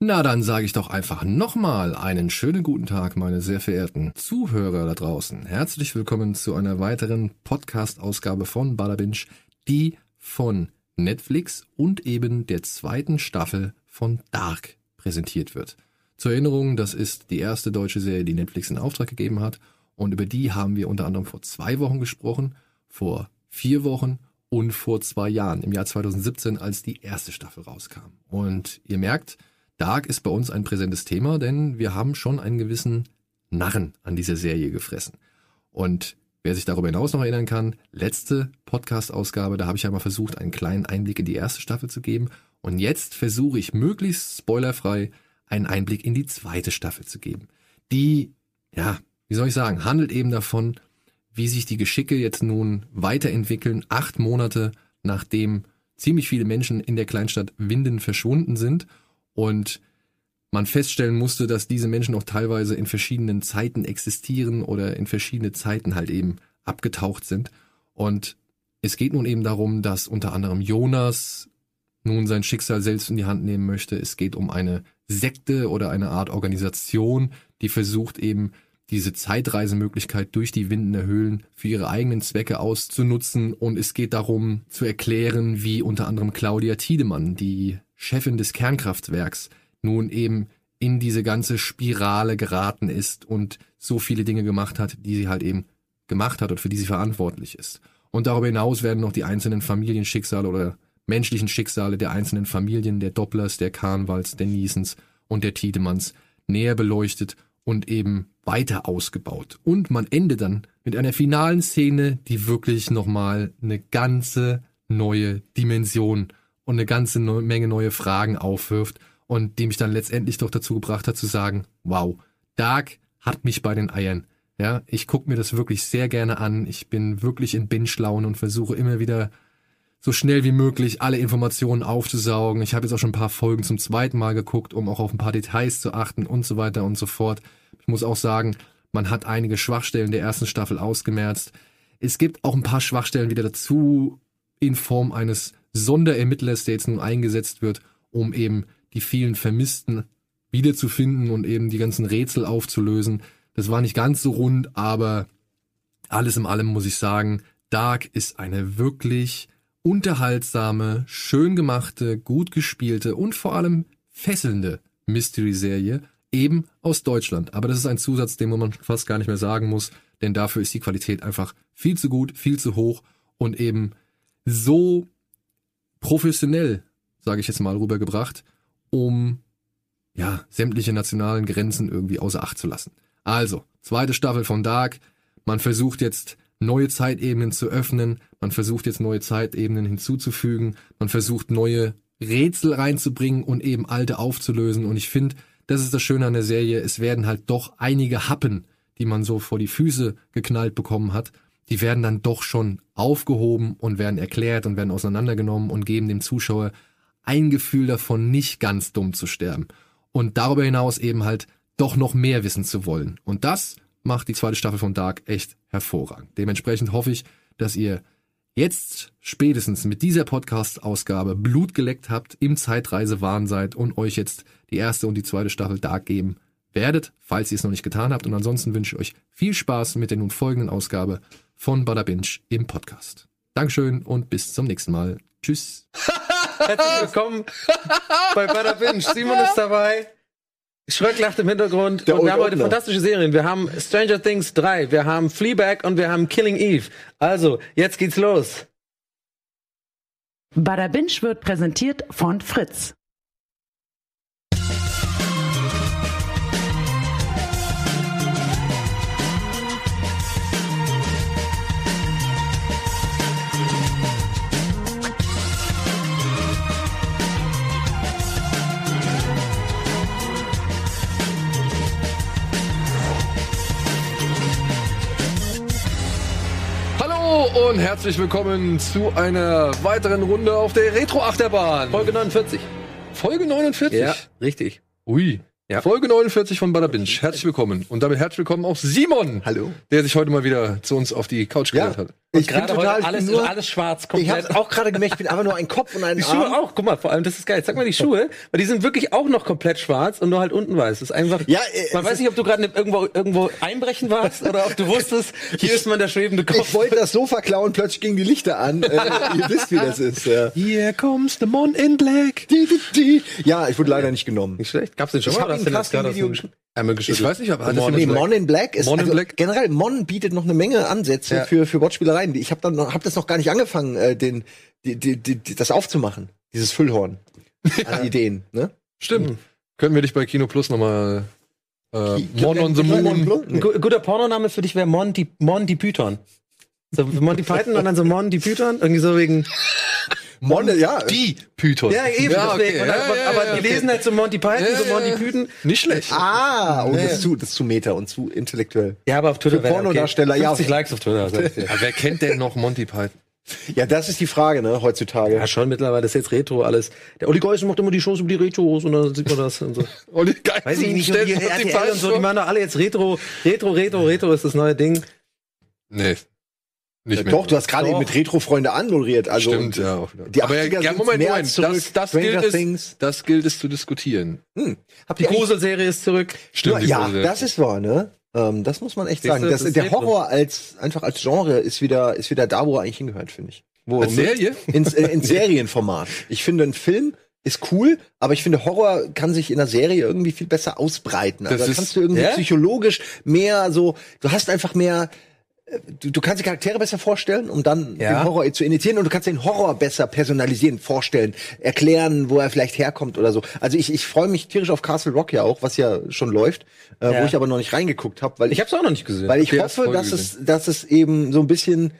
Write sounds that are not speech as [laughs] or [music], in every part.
Na, dann sage ich doch einfach nochmal einen schönen guten Tag, meine sehr verehrten Zuhörer da draußen. Herzlich willkommen zu einer weiteren Podcast-Ausgabe von Badabinch, die von Netflix und eben der zweiten Staffel von Dark präsentiert wird. Zur Erinnerung, das ist die erste deutsche Serie, die Netflix in Auftrag gegeben hat und über die haben wir unter anderem vor zwei Wochen gesprochen, vor vier Wochen und vor zwei Jahren, im Jahr 2017, als die erste Staffel rauskam. Und ihr merkt, Dark ist bei uns ein präsentes Thema, denn wir haben schon einen gewissen Narren an dieser Serie gefressen. Und wer sich darüber hinaus noch erinnern kann, letzte Podcast-Ausgabe, da habe ich einmal versucht, einen kleinen Einblick in die erste Staffel zu geben. Und jetzt versuche ich möglichst spoilerfrei einen Einblick in die zweite Staffel zu geben. Die, ja, wie soll ich sagen, handelt eben davon, wie sich die Geschicke jetzt nun weiterentwickeln, acht Monate nachdem ziemlich viele Menschen in der Kleinstadt Winden verschwunden sind und man feststellen musste, dass diese Menschen auch teilweise in verschiedenen Zeiten existieren oder in verschiedene Zeiten halt eben abgetaucht sind. Und es geht nun eben darum, dass unter anderem Jonas nun sein Schicksal selbst in die Hand nehmen möchte. Es geht um eine Sekte oder eine Art Organisation, die versucht eben diese Zeitreisemöglichkeit durch die Windener Höhlen für ihre eigenen Zwecke auszunutzen. Und es geht darum zu erklären, wie unter anderem Claudia Tiedemann, die Chefin des Kernkraftwerks, nun eben in diese ganze Spirale geraten ist und so viele Dinge gemacht hat, die sie halt eben gemacht hat und für die sie verantwortlich ist. Und darüber hinaus werden noch die einzelnen Familienschicksale oder menschlichen Schicksale der einzelnen Familien, der Dopplers, der Karnwals, der Niesens und der Tiedemanns näher beleuchtet und eben weiter ausgebaut. Und man endet dann mit einer finalen Szene, die wirklich nochmal eine ganze neue Dimension und eine ganze Menge neue Fragen aufwirft und die mich dann letztendlich doch dazu gebracht hat zu sagen, wow, Dark hat mich bei den Eiern. Ja, ich gucke mir das wirklich sehr gerne an. Ich bin wirklich in Binge-Laune und versuche immer wieder so schnell wie möglich alle Informationen aufzusaugen. Ich habe jetzt auch schon ein paar Folgen zum zweiten Mal geguckt, um auch auf ein paar Details zu achten und so weiter und so fort. Ich muss auch sagen, man hat einige Schwachstellen der ersten Staffel ausgemerzt. Es gibt auch ein paar Schwachstellen wieder dazu in Form eines Sonderermittlers, der jetzt nun eingesetzt wird, um eben die vielen Vermissten wiederzufinden und eben die ganzen Rätsel aufzulösen. Das war nicht ganz so rund, aber alles in allem muss ich sagen, Dark ist eine wirklich unterhaltsame, schön gemachte, gut gespielte und vor allem fesselnde Mystery-Serie, eben aus Deutschland. Aber das ist ein Zusatz, den man fast gar nicht mehr sagen muss, denn dafür ist die Qualität einfach viel zu gut, viel zu hoch und eben so professionell, sage ich jetzt mal, rübergebracht, um ja sämtliche nationalen Grenzen irgendwie außer Acht zu lassen. Also, zweite Staffel von Dark. Man versucht jetzt neue Zeitebenen zu öffnen, man versucht jetzt neue Zeitebenen hinzuzufügen, man versucht neue Rätsel reinzubringen und eben alte aufzulösen. Und ich finde, das ist das Schöne an der Serie, es werden halt doch einige Happen, die man so vor die Füße geknallt bekommen hat, die werden dann doch schon aufgehoben und werden erklärt und werden auseinandergenommen und geben dem Zuschauer ein Gefühl davon, nicht ganz dumm zu sterben. Und darüber hinaus eben halt doch noch mehr wissen zu wollen. Und das macht die zweite Staffel von Dark echt hervorragend. Dementsprechend hoffe ich, dass ihr jetzt spätestens mit dieser Podcast-Ausgabe Blut geleckt habt, im Zeitreisewahn seid und euch jetzt die erste und die zweite Staffel Dark geben werdet, falls ihr es noch nicht getan habt. Und ansonsten wünsche ich euch viel Spaß mit der nun folgenden Ausgabe von Bada Binge im Podcast. Dankeschön und bis zum nächsten Mal. Tschüss. Herzlich willkommen bei Bada Binge. Simon ist dabei. Schröck lacht im Hintergrund. Der und wir haben heute Ordner. fantastische Serien. Wir haben Stranger Things 3, wir haben Fleabag und wir haben Killing Eve. Also, jetzt geht's los. Bada Binge wird präsentiert von Fritz. Hallo und herzlich willkommen zu einer weiteren Runde auf der Retro-Achterbahn. Folge 49. Folge 49. Ja, richtig. Ui. Ja. Folge 49 von Bada Binge. Herzlich willkommen. Und damit herzlich willkommen auch Simon. Hallo. Der sich heute mal wieder zu uns auf die Couch Ja, gestellt hat. Und Ich bin gerade total- heute alles, nur- alles schwarz, Ich komplett. habe auch gerade gemerkt, ich bin einfach nur ein Kopf und ein Die Schuhe Arm. auch, guck mal, vor allem, das ist geil. Sag mal die Schuhe, weil die sind wirklich auch noch komplett schwarz und nur halt unten weiß. Das ist einfach. Ja, äh, man weiß nicht, ob du gerade irgendwo, irgendwo einbrechen warst oder ob du wusstest, [laughs] hier ist man der schwebende Kopf. Ich wollte das Sofa klauen, plötzlich gingen die Lichter an. Äh, [laughs] ihr wisst, wie das ist. Ja. Here comes the Mon in Black. Die, die, die. ja, ich wurde leider nicht genommen. Nicht schlecht. Gab's den schon Ich mal? hab du den jetzt gerade geschickt. Ärmel Ich geschüttelt? weiß nicht, ob hat das Mon Nee? Mon in Black ist Mon in also Black. generell Mon bietet noch eine Menge Ansätze Ja. für für Wortspielereien. Ich habe dann das noch gar nicht angefangen, äh, den die, die, die, die, das aufzumachen, dieses Füllhorn [laughs] an Ideen. Ne? Stimmt. Können wir dich bei Kino Plus nochmal äh, Mon on the Mon Moon. Ein gu guter Pornoname für dich wäre Monty, Monty Python. So Monty Python und dann so Monty Python, irgendwie so wegen. Mon, ja. Die Python. Ja, eben, Ja, deswegen. okay. Und dann, aber, ja, aber gelesen okay. halt so Monty Python, so Monty. Python. Nicht schlecht. Ah, oh, Ja. das, ist zu, das ist zu Meta und zu intellektuell. Ja, aber auf Twitter Für Pornodarsteller, ja. 50 Likes auf Twitter. [laughs] wer kennt denn noch Monty Python? Ja, das ist die Frage, ne, heutzutage. Ja, schon mittlerweile, das ist jetzt Retro alles. Der Olli Geusen macht immer die Shows über die Retros und dann sieht man das und so. [laughs] Olli Geisen Weiß ich nicht, und die Monty RTL und so, die machen doch alle jetzt Retro, Retro, Retro, Retro ist das neue Ding. Nee. Nicht mehr. Doch, du hast gerade eben mit Retro-Freunde anmoderiert. Also Stimmt, ja. Die Aber 80er ja, sind Moment, mehr Moment. zurück. Das, das, Stranger gilt es, Things. das gilt es zu diskutieren. Hm. Habt Die Gruselserie ist zurück. Stimmt, ja, Grusel- das ist wahr, ne? Ähm, das muss man echt Siehst sagen. du, Das, das der. Horror als einfach als Genre ist wieder ist wieder da, wo er eigentlich hingehört, finde ich. Wo Als Serie? ins, äh, ins [laughs] Serienformat. Ich finde, ein Film ist cool, aber ich finde, Horror kann sich in der Serie irgendwie viel besser ausbreiten. Also Das da ist- kannst du irgendwie Ja? psychologisch mehr so, du hast einfach mehr, äh, du, du kannst die Charaktere besser vorstellen, um dann Ja. den Horror zu initiieren und du kannst den Horror besser personalisieren, vorstellen, erklären, wo er vielleicht herkommt oder so. Also ich, ich freue mich tierisch auf Castle Rock ja auch, was ja schon läuft, äh, Ja. wo ich aber noch nicht reingeguckt habe, weil Ich hab's auch noch nicht gesehen. weil ich erste hoffe, dass es, dass es eben so ein bisschen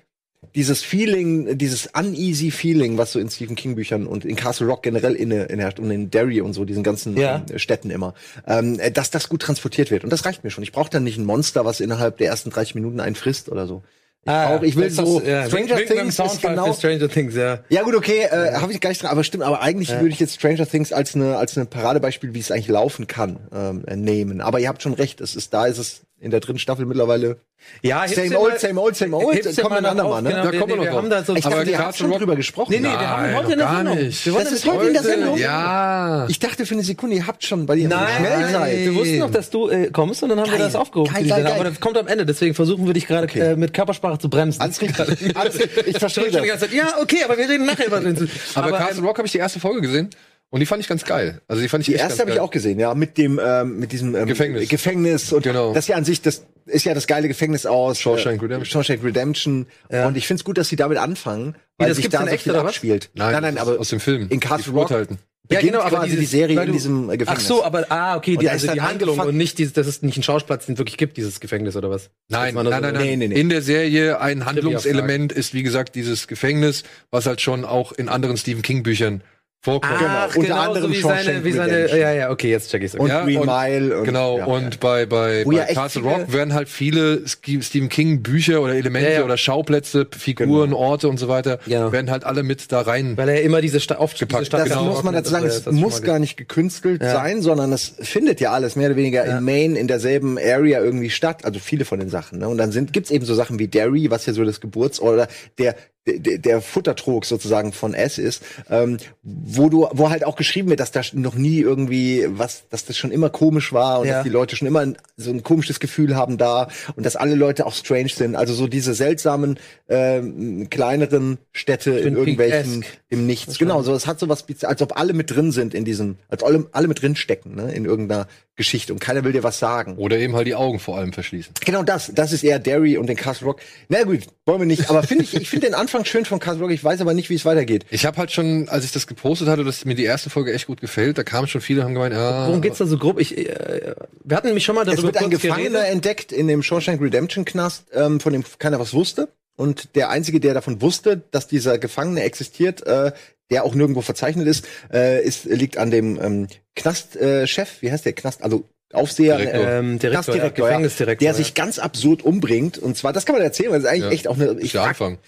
dieses Feeling, dieses uneasy Feeling, was so in Stephen King Büchern und in Castle Rock generell inne, inneherrscht und in Derry und so, diesen ganzen Ja. ähm, Städten immer, ähm, äh, dass das gut transportiert wird. Und das reicht mir schon. Ich brauche dann nicht ein Monster, was innerhalb der ersten 30 Minuten einen frisst oder so. Ich, brauch, ich will Ah, so, das- ja, Stranger wink- Things ist genau, Stranger Things, ja. ja gut, okay, äh, habe ich gar nicht dran, aber stimmt, aber eigentlich würde ich jetzt Stranger Things als eine als eine Paradebeispiel, wie es eigentlich laufen kann, ähm, äh, nehmen. Aber ihr habt schon recht, es ist da ist es in der dritten Staffel mittlerweile Ja, Same dir old, mal- same old, same old. heb's dir Kommen wir ein andermal, ne? genau, Da wir- kommen wir wir noch haben drauf. da so Ich dachte, habt Castle schon drüber gesprochen. Nee, nee, wir haben heute in der Sendung. Wir Das ist heute in der Sendung? Ja. Ich dachte für eine Sekunde, ihr habt schon, weil ihr Nein, schnell seid. wir wussten noch, dass du äh, kommst und dann haben wir Geil. das aufgehoben. Geil, geil. Aber das kommt am Ende, deswegen versuchen wir dich gerade Okay. äh, mit Körpersprache zu bremsen. Alles richtig. [laughs] Alles richtig. Ich verstehe Schon die das. ganze Zeit, ja, okay, aber wir reden nachher über den. [laughs] Aber, Aber, Castle Rock habe ich die erste Folge gesehen und die fand ich ganz geil. Also die fand ich Die erste habe ich auch gesehen, ja, mit dem ähm, mit diesem ähm, Gefängnis. Gefängnis und Genau. das ist ja an sich das ist ja das geile Gefängnis aus Shawshank äh, Redemption. Shawshank Redemption und ich find's gut, dass sie damit anfangen, weil das sich da so echt, viel abspielt. Nein, nein, nein, das aber ist aus dem Film. in Castle Rock Verurteilten. ja, beginnt genau, aber quasi dieses, die Serie weil in du- diesem äh, Ach Gefängnis. so, aber ah, okay, die, also ist die dann Handlung und nicht dieses, dass es nicht ein Schausplatz, den es wirklich gibt, dieses Gefängnis oder was? Nein, Das nein, nein, so- nein. Nee. In der Serie ein Handlungselement ist, wie gesagt, dieses Gefängnis, was halt schon auch in anderen Stephen King Büchern vorkommt. Ach, unter genau, anderem so wie seine, wie seine, ja, ja, okay, jetzt check ich's. und Okay. Ja, Green und- Mile und Genau, ja, und bei, bei, bei ja echt Castle Rock werden halt viele Stephen King Bücher oder Elemente Ja, ja. oder Schauplätze, Figuren, Genau. Orte und so weiter, Ja. werden halt alle mit da rein. Weil er immer diese Sta oft Gepackt. Stadt Das Genau. muss man dazu sagen, es Das muss gar nicht gekünstelt Ja. sein, sondern es findet ja alles mehr oder weniger in Maine in derselben Area irgendwie statt, also viele von den Sachen. Ne? Und dann sind gibt's eben so Sachen wie Derry, was ja so das Geburts- oder der der, der Futtertrog sozusagen von S ist, ähm, wo du, wo halt auch geschrieben wird, dass da noch nie irgendwie was, dass das schon immer komisch war und Ja. dass die Leute schon immer so ein komisches Gefühl haben da und dass alle Leute auch strange sind. Also so diese seltsamen ähm, kleineren Städte in irgendwelchen im Nichts. Genau, so es hat so was, als ob alle mit drin sind in diesem, als alle, alle mit drin stecken, ne, in irgendeiner Geschichte und keiner will dir was sagen. Oder eben halt die Augen vor allem verschließen. Genau das, das ist eher Derry und den Castle Rock. Na gut, wollen wir nicht, aber finde ich, ich finde den Anfang schön von Castle Rock, ich weiß aber nicht, wie es weitergeht. Ich habe halt schon, als ich das gepostet hatte, dass mir die erste Folge echt gut gefällt, da kamen schon viele, haben gemeint, ah, Worum geht's da so grob? Ich, äh, wir hatten mich schon mal Es darüber wird ein Gefangener geredet. entdeckt in dem Shawshank Redemption Knast, ähm, von dem keiner was wusste. Und der einzige, der davon wusste, dass dieser Gefangene existiert, äh, der auch nirgendwo verzeichnet ist, äh, ist liegt an dem ähm, Knastchef, äh, Chef, wie heißt der Knast, also Aufseher, Direktor. äh, Ähm, Direktor, Knastdirektor, ja, ja, Gefängnisdirektor, der ja. sich ganz absurd umbringt. Und zwar, das kann man erzählen, weil es ist eigentlich Ja. echt auch eine. Ich der frag, Anfang.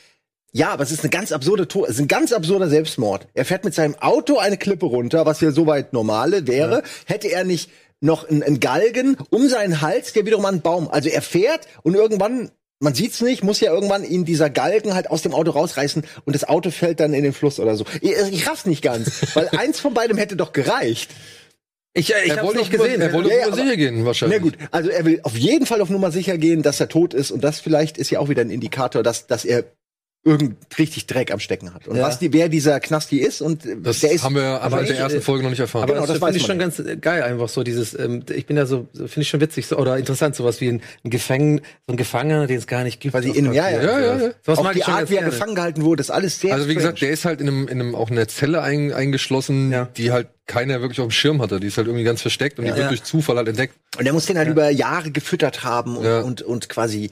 ja, aber es ist eine ganz absurde To es ist ein ganz absurder Selbstmord. Er fährt mit seinem Auto eine Klippe runter, was ja soweit normale wäre. Hätte er nicht noch einen, einen Galgen um seinen Hals, der wiederum an einen Baum. Also er fährt und irgendwann man sieht's nicht, muss ja irgendwann ihn dieser Galgen halt aus dem Auto rausreißen und das Auto fällt dann in den Fluss oder so. Ich, ich raff's nicht ganz, [laughs] weil eins von beidem hätte doch gereicht. Ich, äh, ich er wollte nicht gesehen. Er wollte Ja, auf Nummer sicher gehen, wahrscheinlich. Na gut, also er will auf jeden Fall auf Nummer sicher gehen, dass er tot ist und das vielleicht ist ja auch wieder ein Indikator, dass, dass er irgend richtig Dreck am Stecken hat. Und Ja. was die, wer dieser Knasti ist und Das der ist haben wir aber anhand der ersten äh, Folge noch nicht erfahren. Aber Genau, das, das weiß finde ich schon man ganz äh, geil, einfach so dieses, ähm, ich bin ja so, finde ich schon witzig so, oder interessant, sowas wie ein, ein Gefängnis, so ein Gefangener, den es gar nicht gibt. Quasi auf in- Papier. ja, ja. Ja, ja, ja. Sowas auch mag die Art, wie er gerne. gefangen gehalten wurde, ist alles sehr Also wie gesagt, strange. der ist halt in einem, in einem auch in einer Zelle ein, eingeschlossen, Ja. die halt keiner wirklich auf dem Schirm hatte. Die ist halt irgendwie ganz versteckt und die wird Ja. durch Zufall halt entdeckt. Und er muss den halt über Jahre gefüttert haben und, Ja. und, und quasi,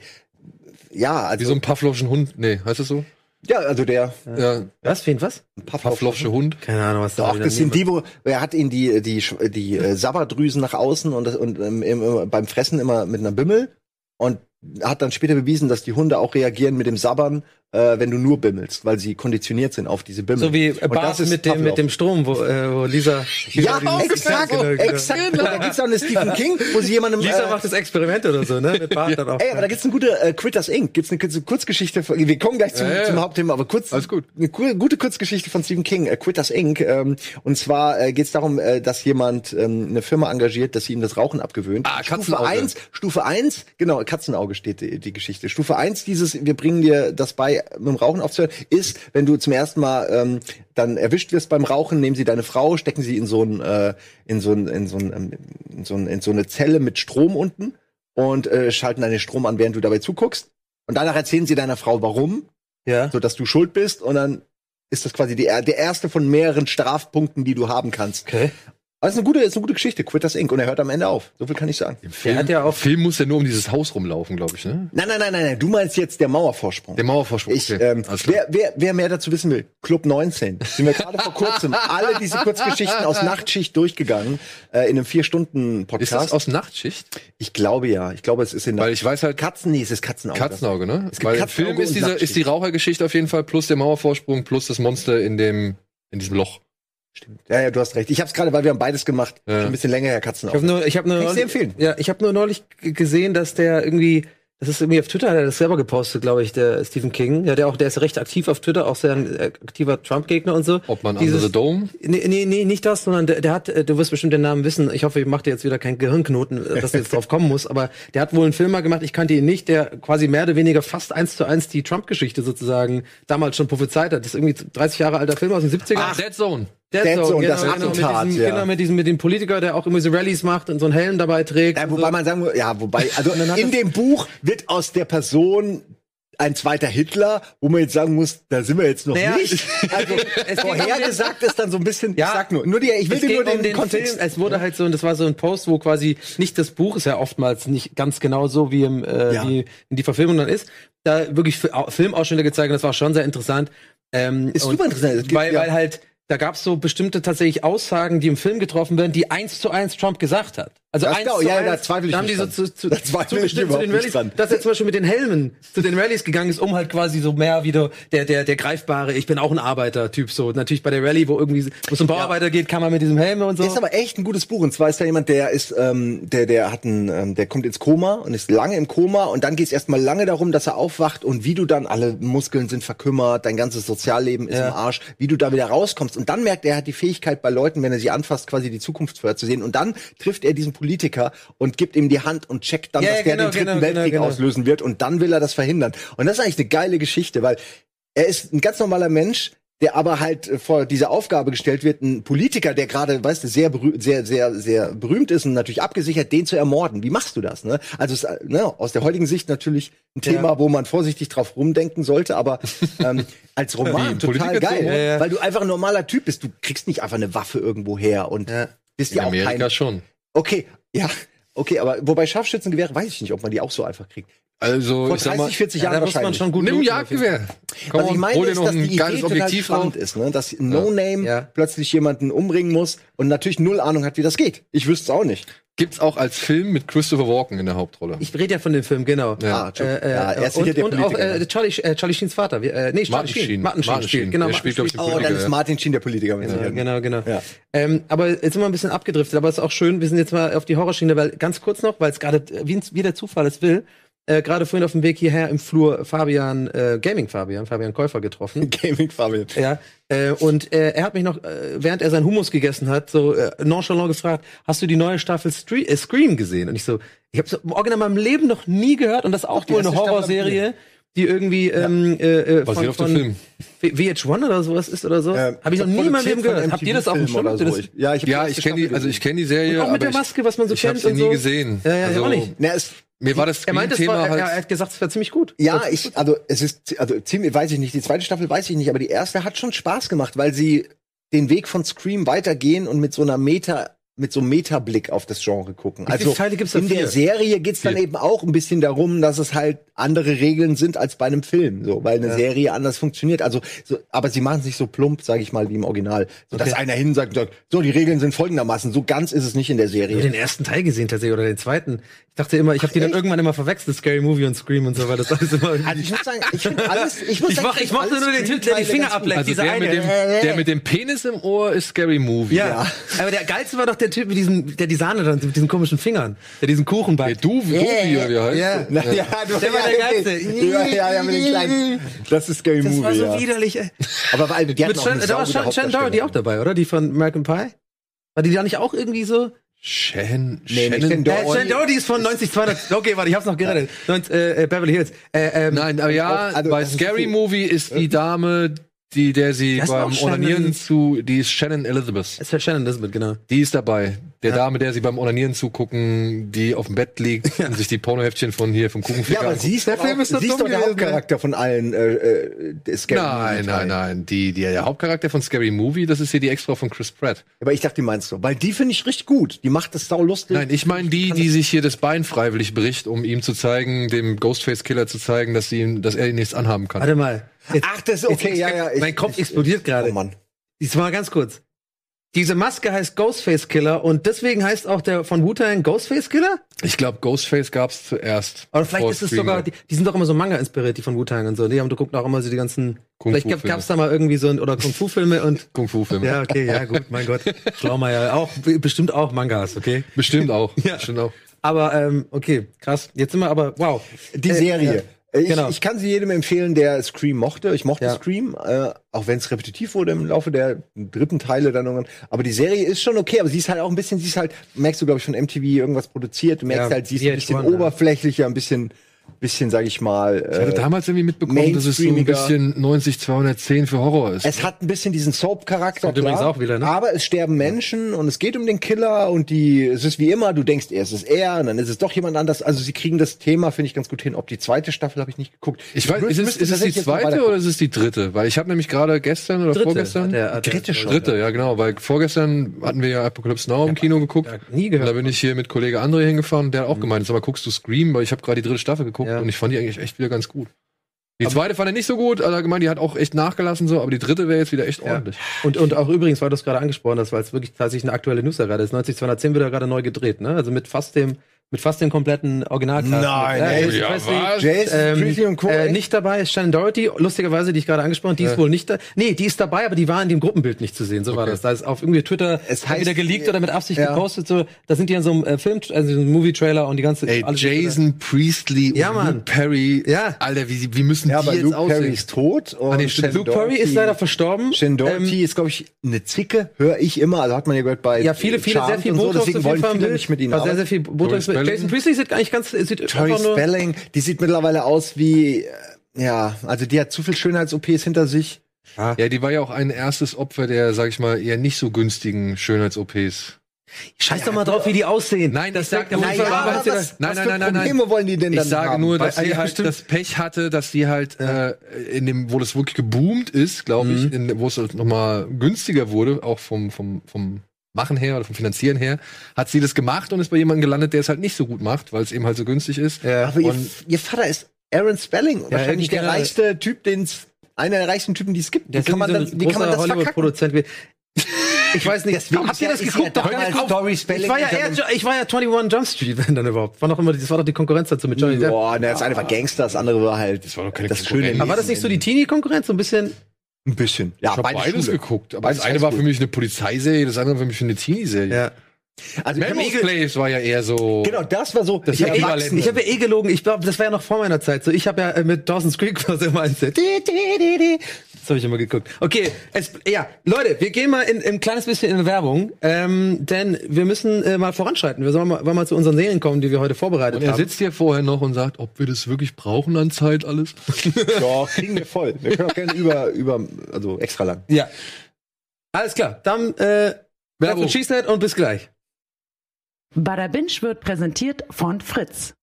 ja, also, Wie so ein Pavlovschen Hund. Nee, heißt das so? ja, also der Ja, Was, wen, was? Pavlovsche Hund. Keine Ahnung, was da Doch, das sind die, wo er hat ihn die die die äh, Saberdrüsen nach außen und, und ähm, beim Fressen immer mit einer Bimmel und hat dann später bewiesen, dass die Hunde auch reagieren mit dem Sabbern, äh, wenn du nur bimmelst, weil sie konditioniert sind auf diese Bimmel. So wie Bart mit dem, mit dem Strom, wo, äh, wo Lisa, Lisa Ja, exakt, genau, genau. exakt. Da gibt's auch eine Stephen King, wo sie jemandem Lisa äh, macht das Experiment oder so, ne? Mit Bart dann auch. Ey, aber da gibt's eine gute äh, Critters Inc. Gibt's eine kurze Kurzgeschichte. Von, wir kommen gleich zum, Ja, ja. zum Hauptthema, aber kurz. Alles gut. Eine gute Kurzgeschichte von Stephen King, äh, Critters Inc. Ähm, und zwar äh, geht's darum, äh, dass jemand ähm, eine Firma engagiert, dass sie ihm das Rauchen abgewöhnt. Ah, Stufe Katzenauge. eins, Stufe eins, genau, Katzenauge steht die, die Geschichte. Stufe eins dieses, wir bringen dir das bei, mit dem Rauchen aufzuhören, ist, wenn du zum ersten Mal ähm, dann erwischt wirst beim Rauchen, nehmen sie deine Frau, stecken sie in so ein, äh, in so ein, in so ein, ähm, in so, ein, in so eine Zelle mit Strom unten und äh, schalten deinen Strom an, während du dabei zuguckst. Und danach erzählen sie deiner Frau, warum, Ja. so dass du schuld bist. Und dann ist das quasi die, der erste von mehreren Strafpunkten, die du haben kannst. Okay. Also ist eine gute, ist eine gute Geschichte, Quitters Inc. Und er hört am Ende auf. So viel kann ich sagen. Im Film, hat ja auch- Film muss ja nur um dieses Haus rumlaufen, glaube ich, ne? Nein, nein, nein, nein, nein. Du meinst jetzt der Mauervorsprung. Der Mauervorsprung. Ich, okay. ähm, wer, wer, wer mehr dazu wissen will, Club 19. Sind wir gerade vor kurzem [laughs] alle diese Kurzgeschichten aus Nachtschicht durchgegangen äh, in einem vier Stunden Ist das aus Nachtschicht? ich glaube ja. Ich glaube, es ist in Weil ich weiß halt, Katzen, nee, es ist Katzenauge. Katzenauge, ne? Es gibt Weil im Katzenauge Film ist, und diese, Nachtschicht. ist die Rauchergeschichte auf jeden Fall plus der Mauervorsprung plus das Monster in dem, in diesem Loch. Stimmt. Ja, ja, du hast recht. Ich habe es gerade, weil wir haben beides gemacht. Ja. Schon ein bisschen länger her, Ich Katzenauge. habe nur, ich habe nur, Kann ich neulich- empfehlen. ja, ich habe nur neulich gesehen, dass der irgendwie, das ist irgendwie auf Twitter, hat er das selber gepostet, glaube ich, der Stephen King. Ja, der auch, der ist recht aktiv auf Twitter, auch sehr ein äh, aktiver Trump-Gegner und so. Ob man Dieses- andere Dome? Nee, nee, nee, nicht das, sondern der, der hat, äh, du wirst bestimmt den Namen wissen. Ich hoffe, ich mache dir jetzt wieder keinen Gehirnknoten, äh, dass du jetzt drauf kommen musst, aber der hat wohl einen Film mal gemacht, ich kannte ihn nicht, der quasi mehr oder weniger fast eins zu eins die Trump-Geschichte sozusagen damals schon prophezeit hat. Das ist irgendwie 30 Jahre alter Film aus den 70ern. Ach, Dead Zone. Dead Dead Zone, das mit Attentat, diesem, ja. Genau, mit diesem, mit dem Politiker, der auch immer so Rallyes macht und so einen Helm dabei trägt. Ja, wobei so. man sagen muss, ja, wobei, also [laughs] in dem Buch wird aus der Person ein zweiter Hitler, wo man jetzt sagen muss, da sind wir jetzt noch Naja, nicht. [laughs] Also es vorhergesagt ist dann so ein bisschen, Ja. ich sag nur, nur die, ich will dir nur den, um den Kontext. Film. Es wurde halt so, und das war so ein Post, wo quasi nicht das Buch ist ja oftmals nicht ganz genau so, wie, im, äh, Ja. wie in die Verfilmung dann ist. Da wirklich Fi- Au- Filmausschnitte gezeigt, und das war schon sehr interessant. Ähm, Ist super interessant. Weil, ja. weil halt, da gab es so bestimmte tatsächlich Aussagen, die im Film getroffen werden, die eins zu eins Trump gesagt hat. Also Das eins genau, zu ja, eins, da zweifle ich da haben die so zu, zu, Da zweifle ich zu den dran. dass er zum Beispiel mit den Helmen zu den Rallyes gegangen ist, um halt quasi so mehr wieder der, der, der greifbare, ich bin auch ein Arbeiter-Typ so. Natürlich bei der Rallye, wo irgendwie, wo es um Bauarbeiter geht, kann man mit diesem Helm und so. Ist aber echt ein gutes Buch. Und zwar ist da jemand, der ist, ähm, der, der hat einen, ähm, der kommt ins Koma und ist lange im Koma und dann geht es erstmal lange darum, dass er aufwacht und wie du dann alle Muskeln sind verkümmert, dein ganzes Sozialleben ist Ja. im Arsch, wie du da wieder rauskommst. Und dann merkt er, er hat die Fähigkeit bei Leuten, wenn er sie anfasst, quasi die Zukunft vorherzusehen. Und dann trifft er diesen Politiker und gibt ihm die Hand und checkt dann, Ja, dass ja, der genau, den dritten genau, Weltkrieg genau, genau. auslösen wird. Und dann will er das verhindern. Und das ist eigentlich eine geile Geschichte, weil er ist ein ganz normaler Mensch, der aber halt äh, vor diese Aufgabe gestellt wird, ein Politiker, der gerade, weißt du, sehr, sehr, sehr, sehr berühmt ist und natürlich abgesichert, den zu ermorden. Wie machst du das? Ne? Also ist, äh, ne, aus der heutigen Sicht natürlich ein Ja. Thema, wo man vorsichtig drauf rumdenken sollte, aber ähm, [laughs] als Roman total geil, ermorden? Ja, ja. weil du einfach ein normaler Typ bist. Du kriegst nicht einfach eine Waffe irgendwo her und Ja. bist ja auch Amerika kein. schon. Okay, ja. Okay, aber wobei Scharfschützengewehre weiß ich nicht, ob man die auch so einfach kriegt. Also, Vor ich sag 30, mal, 40 Ja, Jahren da muss man schon gut nimm. Jagdgewehr. Komm Was ich meine ist, noch dass die ein Idee Objektiv spannend ist, ne? dass No-Name Ja. plötzlich jemanden umbringen muss und natürlich null Ahnung hat, wie das geht. Ich wüsste es auch nicht. Gibt's auch als Film mit Christopher Walken in der Hauptrolle. Ich rede ja von dem Film, genau. Ja. Ah. Äh, äh, ja, er ist sicher und, der und auch äh, Charlie, äh, Charlie Sheens Vater. Wie, äh, nee, Charlie Martin Sheen. Sheen. Martin Sheen Martin spielt. Sheen. Genau, Der Martin spielt, Sheen. oh, dann ist ja. Martin Sheen der Politiker. mit Ja, genau, genau. Ja. Ähm, aber jetzt sind wir ein bisschen abgedriftet, aber es ist auch schön, wir sind jetzt mal auf die Horrorschiene, weil ganz kurz noch, weil es gerade äh, wie, wie der Zufall es will, äh, gerade vorhin auf dem Weg hierher im Flur Fabian, äh, Gaming Fabian, Fabian Käufer getroffen. [laughs] Gaming Fabian. Ja, äh, und äh, er hat mich noch, äh, während er seinen Hummus gegessen hat, so äh, nonchalant gefragt, hast du die neue Staffel Stre äh, Scream gesehen? Und ich so, ich habe im Original in meinem Leben noch nie gehört und das ist auch die wohl eine ich Horrorserie, die irgendwie ähm, äh, äh, Basiert von, auf dem von Film. V- VH1 oder sowas ist oder so. Äh, habe ich noch nie in meinem Leben gehört. Habt ihr das dem MTV Schirm? so? Ich- Ja, ich Ja, ich kenne die, also ich kenne die Serie, Und auch mit der Maske, was man so ich, ich habe kennt sie nie so. gesehen. Ja, ja, ich also, auch nicht. Na, es, Mir war das Er meinte, es Scream-Thema war, er, er halt. hat gesagt, es war ziemlich gut. Ja, ich, also es ist, also ziemlich, weiß ich nicht, die zweite Staffel weiß ich nicht, aber die erste hat schon Spaß gemacht, weil sie den Weg von Scream weitergehen und mit so einer Meta, mit so einem Metablick auf das Genre gucken. Also in der? Serie geht's dann eben auch ein bisschen darum, dass es halt andere Regeln sind als bei einem Film, so, weil eine Ja. Serie anders funktioniert. Also, so, aber sie machen es nicht so plump, sage ich mal, wie im Original, so dass Okay. einer hin sagt, sagt, so die Regeln sind folgendermaßen. So ganz ist es nicht in der Ich habe Serie. den ersten Teil gesehen tatsächlich oder den zweiten. Ich dachte immer, ich habe die dann irgendwann immer verwechselt, Scary Movie und Scream und so, weil das alles immer Also ich muss sagen, ich finde alles, ich muss Ich sagen, mach- ich mochte nur den Typ, der die Finger ableckt. Also dieser der eine. mit, dem, der mit dem Penis im Ohr ist Scary Movie. Ja. aber der geilste war doch der Typ mit diesem, der die Sahne dann mit diesen komischen Fingern, der diesen Kuchen Der backt. Du, Duvi, oder wie heißt Ja. [laughs] Na, ja, du, Der war der ja, okay. Geilste. Ja, ja, ja, mit den kleinen. Das ist Scary Das Movie. war so ja. widerlich. Ey. Aber weil die hatten Mit auch Shan, da war saugute Shan, Shan Doherty auch dabei, oder? Die von American Pie? War die da nicht auch irgendwie so? Shan, Nee, nicht Shannon den Äh, Doherty. Shan Doherty ist von 90 200. Okay, warte, ich hab's noch gerettet. 90, äh, äh, Beverly Hills. Äh, ähm, Nein, aber ja, auch- also, bei das ist Scary Movie ist die Dame, die, der sie beim Onanieren zu, die ist Shannon Elizabeth. Es ist Shannon Elizabeth, genau. Die ist dabei. Der Ja. Dame, der sie beim Onanieren zugucken, die auf dem Bett liegt und sich die Pornoheftchen von hier vom Kuchenficker Ja, aber sie ist, Der doch Film ist sie ist doch der Hauptcharakter von allen äh, äh, Scary Nein, nein, nein. Die, die, der Hauptcharakter von Scary Movie, das ist hier die Extra von Chris Pratt. Aber ich dachte, die meinst du. Weil die finde ich richtig gut. Die macht das sau lustig. Nein, ich meine die, die sich hier das Bein freiwillig bricht, um ihm zu zeigen, dem Ghostface-Killer zu zeigen, dass, sie ihm, dass er ihm nichts anhaben kann. Warte mal. Jetzt, Ach, das ist okay, ja, ja. Ich, mein Kopf explodiert gerade. Oh Mann. Jetzt mal ganz kurz. Diese Maske heißt Ghostface Killer und deswegen heißt auch der von Wu-Tang Ghostface Killer? Ich glaube, Ghostface gab's zuerst. Oder vielleicht ist es sogar, die, die sind doch immer so Manga inspiriert, die von Wu-Tang und so. Die haben, du guckst auch immer so die ganzen, vielleicht gab, Kung-Fu-Filme. gab's da mal irgendwie so ein, oder Kung-Fu-Filme und, [laughs] Kung-Fu-Film. ja, okay, ja, gut, mein Gott. Schlaumeier, auch, bestimmt auch Mangas, okay? Bestimmt auch. [laughs] Ja. Bestimmt auch. Aber, ähm, okay, krass. Jetzt sind wir aber, wow. Die Äh, Serie. ja. Ich, Genau. ich kann sie jedem empfehlen, der Scream mochte. Ich mochte Ja. Scream, äh, auch wenn es repetitiv wurde im Laufe der dritten Teile dann irgendwann. Aber die Serie ist schon okay, aber sie ist halt auch ein bisschen, sie ist halt, merkst du, glaube ich, von MTV irgendwas produziert. Du merkst Ja, halt, sie ist ein bisschen VH1, ja. oberflächlicher, ein bisschen, bisschen, sag ich mal. Ich hatte Äh, damals irgendwie mitbekommen, dass es so ein bisschen 90 210 für Horror ist. es hat ein bisschen diesen Soap-Charakter. Übrigens auch wieder, ne? Aber es sterben Menschen und es geht um den Killer und die, es ist wie immer, du denkst, erst ist er und dann ist es doch jemand anders. Also sie kriegen das Thema, finde ich, ganz gut hin. Ob die zweite Staffel habe ich nicht geguckt. ich weiß, Müsste- ist es, ist es die zweite oder ist es die dritte? Weil ich habe nämlich gerade gestern oder Dritte vorgestern. hat er- hat er- Dritte schon. Dritte, ja genau, weil vorgestern hatten wir ja Apocalypse Now im Kino geguckt. Nie Und gehört. da bin ich hier mit Kollege André hingefahren und der hat auch gemeint, sag mal, guckst du Scream? Weil ich habe gerade die dritte Staffel geguckt Ja. und ich fand die eigentlich echt wieder ganz gut. Die zweite fand er nicht so gut, also hat gemeint, die hat auch echt nachgelassen so, aber die dritte wäre jetzt wieder echt ordentlich. Und, und auch übrigens, weil du es gerade angesprochen hast, weil es wirklich tatsächlich eine aktuelle News gerade ist. 90 210 wird ja gerade neu gedreht, ne? Also mit fast dem, mit fast dem kompletten Originalcast. Nein, mit, ey. Ja, Presley, was? Jason, ähm, Presley und Co. äh, nicht dabei ist Shannon Doherty, lustigerweise, die ich gerade angesprochen, die ist wohl nicht da. Nee, die ist dabei, aber die war in dem Gruppenbild nicht zu sehen. So war Okay. das. Da ist auf irgendwie Twitter Es heißt- entweder geleakt oder mit Absicht Ja. gepostet. So, da sind die in so einem äh, Film, also so einem Movie-Trailer und die ganze Ey, Jason Priestley Ja, und Mann. Luke Perry. Ja. Alter, wie, wie müssen Ja, die aber jetzt Luke aussehen? Perry ist tot. Und Ah, nee. Shannon Luke Perry ist leider verstorben. Shannon Doherty Ähm, ist, glaube ich, eine Zicke, höre ich immer. Also hat man ja gehört bei Ja, viele, viele, Charmed sehr viel und so, Botox deswegen wollen viele nicht mit ihnen War sehr, sehr viel Botox. Spelling? Jason Priestley sieht eigentlich ganz, sieht Tori einfach nur, Spelling, die sieht mittlerweile aus wie, äh, ja, also die hat zu viel Schönheits-OPs hinter sich. Ja, die war ja auch ein erstes Opfer der, sag ich mal, eher nicht so günstigen Schönheits-OPs. Scheiß doch mal drauf, wie die aussehen. Nein, das ich sag sagt nur, der Ja, Fußball- aber weißt was, Nein, was nein, für nein, nein, nein. Probleme wollen die denn Ich dann sage haben? nur, dass sie ja, halt stimmt. das Pech hatte, dass sie halt äh, in dem, wo das wirklich geboomt ist, glaube ich, in, wo es halt nochmal günstiger wurde, auch vom, vom, vom Machen her oder vom Finanzieren her, hat sie das gemacht und ist bei jemandem gelandet, der es halt nicht so gut macht, weil es eben halt so günstig ist. Ja. Aber ihr, ihr Vater ist Aaron Spelling, wahrscheinlich der reichste Typ, den es, einer der reichsten Typen, die es gibt. Wie kann man das, wie kann man das verkacken? [laughs] Ich weiß nicht, Deswegen habt ihr das ja- geguckt? ja Tori ich war ja eher, ich war ja 21 Jump Street, wenn dann überhaupt. War noch immer, das war doch die Konkurrenz dazu mit Johnny Depp. Boah, ne, das eine war Gangster, das andere war halt das, war doch keine das schöne Aber war das nicht so die Teenie-Konkurrenz? So ein bisschen. Ein bisschen. Ja, Ich habe beide beides Schule. geguckt, aber Beides das eine war für mich eine Polizeiserie, das andere war für mich eine Teenie-Serie. Ja. Also Place war ja eher so. Genau, das war so. Ich habe eh, ich hab ja eh gelogen. Ich glaube, das war ja noch vor meiner Zeit. So, ich habe ja äh, mit Dawson's Creek was immer eins. Das habe ich immer geguckt. Okay, es, ja, Leute, wir gehen mal in, ein kleines bisschen in Werbung, ähm, denn wir müssen äh, mal voranschreiten. Wir sollen mal, wollen mal zu unseren Serien kommen, die wir heute vorbereitet Und er haben. sitzt hier vorher noch und sagt, ob wir das wirklich brauchen an Zeit alles. [laughs] Ja, kriegen wir voll. Wir können auch gerne über, über, also extra lang. Ja. Alles klar, dann äh, Werbung. Werbung. Schießt und bis gleich. Bada Binge wird präsentiert von Fritz.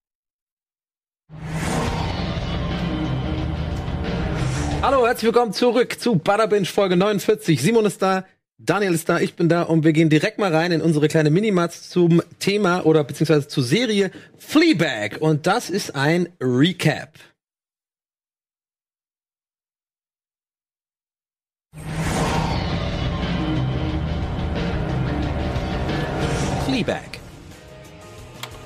Hallo, herzlich willkommen zurück zu Bada Binge Folge 49. Simon ist da, Daniel ist da, ich bin da und wir gehen direkt mal rein in unsere kleine Minimatz zum Thema oder beziehungsweise zur Serie Fleabag und das ist ein Recap. Fleabag.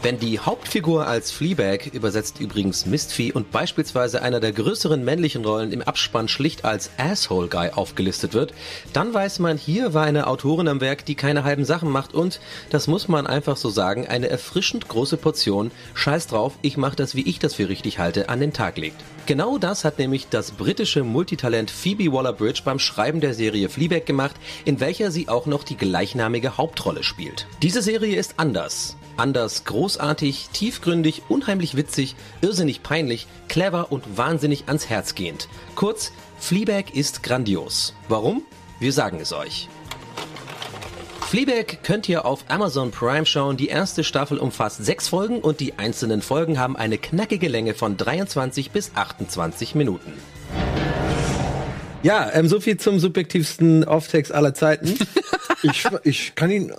Wenn die Hauptfigur als Fleabag, übersetzt übrigens Mistvieh und beispielsweise einer der größeren männlichen Rollen im Abspann schlicht als Asshole Guy aufgelistet wird, dann weiß man, hier war eine Autorin am Werk, die keine halben Sachen macht und, das muss man einfach so sagen, eine erfrischend große Portion Scheiß drauf, ich mach das, wie ich das für richtig halte, an den Tag legt. Genau das hat nämlich das britische Multitalent Phoebe Waller-Bridge beim Schreiben der Serie Fleabag gemacht, in welcher sie auch noch die gleichnamige Hauptrolle spielt. Diese Serie ist anders. Anders großartig, tiefgründig, unheimlich witzig, irrsinnig peinlich, clever und wahnsinnig ans Herz gehend. Kurz, Fleabag ist grandios. Warum? Wir sagen es euch. Fleabag könnt ihr auf Amazon Prime schauen. Die erste Staffel umfasst sechs Folgen und die einzelnen Folgen haben eine knackige Länge von 23 bis 28 Minuten. Ja, ähm, so viel zum subjektivsten Off-Text aller Zeiten. [laughs] Ich, ich kann ihn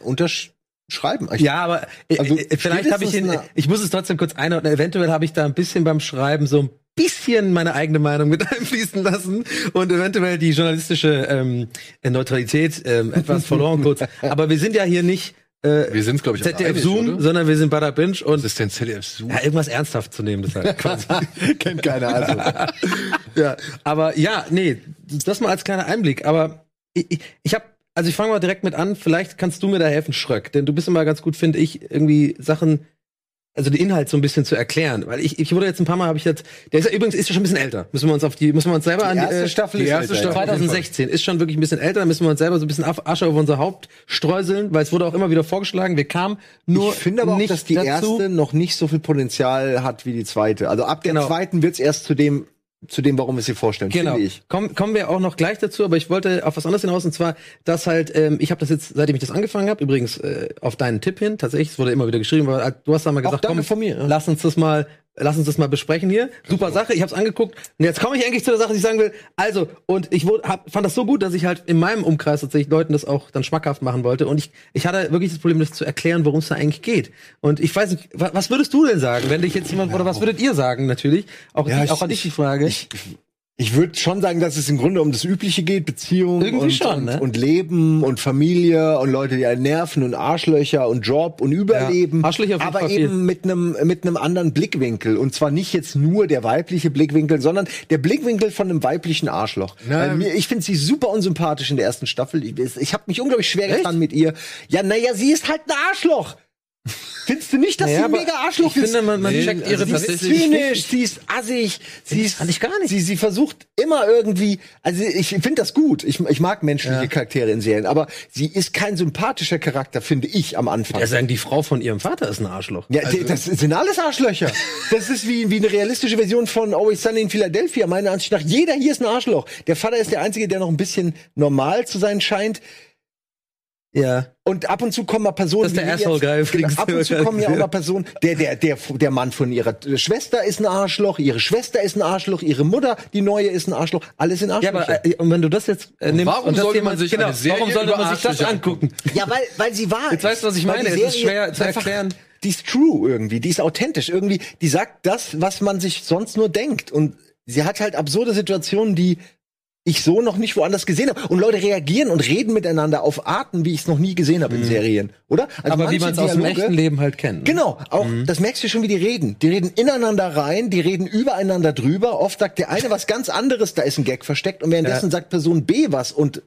unterschreiben. Ich, ja, aber äh, Also, äh, vielleicht habe ich ihn, ich muss es trotzdem kurz einordnen, eventuell habe ich da ein bisschen beim Schreiben so ein bisschen meine eigene Meinung mit [laughs] einfließen lassen und eventuell die journalistische ähm, Neutralität ähm, etwas [laughs] verloren kurz. Aber wir sind ja hier nicht äh, Wir sind, glaube ich, ZDF einig, Zoom, oder? sondern wir sind Bada Binge und Was ist denn ZDF Zoom? ja, irgendwas ernsthaft zu nehmen, deshalb [laughs] quasi. kennt keiner. Also. ja, aber ja, nee, das mal als kleiner Einblick. Aber ich, ich, ich habe, also ich fange mal direkt mit an. Vielleicht kannst du mir da helfen, Schröck, denn du bist immer ganz gut, finde ich, irgendwie Sachen, also den Inhalt so ein bisschen zu erklären. Weil ich, ich wurde jetzt ein paar Mal, habe ich jetzt, der ist ja übrigens ist ja schon ein bisschen älter. Müssen wir uns auf die, müssen wir uns selber an Die erste äh, Staffel die ist erste. Staffel. 2016 ist schon wirklich ein bisschen älter, da müssen wir uns selber so ein bisschen Asche auf unser Haupt streuseln, weil es wurde auch immer wieder vorgeschlagen, wir kamen nur ich finde aber auch, nicht dass die dazu. erste noch nicht so viel Potenzial hat wie die zweite. Also ab der Genau. zweiten wird's erst zu dem, zu dem, warum wir sie vorstellen, Genau. finde ich. Komm, kommen wir auch noch gleich dazu, aber ich wollte auf was anderes hinaus und zwar, dass halt, ähm, ich habe das jetzt, seitdem ich das angefangen habe, übrigens äh, auf deinen Tipp hin, tatsächlich, es wurde immer wieder geschrieben, aber du hast da mal gesagt, komm, von mir, lass uns das mal, lass uns das mal besprechen hier. Super Sache, ich habe es angeguckt und jetzt komme ich endlich zu der Sache, die ich sagen will. Also und ich wurde, hab, fand das so gut, dass ich halt in meinem Umkreis tatsächlich Leuten das auch dann schmackhaft machen wollte und ich, ich hatte wirklich das Problem, das zu erklären, worum es da eigentlich geht. Und ich weiß nicht, wa- was würdest du denn sagen, wenn dich jetzt jemand oder was würdet ihr sagen natürlich? Auch, Ja, die, auch ich- an dich die Frage. Ich, ich würde schon sagen, dass es im Grunde um das Übliche geht, Beziehungen und, schon, und, ne? und Leben und Familie und Leute, die einen nerven und Arschlöcher und Job und Überleben. Ja, Arschlöcher aber Fall eben viel. mit einem mit einem anderen Blickwinkel und zwar nicht jetzt nur der weibliche Blickwinkel, sondern der Blickwinkel von einem weiblichen Arschloch. Mir, ich finde sie super unsympathisch in der ersten Staffel. Ich, ich habe mich unglaublich schwer getan mit ihr. Ja, naja, sie ist halt ein Arschloch. Findest du nicht, dass Naja, sie ein mega Arschloch ich ist? finde, man, man Nee, checkt also ihre Sie ist zynisch, sie ist assig, sie ist, ich gar nicht. Sie, sie versucht immer irgendwie, also ich finde das gut. Ich, ich mag menschliche Charaktere in Serien, aber sie ist kein sympathischer Charakter, finde ich am Anfang. Ja, sagen, die Frau von ihrem Vater ist ein Arschloch. Ja, die- das sind alles Arschlöcher. Das ist wie, wie eine realistische Version von Always Sunny in Philadelphia. Meiner Ansicht nach, jeder hier ist ein Arschloch. Der Vater ist der Einzige, der noch ein bisschen normal zu sein scheint. Ja. Und ab und zu kommen mal Personen. Das ist der wie Asshole jetzt- Guy genau. Ab und zu kommen ja auch mal Personen. Der, der, der, der Mann von ihrer Schwester ist ein Arschloch, ihre Schwester ist ein Arschloch, ihre Mutter, die neue, ist ein Arschloch. Alles sind Ja, Arschlöcher. aber äh, und wenn du das jetzt äh, nimmst, warum und das sollte jemand- man sich genau, eine Serie warum sollte man sich das angucken? Ja, weil, weil sie wahr Jetzt weißt du, was ich meine. die Es ist schwer zu erklären. Die ist true irgendwie, die ist authentisch irgendwie. Die sagt das, was man sich sonst nur denkt. Und sie hat halt absurde Situationen, die ich so noch nicht woanders gesehen habe. Und Leute reagieren und reden miteinander auf Arten, wie ich es noch nie gesehen habe in Serien, oder? Also Mhm. aber wie man es aus dem echten Leben halt kennt. ne? Genau, auch Mhm. das merkst du schon, wie die reden. Die reden ineinander rein, die reden übereinander drüber. Oft sagt der eine was ganz anderes, da ist ein Gag versteckt und währenddessen sagt Person B was und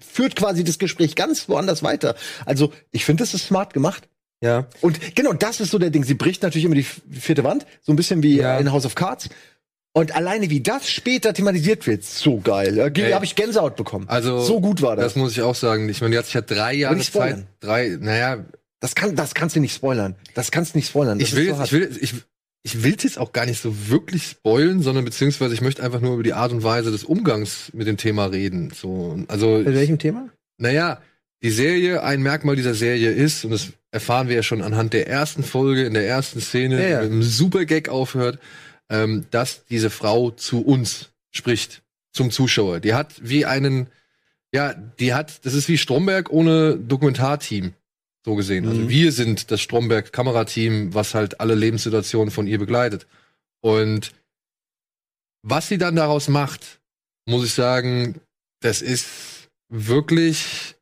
führt quasi das Gespräch ganz woanders weiter. Also, ich finde, das ist smart gemacht. Ja. Und genau das ist so der Ding. Sie bricht natürlich immer die vierte Wand, so ein bisschen wie Ja. in House of Cards. Und alleine wie das später thematisiert wird, so geil. Da habe ich Gänsehaut bekommen. Also, so gut war das. Das muss ich auch sagen. Ich meine, die hat sich ja drei Jahre nicht Zeit. Drei, naja, Das, kann, das kannst du nicht spoilern. Das kannst du nicht spoilern. Das ich will, so jetzt, ich will, ich, ich will jetzt auch gar nicht so wirklich spoilen, sondern beziehungsweise ich möchte einfach nur über die Art und Weise des Umgangs mit dem Thema reden. So, also, Mit welchem Thema? naja, die Serie, ein Merkmal dieser Serie ist, und das erfahren wir ja schon anhand der ersten Folge, in der ersten Szene, Ja, ja. mit einem super Gag aufhört, ähm, dass diese Frau zu uns spricht, zum Zuschauer. Die hat wie einen, ja, die hat, das ist wie Stromberg ohne Dokumentarteam, so gesehen. Also Mhm. wir sind das Stromberg-Kamerateam, was halt alle Lebenssituationen von ihr begleitet. Und was sie dann daraus macht, muss ich sagen, das ist wirklich,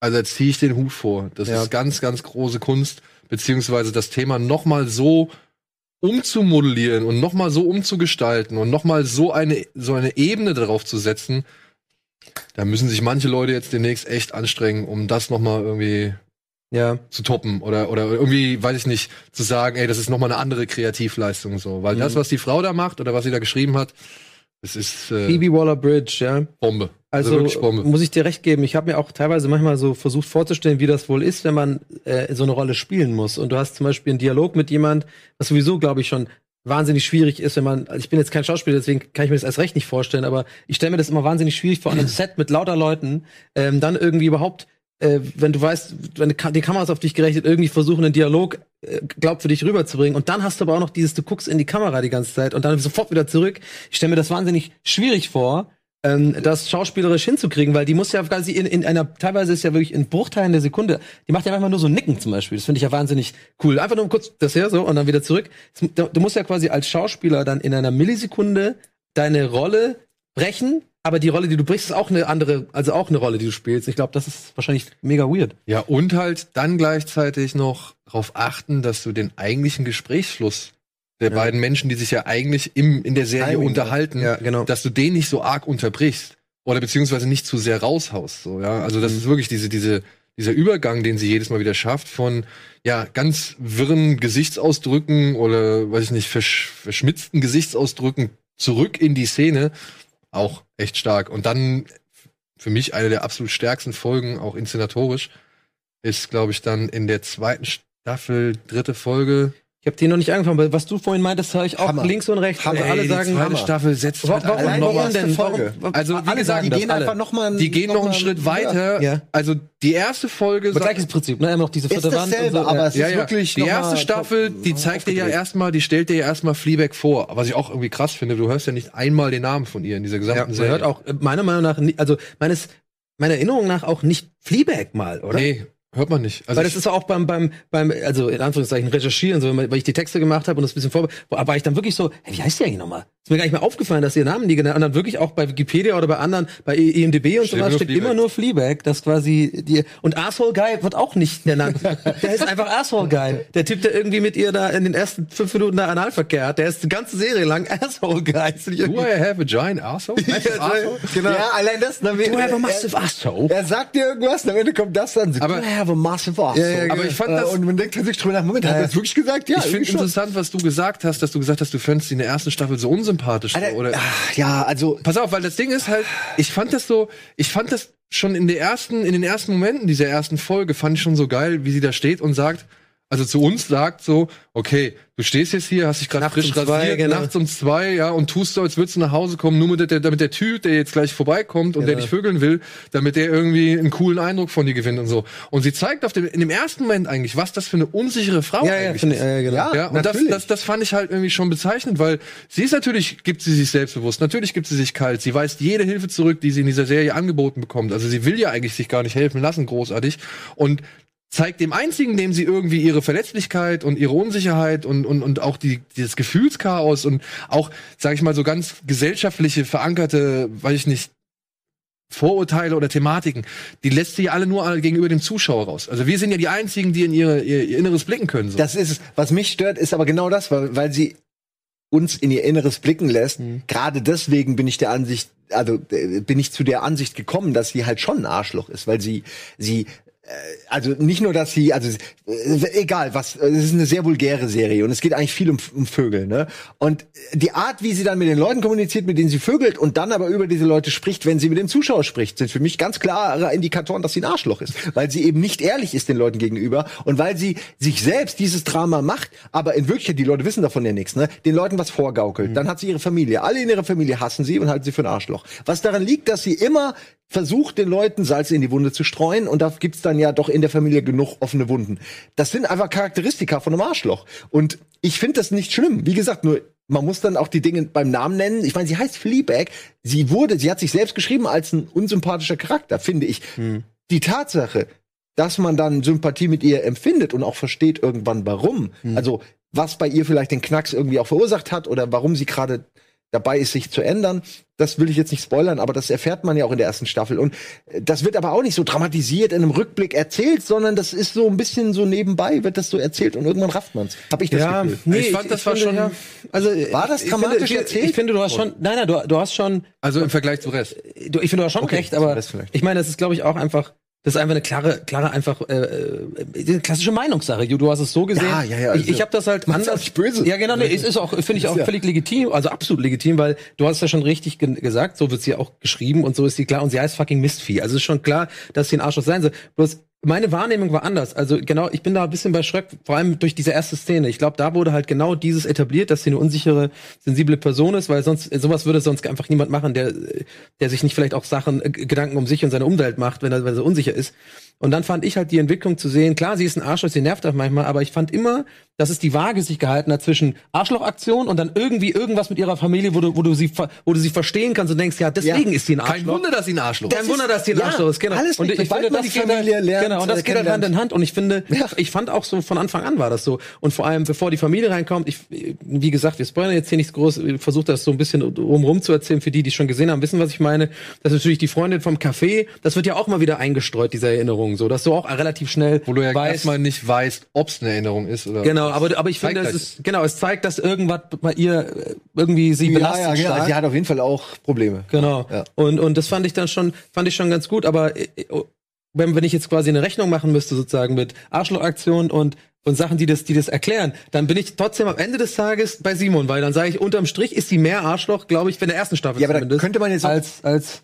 also da ziehe ich den Hut vor. Das Ja. ist ganz, ganz große Kunst, beziehungsweise das Thema nochmal so umzumodellieren und nochmal so umzugestalten und nochmal so eine, so eine Ebene darauf zu setzen. Da müssen sich manche Leute jetzt demnächst echt anstrengen, um das nochmal irgendwie Ja. zu toppen oder oder irgendwie weiß ich nicht zu sagen, ey, das ist noch mal eine andere Kreativleistung so, weil das was die Frau da macht oder was sie da geschrieben hat, das ist äh, Phoebe Waller-Bridge, ja. Bombe. Also Bombe. muss ich dir recht geben, ich habe mir auch teilweise manchmal so versucht vorzustellen, wie das wohl ist, wenn man äh, so eine Rolle spielen muss. Und du hast zum Beispiel einen Dialog mit jemand, was sowieso, glaube ich, schon wahnsinnig schwierig ist, wenn man, also ich bin jetzt kein Schauspieler, deswegen kann ich mir das erst recht nicht vorstellen, aber ich stelle mir das immer wahnsinnig schwierig vor, an einem [clears throat] Set mit lauter Leuten, ähm, dann irgendwie überhaupt, äh, wenn du weißt, wenn die Ka- die Kamera ist auf dich gerichtet, irgendwie versuchen, einen Dialog äh, glaub für dich rüberzubringen. Und dann hast du aber auch noch dieses, du guckst in die Kamera die ganze Zeit und dann sofort wieder zurück. Ich stelle mir das wahnsinnig schwierig vor, ähm, das schauspielerisch hinzukriegen, weil die muss ja quasi in, in einer, teilweise ist ja wirklich in Bruchteilen der Sekunde, die macht ja manchmal nur so Nicken zum Beispiel. Das finde ich ja wahnsinnig cool. Einfach nur kurz das her so und dann wieder zurück. Du musst ja quasi als Schauspieler dann in einer Millisekunde deine Rolle brechen, aber die Rolle, die du brichst, ist auch eine andere, also auch eine Rolle, die du spielst. Ich glaube, das ist wahrscheinlich mega weird. Ja, und halt dann gleichzeitig noch darauf achten, dass du den eigentlichen Gesprächsfluss der Ja. beiden Menschen, die sich ja eigentlich im, in der Serie Timing, unterhalten, Ja, genau. dass du den nicht so arg unterbrichst oder beziehungsweise nicht zu sehr raushaust. So, ja, also das ist wirklich diese diese dieser Übergang, den sie jedes Mal wieder schafft von ja ganz wirren Gesichtsausdrücken oder weiß ich nicht versch verschmitzten Gesichtsausdrücken zurück in die Szene, auch echt stark. Und dann für mich eine der absolut stärksten Folgen, auch inszenatorisch, ist, glaube ich, dann in der zweiten Staffel, dritte Folge. Ich habe die noch nicht angefangen, weil was du vorhin meintest, höre ich auch Hammer. links und rechts. Hammer. Also alle Ey, sagen, Hammer. Staffel setzt Wa- halt warum, Allein warum denn? Folge. Warum, Also, wie alle gesagt, sagen die das, gehen alle. einfach noch mal Die gehen noch einen Schritt weiter. Ja. Also die erste Folge Aber gleiches Prinzip, ne? Immer noch diese Ist vierte Wand. und dasselbe, so, aber ja. es ja, ist ja. wirklich die noch erste Staffel, die zeigt dir ja erstmal, die stellt dir ja erstmal Fleabag vor, was ich auch irgendwie krass finde. Du hörst ja nicht einmal den Namen von ihr in dieser Ja, gesamten man Serie. hört auch, äh, meiner Meinung nach, also meines, meiner Erinnerung nach auch nicht Fleabag mal, oder? Nee, hört man nicht. Also Weil das ist auch beim, beim, beim, also in Anführungszeichen recherchieren, so, weil ich die Texte gemacht habe und das ein bisschen vor, war ich dann wirklich so, hey, wie heißt die eigentlich nochmal? Ist mir gar nicht mehr aufgefallen, dass ihr Namen nie genannt und dann wirklich auch bei Wikipedia oder bei anderen, bei E- IMDb und sowas steht immer nur Fleabag, das quasi die, und Asshole Guy wird auch nicht genannt. der [laughs] ist einfach Asshole Guy. Der Typ, der irgendwie mit ihr da in den ersten fünf Minuten da Analverkehr hat, der ist die ganze Serie lang [laughs] Asshole Guy. Do I have a giant arsehole? Arsehole? [laughs] genau. Ja, allein das. Dann Do I have a massive asshole? Er sagt dir irgendwas am Ende kommt das dann. So, Aber- "Do I have a massive ass?" Ja, ja, So. aber ich fand Äh, das- Und man denkt sich drüber nach, Moment, hat er das wirklich gesagt? Ja, ich finde interessant, was du gesagt hast, dass du gesagt hast, du fändest in der ersten Staffel so unsympathisch. Alter, oder? ach, ja, also Pass auf, weil das Ding ist halt, ich fand das so, ich fand das schon in der ersten, in den ersten Momenten dieser ersten Folge fand ich schon so geil, wie sie da steht und sagt, also zu uns sagt so, okay, du stehst jetzt hier, hast dich gerade Nachts frisch um zwei, rasiert, genau. nachts um zwei, ja, und tust so, als würdest du nach Hause kommen, nur mit der, damit der Typ, der jetzt gleich vorbeikommt und der Genau. dich vögeln will, damit der irgendwie einen coolen Eindruck von dir gewinnt und so. Und sie zeigt auf dem, in dem ersten Moment eigentlich, was das für eine unsichere Frau Ja, ja, eigentlich finde ist. ja, genau. Ja, Ja, und das, das, das fand ich halt irgendwie schon bezeichnend, weil sie ist natürlich, gibt sie sich selbstbewusst, natürlich gibt sie sich kalt, sie weist jede Hilfe zurück, die sie in dieser Serie angeboten bekommt. Also sie will ja eigentlich sich gar nicht helfen lassen, großartig. Und zeigt dem einzigen, dem sie irgendwie ihre Verletzlichkeit und ihre Unsicherheit und, und, und auch die, dieses Gefühlschaos und auch, sag ich mal, so ganz gesellschaftliche, verankerte, weiß ich nicht, Vorurteile oder Thematiken, die lässt sie alle nur gegenüber dem Zuschauer raus. Also wir sind ja die einzigen, die in ihre, ihr, ihr Inneres blicken können. So. das ist es. Was mich stört, ist aber genau das, weil, weil sie uns in ihr Inneres blicken lässt. Gerade deswegen bin ich der Ansicht, also äh, bin ich zu der Ansicht gekommen, dass sie halt schon ein Arschloch ist, weil sie sie also nicht nur, dass sie, also äh, egal, was, es ist eine sehr vulgäre Serie und es geht eigentlich viel um, um Vögel, ne? Und die Art, wie sie dann mit den Leuten kommuniziert, mit denen sie vögelt und dann aber über diese Leute spricht, wenn sie mit dem Zuschauer spricht, sind für mich ganz klare Indikatoren, dass sie ein Arschloch ist, weil sie eben nicht ehrlich ist den Leuten gegenüber und weil sie sich selbst dieses Drama macht, aber in Wirklichkeit die Leute wissen davon ja nichts, ne? Den Leuten was vorgaukelt. Dann hat sie ihre Familie, alle in ihrer Familie hassen sie und halten sie für ein Arschloch. Was daran liegt, dass sie immer versucht den Leuten Salz in die Wunde zu streuen und da gibt's dann ja doch in der Familie genug offene Wunden. Das sind einfach Charakteristika von einem Arschloch. Und ich finde das nicht schlimm. Wie gesagt, nur man muss dann auch die Dinge beim Namen nennen. Ich meine, sie heißt Fleabag. Sie wurde, sie hat sich selbst geschrieben als ein unsympathischer Charakter, finde ich. Die Tatsache, dass man dann Sympathie mit ihr empfindet und auch versteht irgendwann warum. Also was bei ihr vielleicht den Knacks irgendwie auch verursacht hat oder warum sie gerade dabei ist, sich zu ändern. Das will ich jetzt nicht spoilern, aber das erfährt man ja auch in der ersten Staffel. Und äh, das wird aber auch nicht so dramatisiert in einem Rückblick erzählt, sondern das ist so ein bisschen so nebenbei, wird das so erzählt und irgendwann rafft man's. Hab ich das Ja, Gefühl. nee, Ich fand, das war finde, schon- ja, also War das ich dramatisch finde, erzählt? Ich finde, du hast schon, nein, nein, du, du hast schon, Also im Vergleich zum Rest. du, ich finde, du hast schon Okay, recht, aber das vielleicht. ich meine, das ist, glaube ich, auch einfach, das ist einfach eine klare, klare, einfach äh, äh, klassische Meinungssache. Du, du hast es so gesehen. Ja, ja, ja, ich also- ich habe das halt anders. nicht böse. Ja, genau, nee, es ist auch, finde ich auch ja- völlig legitim, also absolut legitim, weil du hast ja schon richtig ge gesagt, so wird sie auch geschrieben und so ist sie klar und sie heißt fucking Mistvieh. Also es ist schon klar, dass sie ein Arschloch sein soll. Bloß meine Wahrnehmung war anders. Also genau, ich bin da ein bisschen bei Schröck, vor allem durch diese erste Szene. Ich glaube, da wurde halt genau dieses etabliert, dass sie eine unsichere, sensible Person ist, weil sonst sowas würde sonst einfach niemand machen, der der sich nicht vielleicht auch Sachen äh, Gedanken um sich und seine Umwelt macht, wenn er wenn er unsicher ist. Und dann fand ich halt die Entwicklung zu sehen, klar, sie ist ein Arschloch, sie nervt auch manchmal, aber ich fand immer, dass es die Waage sich gehalten hat zwischen Arschlochaktion und dann irgendwie irgendwas mit ihrer Familie, wo du, wo du sie, wo du sie verstehen kannst und denkst, ja, deswegen Ja. ist sie ein Kein Arschloch. Wunder, dass sie ein Arschloch Kein ist. Wunder, dass die ein Ja, Arschloch ist, genau. alles und ich finde, das die Familie halt, lernt, genau, und das geht halt Hand in Hand. Und ich finde, Ja. ich fand auch so von Anfang an war das so. Und vor allem, bevor die Familie reinkommt, ich, wie gesagt, wir spoilern jetzt hier nichts groß, ich versuche das so ein bisschen rumrum zu erzählen, für die, die schon gesehen haben, wissen, was ich meine. Das ist natürlich die Freundin vom Café, das wird ja auch mal wieder eingestreut, diese Erinnerung, so, dass du auch relativ schnell Wo du ja weißt, erstmal nicht weißt, ob es eine Erinnerung ist oder. Genau, aber, aber ich finde, es halt- ist, genau, es zeigt, dass irgendwas bei ihr äh, irgendwie sie Ja, belastet. ja, genau. stark. Sie hat auf jeden Fall auch Probleme. Genau. Ja. Und, und das fand ich dann schon, fand ich schon ganz gut, aber äh, äh, wenn, wenn ich jetzt quasi eine Rechnung machen müsste, sozusagen mit Arschlochaktionen und, und Sachen, die das, die das erklären, dann bin ich trotzdem am Ende des Tages bei Simon, weil dann sage ich, unterm Strich ist sie mehr Arschloch, glaube ich, in der ersten Staffel Ja, aber da könnte man jetzt als, als,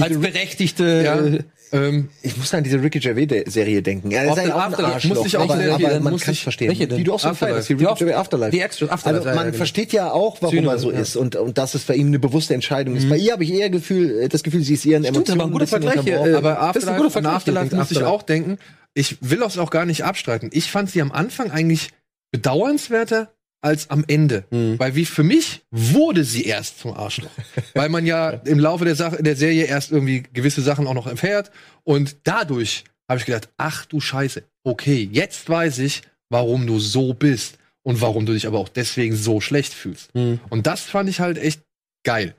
als berechtigte, Ja. Äh, Ähm, Ich muss an diese Ricky Gervais-Serie denken. Er ist After- eigentlich auch ein Afterlife. Arschloch, Muss ich auch aber, aber man kann ich- verstehen. welche denn? Die du auch so Afterlife. feierst, die Ricky Gervais Afterlife. die Extra- Afterlife, Also ja, man genau. versteht ja auch, warum Sühne, er so ja. ist und, und dass es bei ihm eine bewusste Entscheidung ist. Bei ihr habe ich eher Gefühl, äh, das Gefühl, sie ist ihren Stimmt, Emotionen aber ein guter Vergleich hier, äh, aber das ist ein Afterlife, guter Vergleich, Afterlife muss ich Afterlife. auch denken. Ich will das auch gar nicht abstreiten. Ich fand sie am Anfang eigentlich bedauernswerter als am Ende. Mhm. Weil wie für mich wurde sie erst zum Arschloch. [laughs] Weil man ja im Laufe der Sache, der Serie erst irgendwie gewisse Sachen auch noch erfährt. Und dadurch habe ich gedacht, ach du Scheiße, okay, jetzt weiß ich, warum du so bist. Und warum du dich aber auch deswegen so schlecht fühlst. Mhm. Und das fand ich halt echt geil.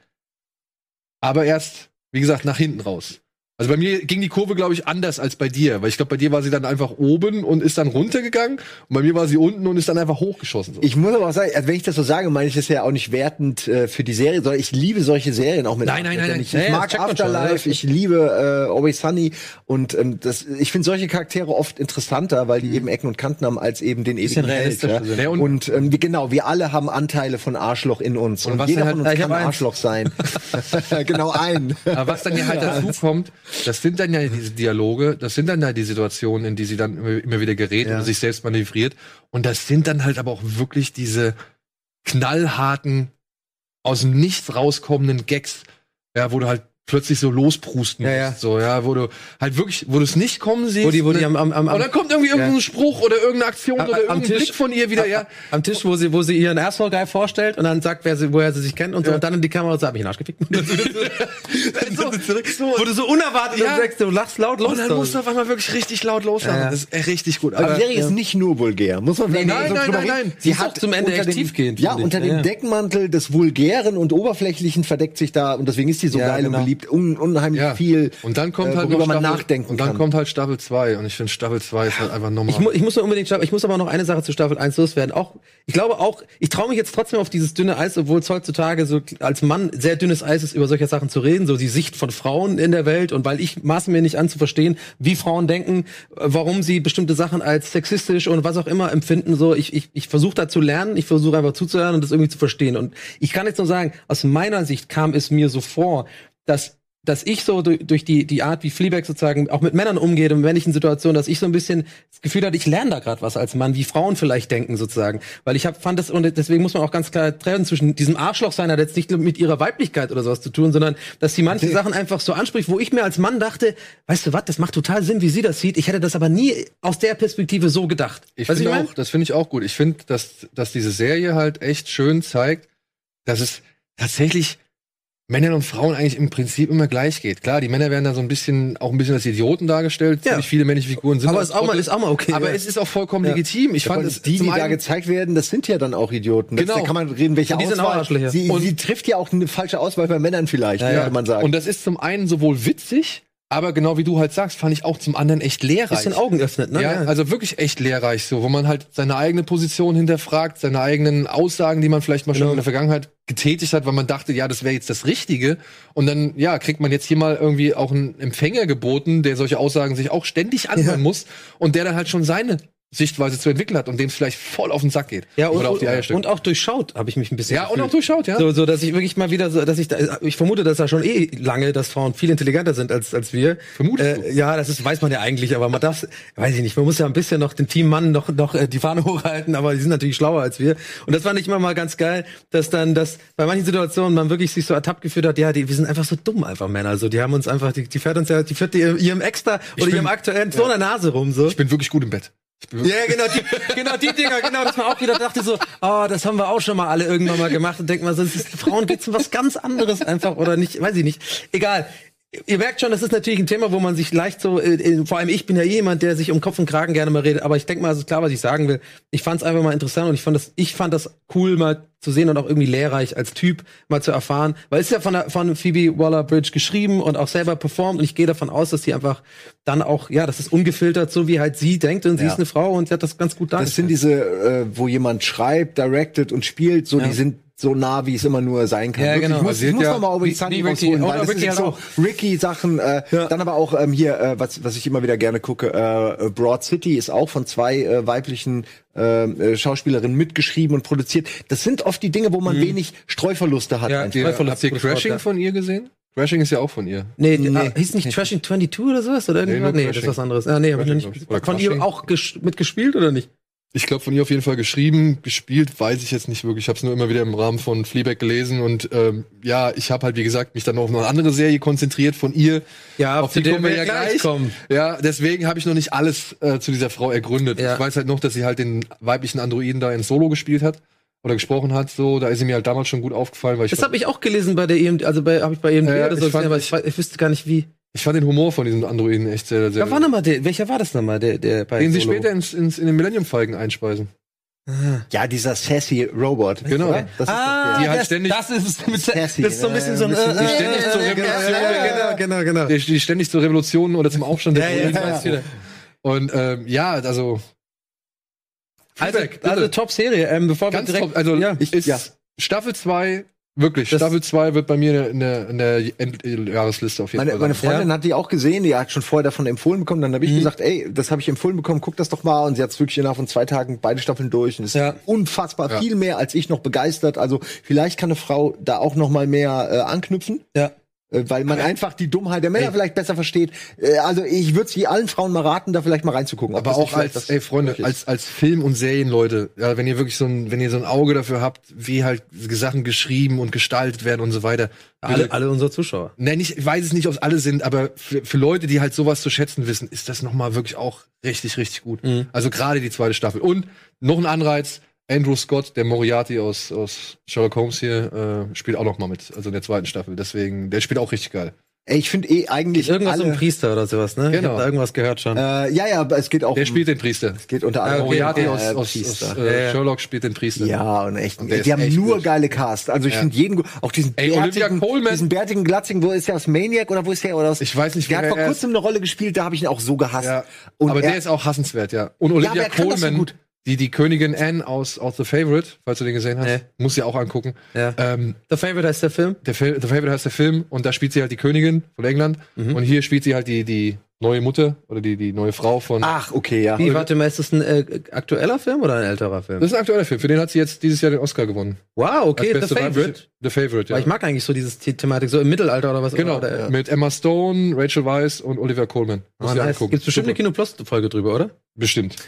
Aber erst, wie gesagt, nach hinten raus. Also bei mir ging die Kurve, glaube ich, anders als bei dir. Weil ich glaube, bei dir war sie dann einfach oben und ist dann runtergegangen. Und bei mir war sie unten und ist dann einfach hochgeschossen. So. Ich muss aber auch sagen, also wenn ich das so sage, meine ich das ja auch nicht wertend äh, für die Serie, sondern ich liebe solche Serien auch mit Nein, nein, nein, nein. Ich, ja, mag schon, Afterlife, ich liebe äh, Always Sunny und ähm, das, ich finde solche Charaktere oft interessanter, weil die eben Ecken und Kanten haben als eben den ewigen Held. Mhm. Ja? und- Und ähm, wir, genau, wir alle haben Anteile von Arschloch in uns und, was jeder von halt- uns kann. Arschloch sein. [laughs] [laughs] genau ein. Aber was dann ja halt dazu kommt, das sind dann ja diese Dialoge, das sind dann ja die Situationen, in die sie dann immer, wieder gerät Ja. und sich selbst manövriert. Und das sind dann halt aber auch wirklich diese knallharten, aus dem Nichts rauskommenden Gags, ja, wo du halt plötzlich so losprusten Ja, ja. musst, so, ja, wo du halt wirklich, wo du es nicht kommen siehst. Wo die, wo die ne? am, am, am, und dann kommt irgendwie irgendein Ja. Spruch oder irgendeine Aktion Am- oder am irgendein Tisch- Blick von ihr wieder, ja. am Tisch, wo sie, wo sie ihren Asshole Guy vorstellt und dann sagt, wer sie, woher sie sich kennt und so, und dann in die Kamera und sagt, hab ich einen Arsch gefickt. [laughs] so, so, Wo du so unerwartet Ja. und sagst, du lachst laut los. und dann musst du auf einmal wirklich richtig laut loslachen. Das ist echt richtig gut. Aber Aber die Serie ist nicht nur vulgär, muss man nein, so nein, nein, nein. Sie auch zum Ende echt tiefgehend, Ja, unter dem. Deckmantel des Vulgären und Oberflächlichen verdeckt sich da, und deswegen ist die so geil genau. und beliebt, bietet un unheimlich Ja. viel, Und dann kommt äh, halt worüber noch man Staffel, nachdenken Und dann kann. kommt halt Staffel 2 und ich finde Staffel 2 ist halt einfach nochmal. Ich, mu ich muss noch unbedingt, Staffel- ich muss aber noch eine Sache zu Staffel 1 loswerden. Auch, ich glaube auch, ich traue mich jetzt trotzdem auf dieses dünne Eis, obwohl es heutzutage so als Mann sehr dünnes Eis ist, über solche Sachen zu reden, so die Sicht von Frauen in der Welt. Und weil ich maße mir nicht an zu verstehen, wie Frauen denken, äh, warum sie bestimmte Sachen als sexistisch und was auch immer empfinden. So, ich, ich, ich versuche da zu lernen, ich versuche einfach zuzuhören und das irgendwie zu verstehen. Und ich kann jetzt nur sagen, aus meiner Sicht kam es mir so vor, dass dass ich so durch, durch die, die Art, wie Fleabag sozusagen auch mit Männern umgeht in männlichen Situationen, dass ich so ein bisschen das Gefühl hatte, ich lerne da gerade was als Mann, wie Frauen vielleicht denken sozusagen. Weil ich hab, fand das, und deswegen muss man auch ganz klar trennen zwischen diesem Arschloch sein, hat jetzt nicht mit ihrer Weiblichkeit oder sowas zu tun, sondern dass sie manche Sachen einfach so anspricht, wo ich mir als Mann dachte, weißt du was, das macht total Sinn, wie sie das sieht. Ich hätte das aber nie aus der Perspektive so gedacht. Ich finde auch, das finde ich auch gut. Ich finde, dass, dass diese Serie halt echt schön zeigt, dass es tatsächlich Männern und Frauen eigentlich im Prinzip immer gleich geht. Klar, die Männer werden da so ein bisschen, auch ein bisschen als Idioten dargestellt. Ja. Ziemlich viele männliche Figuren sind Aber ist auch mal- ist auch mal okay, Aber ja. es ist auch vollkommen Ja. legitim. Ich fand Und es die, die da gezeigt werden, das sind ja dann auch Idioten. Das, Genau. Da kann man reden, welche Und die sind auch Auswahl. Sie, Und- sie trifft ja auch eine falsche Auswahl bei Männern vielleicht, Ja, ja. könnte man sagen. Und das ist zum einen sowohl witzig, aber genau wie du halt sagst, fand ich auch zum anderen echt lehrreich. bisschen Augen öffnet, ne? Ja, also wirklich echt lehrreich so, wo man halt seine eigene Position hinterfragt, seine eigenen Aussagen, die man vielleicht mal schon Genau. in der Vergangenheit getätigt hat, weil man dachte, ja, das wäre jetzt das Richtige. Und dann, ja, kriegt man jetzt hier mal irgendwie auch einen Empfänger geboten, der solche Aussagen sich auch ständig anhören Ja. muss und der dann halt schon seine Sichtweise zu entwickeln hat und dem es vielleicht voll auf den Sack geht. Ja, und, Oder auf die Eier und, und auch durchschaut habe ich mich ein bisschen. ja, und gefühlt. auch durchschaut, ja. So, so, dass ich wirklich mal wieder so, dass ich da, ich vermute, dass da schon eh lange, dass Frauen viel intelligenter sind als, als wir. Vermutest äh, Ja, das ist, weiß man ja eigentlich, aber man darf, weiß ich nicht, man muss ja ein bisschen noch den Teammann noch, noch äh, die Fahne [laughs] hochhalten, aber die sind natürlich schlauer als wir. Und das fand ich immer mal ganz geil, dass dann, dass bei manchen Situationen man wirklich sich so ertappt gefühlt hat, ja, die, wir sind einfach so dumm einfach Männer, also die haben uns einfach, die, die fährt uns ja, die fährt die, ihrem Extra oder bin- ihrem aktuellen so einer Nase rum, so. Ich bin wirklich gut im Bett. Ja, genau, die, genau die Dinger, genau, dass man auch wieder dachte so, oh, das haben wir auch schon mal alle irgendwann mal gemacht und denkt mal, so, Frauen geht's um was ganz anderes einfach oder nicht, weiß ich nicht. Egal. Ihr merkt schon, das ist natürlich ein Thema, wo man sich leicht so, äh, äh, vor allem ich bin ja jemand, der sich um Kopf und Kragen gerne mal redet, aber ich denke mal, es ist klar, was ich sagen will. Ich fand es einfach mal interessant und ich fand das, ich fand das cool mal zu sehen und auch irgendwie lehrreich als Typ mal zu erfahren, weil es ist ja von, der, von Phoebe Waller-Bridge geschrieben und auch selber performt und ich gehe davon aus, dass sie einfach dann auch, ja, das ist ungefiltert, so wie halt sie denkt und sie Ja. ist eine Frau und sie hat das ganz gut das sind dargestellt. diese, äh, wo jemand schreibt, directed und spielt, so Ja. die sind so nah, wie es immer nur sein kann. Ja, Wirklich, genau. Ich muss, ich muss ja- noch mal über die Ricky- rausholen, weil das hat so. Ricky-Sachen. Äh, Dann aber auch ähm, hier, äh, was, was ich immer wieder gerne gucke, äh, Broad City ist auch von zwei äh, weiblichen äh, äh, Schauspielerinnen mitgeschrieben und produziert. Das sind oft die Dinge, wo man wenig Streuverluste hat. Ja. Ihr, Voll habt ihr Crashing ja. von ihr gesehen? Crashing ist ja auch von ihr. Nee, die, Nee. ah, hieß nicht Trashing 22 oder sowas? Oder nur Nee, das ist Crashing. was anderes. Ah, nee, hab ich noch Crashing, nicht. Von ihr auch ges- mitgespielt oder nicht? Ich glaube, von ihr auf jeden Fall geschrieben, gespielt, weiß ich jetzt nicht wirklich. Ich habe es nur immer wieder im Rahmen von Fleabag gelesen und ähm, ja, ich habe halt wie gesagt mich dann noch auf eine andere Serie konzentriert von ihr. Ja, auf die kommen wir ja gleich kommen. Ja, deswegen habe ich noch nicht alles äh, zu dieser Frau ergründet. Ja. Ich weiß halt noch, dass sie halt den weiblichen Androiden da in Solo gespielt hat oder gesprochen hat. So, da ist sie mir halt damals schon gut aufgefallen, weil ich Das habe ich auch gelesen bei der EMD, also bei, habe ich bei EMD Ja, oder so ich fand- gesehen, aber ich, ich wüsste gar nicht wie. Ich fand den Humor von diesem Androiden echt sehr, sehr. Ja, war nochmal der, welcher war das nochmal, der, der bei den sie Solo? später ins, ins, in den Millennium Falcon einspeisen. Ja, dieser sassy Robot. Genau. Das ist Ah, Die halt das, ständig- das ist mit, Sassy, das ist so ein bisschen so ein, äh, ein bisschen- äh, ständig zur Revolution, genau, genau, genau. Die, die ständig zur Revolution oder zum Aufstand der Ja, ja, ja. Und ähm, ja, also Also, Feedback, also Top-Serie, ähm, bevor ganz wir direkt, top. Also ja, ich, ist ja. Staffel 2, wirklich, Das- Staffel 2 wird bei mir in der, in der Endjahresliste auf jeden Meine, Fall. meine sein. Freundin hat die auch gesehen, die hat schon vorher davon empfohlen bekommen. Dann habe Mhm. ich gesagt, ey, das habe ich empfohlen bekommen, guck das doch mal. Und sie hat es wirklich innerhalb von zwei Tagen beide Staffeln durch. Und es Ja. ist unfassbar Ja. viel mehr, als ich noch begeistert. Also vielleicht kann eine Frau da auch noch mal mehr äh, anknüpfen. ja. Äh, weil man einfach die Dummheit der Männer vielleicht besser versteht. Äh, also ich würde es wie allen Frauen mal raten, da vielleicht mal reinzugucken. aber auch als, ey Freunde, als, als Film- und Serienleute, ja, wenn ihr wirklich so ein, wenn ihr so ein Auge dafür habt, wie halt Sachen geschrieben und gestaltet werden und so weiter. Alle, alle unsere Zuschauer. Ne, nicht, ich weiß es nicht, ob es alle sind, aber für, für Leute, die halt sowas zu schätzen wissen, ist das nochmal wirklich auch richtig, richtig gut. Mhm. Also gerade die zweite Staffel. Und noch ein Anreiz, Andrew Scott, der Moriarty aus, aus Sherlock Holmes hier, äh, spielt auch noch mal mit, also in der zweiten Staffel. Deswegen, der spielt auch richtig geil. Ey, ich finde eh eigentlich Irgendwas alle, um Priester oder sowas, ne? Ich Genau. hab da irgendwas gehört schon. äh, ja, ja, aber es geht auch Der um, spielt den Priester. es geht unter Ah, anderem okay, Moriarty um, aus, äh, aus, aus Priester. äh, Ja, ja. Sherlock spielt den Priester. Ja, und echt. ist die haben echt nur gut. geile Cast. Also ich Ja. finde jeden gut. Auch diesen Ey, bärtigen, diesen bärtigen Glatzigen, wo ist der aus Maniac oder wo ist der oder aus? Ich weiß nicht, Der hat vor kurzem eine Rolle gespielt, da habe ich ihn auch so gehasst. Ja, Und aber er, der ist auch hassenswert, ja. Und aber Olivia er kann das so Colman, gut. Die die Königin Anne aus, aus The Favorite, falls du den gesehen hast, Nee. muss ja auch angucken. Ja. Ähm, The Favorite heißt der Film. der Fa- The Favorite heißt der Film und da spielt sie halt die Königin von England Mhm. und hier spielt sie halt die, die neue Mutter oder die, die neue Frau von. Ach, okay, ja. Wie, warte mal, ist das ein äh, aktueller Film oder ein älterer Film? Das ist ein aktueller Film, für den hat sie jetzt dieses Jahr den Oscar gewonnen. Wow, okay, The Favorite. The Favorite, ja. Weil ich mag eigentlich so dieses The Thematik, so im Mittelalter oder was genau, Oder, ja. mit Emma Stone, Rachel Weisz und Olivia Colman. Oh, Musst du dir nice. angucken. Gibt's bestimmt eine Super. Kino Plus Folge drüber, oder? Bestimmt. [laughs]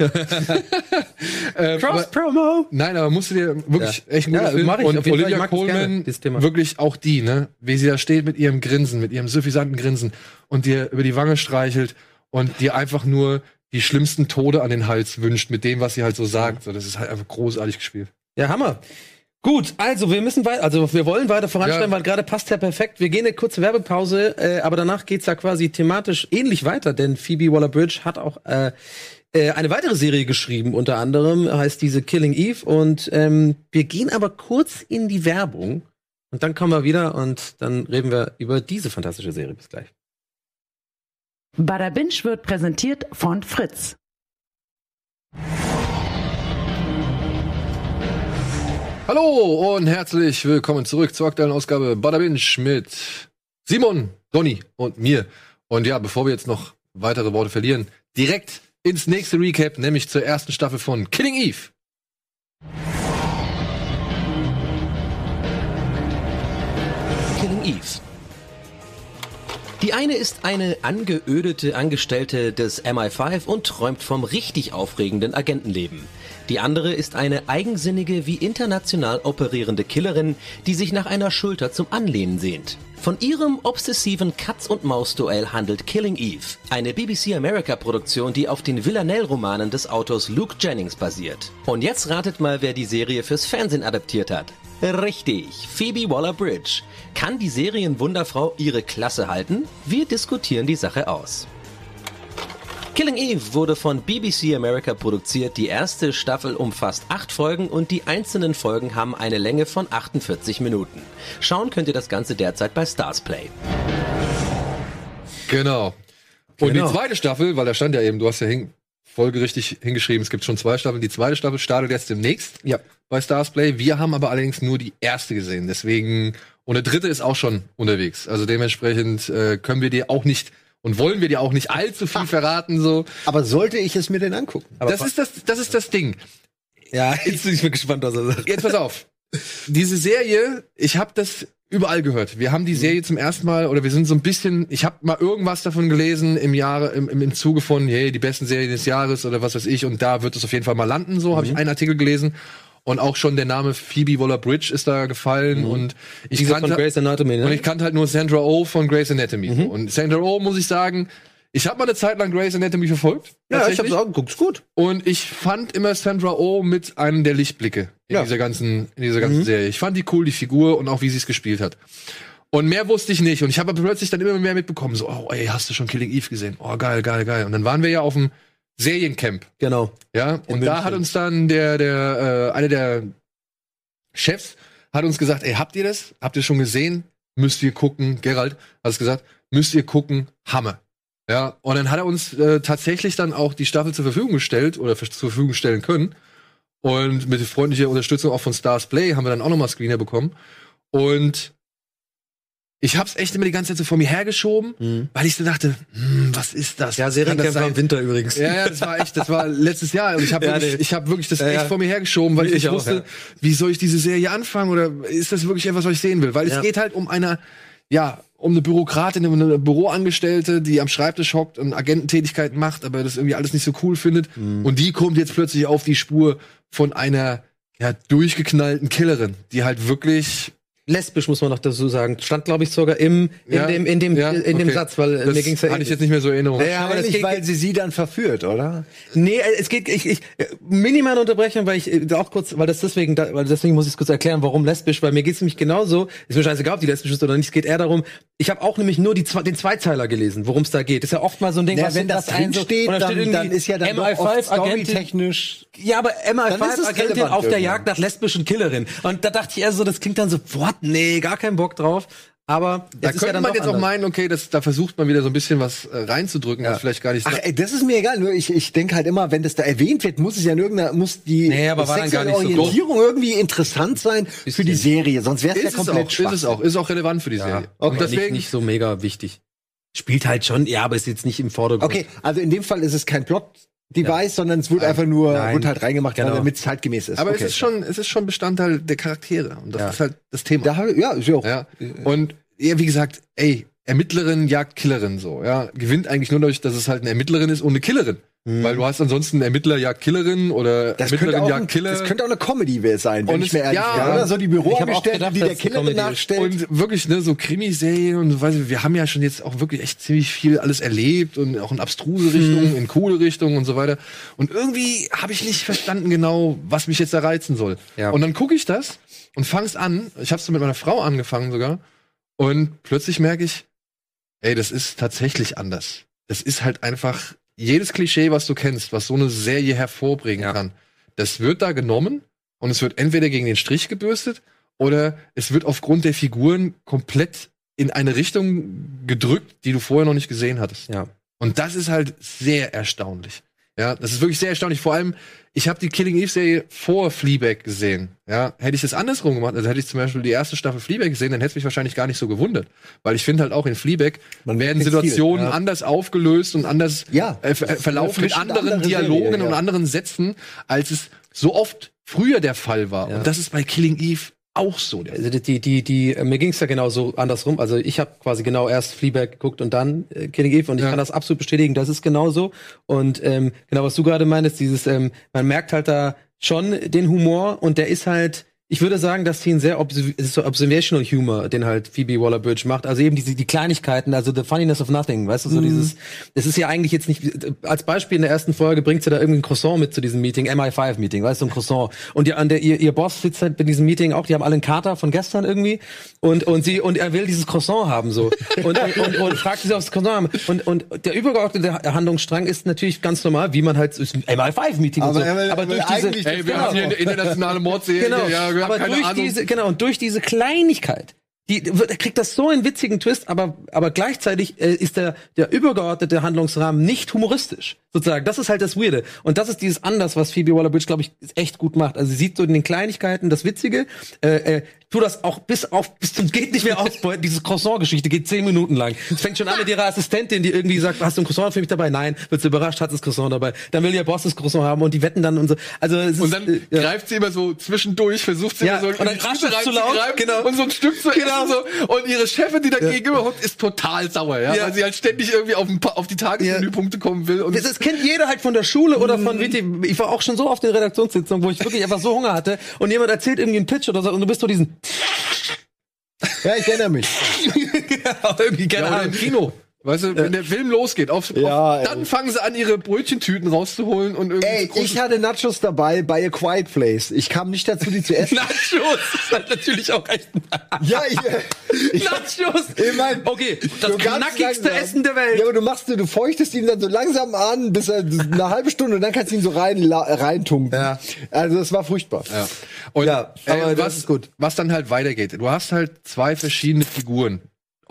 ähm, aber, Promo. nein, aber musst du dir wirklich Ja. echt einen Ja, Film mach ich, und auf jeden Fall. Ich Olivia mag das gerne, wirklich auch die, ne, wie sie da steht mit ihrem Grinsen, mit ihrem suffisanten Grinsen und dir über die Wange streichelt und dir einfach nur die schlimmsten Tode an den Hals wünscht mit dem, was sie halt so sagt. So, das ist halt einfach großartig gespielt. Ja, Hammer. Gut, also wir müssen weiter, also wir wollen weiter voranschreiten, Ja. weil gerade passt ja perfekt. Wir gehen eine kurze Werbepause, äh, aber danach geht's ja quasi thematisch ähnlich weiter, denn Phoebe Waller-Bridge hat auch äh, äh, eine weitere Serie geschrieben, unter anderem heißt diese Killing Eve und ähm, wir gehen aber kurz in die Werbung und dann kommen wir wieder und dann reden wir über diese fantastische Serie. Bis gleich. Bada Binge wird präsentiert von Fritz. Hallo und herzlich willkommen zurück zur aktuellen Ausgabe Bada Binge mit Simon, Donny und mir. Und ja, bevor wir jetzt noch weitere Worte verlieren, direkt ins nächste Recap, nämlich zur ersten Staffel von Killing Eve. Killing Eve. Die eine ist eine angeödete Angestellte des MI5 und träumt vom richtig aufregenden Agentenleben. Die andere ist eine eigensinnige wie international operierende Killerin, die sich nach einer Schulter zum Anlehnen sehnt. Von ihrem obsessiven Katz-und-Maus-Duell handelt Killing Eve, eine BBC America Produktion, die auf den Villanelle-Romanen des Autors Luke Jennings basiert. Und jetzt ratet mal, wer die Serie fürs Fernsehen adaptiert hat. Richtig, Phoebe Waller-Bridge. Kann die Serienwunderfrau ihre Klasse halten? Wir diskutieren die Sache aus. Killing Eve wurde von BBC America produziert. Die erste Staffel umfasst acht Folgen und die einzelnen Folgen haben eine Länge von 48 Minuten. Schauen könnt ihr das Ganze derzeit bei Stars Play. Genau. Und Genau. die zweite Staffel, weil da stand ja eben, du hast ja hin, folgerichtig hingeschrieben, es gibt schon zwei Staffeln. Die zweite Staffel startet jetzt demnächst Ja. Bei Stars Play. Wir haben aber allerdings nur die erste gesehen. Deswegen, und der dritte ist auch schon unterwegs. Also dementsprechend äh, können wir dir auch nicht und wollen wir dir auch nicht allzu viel verraten. So, Aber sollte ich es mir denn angucken? das ist das, das ist das Ding. Ja, [laughs] jetzt bin ich mir gespannt, was er sagt. Jetzt pass auf. Diese Serie, ich habe das überall gehört. Wir haben die Serie zum ersten Mal oder wir sind so ein bisschen, ich habe mal irgendwas davon gelesen im Jahre im, im, im Zuge von hey, die besten Serien des Jahres oder was weiß ich und da wird es auf jeden Fall mal landen, so habe ich einen Artikel gelesen und auch schon der Name Phoebe Waller-Bridge ist da gefallen und ich Diese von kannte Grey's Anatomy, ne? und ich kannte halt nur Sandra Oh von Grey's Anatomy so. und Sandra Oh muss ich sagen, ich habe mal eine Zeit lang Grey's Anatomy verfolgt. ja, ich hab's auch geguckt, ist gut. Und ich fand immer Sandra Oh mit einem der Lichtblicke in Ja. dieser ganzen, in dieser ganzen Serie. Ich fand die cool, die Figur und auch wie sie es gespielt hat. Und mehr wusste ich nicht. Und ich habe aber plötzlich dann immer mehr mitbekommen, so, oh, ey, hast du schon Killing Eve gesehen? Oh, geil, geil, geil. Und dann waren wir ja auf dem Seriencamp, Genau. ja. Und da München. hat uns dann der, der, äh, einer der Chefs hat uns gesagt, ey, habt ihr das? Habt ihr schon gesehen? Müsst ihr gucken. Gerald hat es gesagt, müsst ihr gucken. Hammer. Ja, und dann hat er uns äh, tatsächlich dann auch die Staffel zur Verfügung gestellt oder zur Verfügung stellen können. Und mit freundlicher Unterstützung auch von Stars Play haben wir dann auch nochmal Screener bekommen. Und ich hab's echt immer die ganze Zeit so vor mir hergeschoben, weil ich so dachte, hm, was ist das? Ja, sein? im Winter übrigens. Ja, ja, das war echt, das war letztes Jahr. Und ich habe Ja, wirklich, nee. ich hab wirklich das Ja, echt vor mir hergeschoben, weil ich, Ich nicht auch, wusste, wie soll ich diese Serie anfangen oder ist das wirklich etwas, was ich sehen will? Weil es geht halt um eine, ja, um eine Bürokratin, um eine Büroangestellte, die am Schreibtisch hockt und Agententätigkeiten macht, aber das irgendwie alles nicht so cool findet. Mhm. Und die kommt jetzt plötzlich auf die Spur von einer ja, durchgeknallten Killerin, die halt wirklich lesbisch, muss man noch dazu sagen. Stand, glaube ich, sogar im, in Ja, dem, in dem, ja, in dem okay. Satz, weil äh, das mir ging's ja hatte ich jetzt nicht mehr so in Erinnerung. Ja, aber das geht- weil sie sie dann verführt, oder? Nee, äh, es geht, ich, ich, äh, minimale Unterbrechung, weil ich auch kurz, weil das deswegen, da, weil deswegen muss ich es kurz erklären, warum lesbisch, weil mir geht's nämlich genauso, ist mir scheißegal, ob die lesbisch ist oder nicht, es geht eher darum, ich habe auch nämlich nur die, zwei- den Zweizeiler gelesen, worum es da geht. Ist ja oft mal so ein Ding, Ja, was wenn das was ein so- drinsteht, und da dann, steht irgendwie dann ist ja dann doch oft MI5-Agentin, storytechnisch. ja, aber Dann ist es MI5-Agentin relevant auf der. Jagd nach lesbischen Killerin. Und da dachte ich eher so, das klingt dann so, what? Nee, gar keinen Bock drauf. Aber Da ist könnte ja dann man jetzt auch anders. meinen, okay, das, da versucht man wieder so ein bisschen was äh, reinzudrücken, was vielleicht gar nicht Ach, ey, das ist mir egal. Nur ich, ich denke halt immer, wenn das da erwähnt wird, muss es ja in irgendeiner, muss die Nee, aber war gar nicht so Orientierung irgendwie interessant sein für die Serie. Sonst wäre es ja ist es, komplett auch, ist es auch, ist auch relevant für die Serie. Okay. Und deswegen, nicht, nicht so mega wichtig. Spielt halt schon, ja, aber ist jetzt nicht im Vordergrund. Okay, also in dem Fall ist es kein Plot-Device, sondern es wird einfach nur, Nein. wird halt reingemacht, Genau. damit es zeitgemäß ist. aber okay. es ist schon, es ist schon Bestandteil der Charaktere. Und das Ja. ist halt das Thema. Da, ja, ist ja auch. Ja. Und ja, wie gesagt, ey, Ermittlerin jagt Killerin so, ja. Gewinnt eigentlich nur dadurch, dass es halt eine Ermittlerin ist und eine Killerin. Weil du hast ansonsten Ermittler jagt Killerin oder Das Ermittlerin jagt Killer. das könnte auch eine Comedy sein, wenn Und ich mir ehrlich ja, bin. Oder so die Ich hab auch Büroangestellte, gedacht, die der es Killer Comedy ist. nachstellt. Und wirklich, ne, so Krimiserien und weiß ich, wir haben ja schon jetzt auch wirklich echt ziemlich viel alles erlebt und auch in abstruse Richtungen, in coole Richtungen und so weiter. Und irgendwie habe ich nicht verstanden genau, was mich jetzt da reizen soll. Ja. Und dann gucke ich das und fang's an. Ich habe so mit meiner Frau angefangen sogar. Und plötzlich merke ich, ey, das ist tatsächlich anders. Das ist halt einfach jedes Klischee, was du kennst, was so eine Serie hervorbringen Ja. kann. Das wird da genommen und es wird entweder gegen den Strich gebürstet oder es wird aufgrund der Figuren komplett in eine Richtung gedrückt, die du vorher noch nicht gesehen hattest. Ja. Und das ist halt sehr erstaunlich. Ja, das ist wirklich sehr erstaunlich. Vor allem, ich habe die Killing Eve Serie vor Fleabag gesehen. Ja, hätte ich das andersrum gemacht, also hätte ich zum Beispiel die erste Staffel Fleabag gesehen, dann hätte es mich wahrscheinlich gar nicht so gewundert, weil ich finde halt auch in Fleabag Man werden Situationen viel, ja. anders aufgelöst und anders Ja. äh, ver- äh, verlaufen mit anderen andere Dialogen Serie, ja. und anderen Sätzen, als es so oft früher der Fall war. Und das ist bei Killing Eve auch so. Also die, die, die, die äh, mir ging's ja genauso andersrum. Also ich habe quasi genau erst Fleabag geguckt und dann äh, Killing Eve und ich Ja. kann das absolut bestätigen, das ist genauso. Und ähm, genau, was du gerade meintest, dieses, ähm, man merkt halt da schon den Humor und der ist halt, ich würde sagen, dass sie ein sehr ist so observational Humor, den halt Phoebe Waller-Bridge macht. Also eben diese die Kleinigkeiten, also the funniness of nothing, weißt du, so dieses, es ist ja eigentlich jetzt nicht, als Beispiel in der ersten Folge bringt sie da irgendwie ein Croissant mit zu diesem Meeting, MI5-Meeting, weißt du, ein Croissant. Und die, an der, ihr, ihr Boss sitzt halt bei diesem Meeting auch, die haben alle einen Kater von gestern irgendwie und, und sie, und er will dieses Croissant haben, so. [laughs] Und, und, und, und fragt sie, ob sie das Croissant haben. Und, und der übergeordnete Handlungsstrang ist natürlich ganz normal, wie man halt, ist ein MI5-Meeting und Aber so. er will- Aber will durch diese, eigentlich Ey, wir Genau. haben hier eine internationale Mordserie. Genau, Ja, wir haben aber keine durch Ahnung. diese, genau, und durch diese Kleinigkeit, die, wird- kriegt das so einen witzigen Twist, aber, aber gleichzeitig äh, ist der, der übergeordnete Handlungsrahmen nicht humoristisch, sozusagen. Das ist halt das Weirde. Und das ist dieses Anders, was Phoebe Waller-Bridge, glaube ich, echt gut macht. Also sie sieht so in den Kleinigkeiten das Witzige, äh, äh, tu das auch bis auf, bis zum geht nicht mehr ausbeuten. Diese Croissant-Geschichte geht zehn Minuten lang. Es fängt schon an mit ihrer Assistentin, die irgendwie sagt, hast du ein Croissant für mich dabei? Nein. Wird sie überrascht, hat das Croissant dabei. Dann will ihr Boss das Croissant haben und die wetten dann und so. Also, es ist, Und dann äh, ja. greift sie immer so zwischendurch, versucht sie Ja, immer so und dann es zu laut, genau. und so ein Stück zu Genau. So. Und ihre Chefin, die da gegenüber hockt, ist total sauer, ja? Ja. weil sie halt ständig irgendwie auf, ein paar, auf die Tagesmenüpunkte kommen will. Und Das, das kennt jeder halt von der Schule oder von WT. Ich war auch schon so auf den Redaktionssitzungen, wo ich wirklich einfach so Hunger hatte und jemand erzählt irgendwie einen Pitch oder so und du bist so diesen Ja, ich erinnere mich. [laughs] irgendwie keine ja, oder im Ahnung. Kino. Weißt du, wenn der Film losgeht, auf, Ja, auf, dann fangen sie an, ihre Brötchentüten rauszuholen und irgendwie Ey, ich hatte Nachos dabei bei A Quiet Place. Ich kam nicht dazu, die zu essen. [laughs] Nachos ist halt natürlich auch echt. ja, ich, ich Nachos! Ich mein, okay, das so knackigste langsam. Essen der Welt. Ja, aber du machst, du feuchtest ihn dann so langsam an, bis er eine halbe Stunde und dann kannst du ihn so rein reintunken. Ja. Also das war furchtbar. Ja. Und Ja, aber äh, das was, ist gut. was dann halt weitergeht. Du hast halt zwei verschiedene Figuren,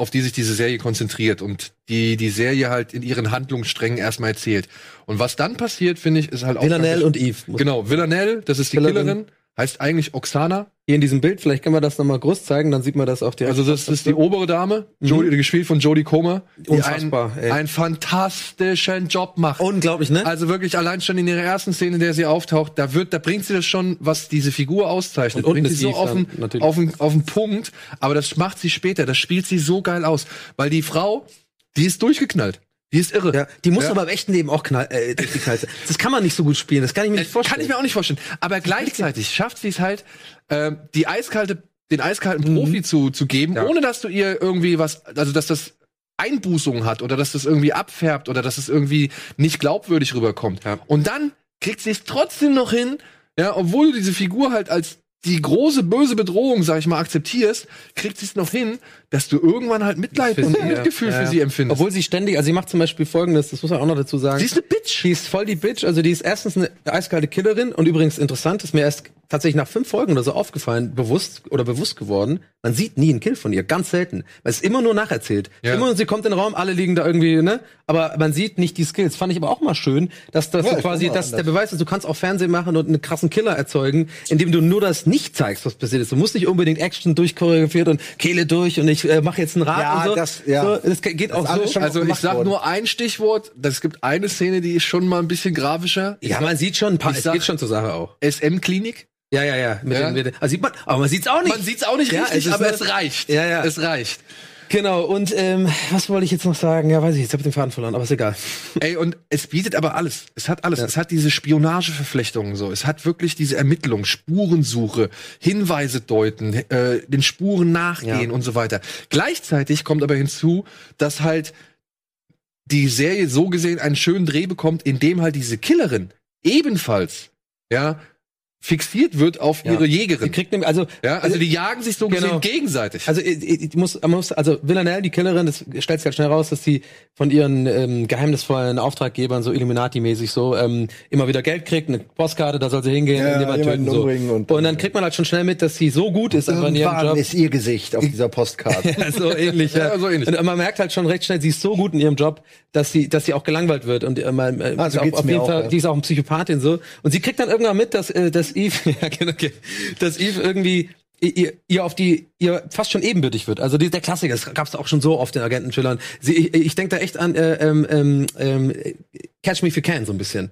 auf die sich diese Serie konzentriert und die die Serie halt in ihren Handlungssträngen erstmal erzählt. Und was dann passiert, finde ich, ist halt auch Villanelle und Eve. Genau, Villanelle, das ist die Killerin. Killerin, heißt eigentlich Oksana. Hier in diesem Bild, vielleicht können wir das nochmal groß zeigen, dann sieht man das auch direkt. Also das ist die obere Dame, Jodie, gespielt von Jodie Comer, die Unfassbar, einen, einen fantastischen Job macht. Unglaublich, ne? Also wirklich allein schon in ihrer ersten Szene, in der sie auftaucht, da wird, da bringt sie das schon, was diese Figur auszeichnet, Und- bringt sie so auf den, auf den, auf den Punkt. Aber das macht sie später, das spielt sie so geil aus, weil die Frau, die ist durchgeknallt, die ist irre. ja, die muss Ja. aber im echten Leben auch knall, äh, durch die Knall. Das kann man nicht so gut spielen, das kann ich mir nicht vorstellen. Kann ich mir auch nicht vorstellen. Aber gleichzeitig schafft sie es halt, äh, die eiskalte den eiskalten Profi zu, zu geben, Mhm. Ja. ohne dass du ihr irgendwie was, also dass das Einbußungen hat oder dass das irgendwie abfärbt oder dass es irgendwie nicht glaubwürdig rüberkommt. Ja. Und dann kriegt sie es trotzdem noch hin, ja, obwohl du diese Figur halt als die große böse Bedrohung, sag ich mal, akzeptierst, kriegt sie es noch hin, dass du irgendwann halt Mitleid und sie. Mitgefühl Ja, für sie empfindest. Obwohl sie ständig, also sie macht zum Beispiel folgendes, das muss man auch noch dazu sagen. sie ist eine Bitch. Die ist voll die Bitch. Also die ist erstens eine eiskalte Killerin und übrigens interessant, ist mir erst tatsächlich nach fünf Folgen oder so aufgefallen, bewusst oder bewusst geworden. Man sieht nie einen Kill von ihr, ganz selten. Weil es immer nur nacherzählt. Ja. Immer sie kommt in den Raum, alle liegen da irgendwie, ne? Aber man sieht nicht die Skills. Fand ich aber auch mal schön, dass das Ja, quasi, dass der. Beweis ist, du kannst auch Fernsehen machen und einen krassen Killer erzeugen, indem du nur das nicht zeigst, was passiert ist. Du musst nicht unbedingt Action durchchoreografiert und Kehle durch und ich äh, mache jetzt einen Rad Ja, und so. das- ja. so, das geht auch alles so. schon Also ich sag worden. nur ein Stichwort. Es gibt eine Szene, die ist schon mal ein bisschen grafischer. Ja, man sieht schon ein paar, Ich es sag- geht schon zur Sache auch. SM-Klinik. Ja, ja, ja. Mit Ja. Den, mit den, also sieht man, aber man sieht's auch nicht. Man sieht's auch nicht Ja, richtig, es aber es reicht. Ja, ja. Es reicht. Genau, und ähm, was wollte ich jetzt noch sagen? Ja, weiß ich, jetzt habe ich den Faden verloren, aber ist egal. Ey, und es bietet aber alles. Es hat alles. Es hat diese Spionageverflechtungen so. Es hat wirklich diese Ermittlung, Spurensuche, Hinweise deuten, äh, den Spuren nachgehen Ja. und so weiter. Gleichzeitig kommt aber hinzu, dass halt die Serie so gesehen einen schönen Dreh bekommt, in dem halt diese Killerin ebenfalls, ja, fixiert wird auf Ja. ihre Die Jägerin. kriegt nämlich, also, Ja, also die jagen sich so Genau. gesehen gegenseitig. also ich, ich muss, man muss, also Villanelle, die Killerin, das stellt sich halt schnell raus, dass die von ihren ähm, geheimnisvollen Auftraggebern so Illuminati-mäßig so ähm, immer wieder Geld kriegt, eine Postkarte, da soll sie hingehen, Ja, jemanden töten so. und- und dann kriegt man halt schon schnell mit, dass sie so gut ist einfach in ihrem Job. ist ihr Gesicht auf dieser Postkarte. [laughs] Ja, so ähnlich, ja. Ja, so ähnlich. Und man merkt halt schon recht schnell, sie ist so gut in ihrem Job, dass sie, dass sie auch gelangweilt wird und äh, man, äh, Ah, so auf, auf jeden auch, Fall, die ist auch eine Psychopathin so. Und sie kriegt dann irgendwann mit, dass, äh, dass Eve, [laughs] ja, genau, okay, dass Eve irgendwie ihr, ihr auf die, ihr fast schon ebenbürtig wird. Also die, der Klassiker, das gab's auch schon so oft in Agenten-Thrillern. Ich, ich denke da echt an äh, ähm, ähm, ähm, Catch Me If You Can so ein bisschen.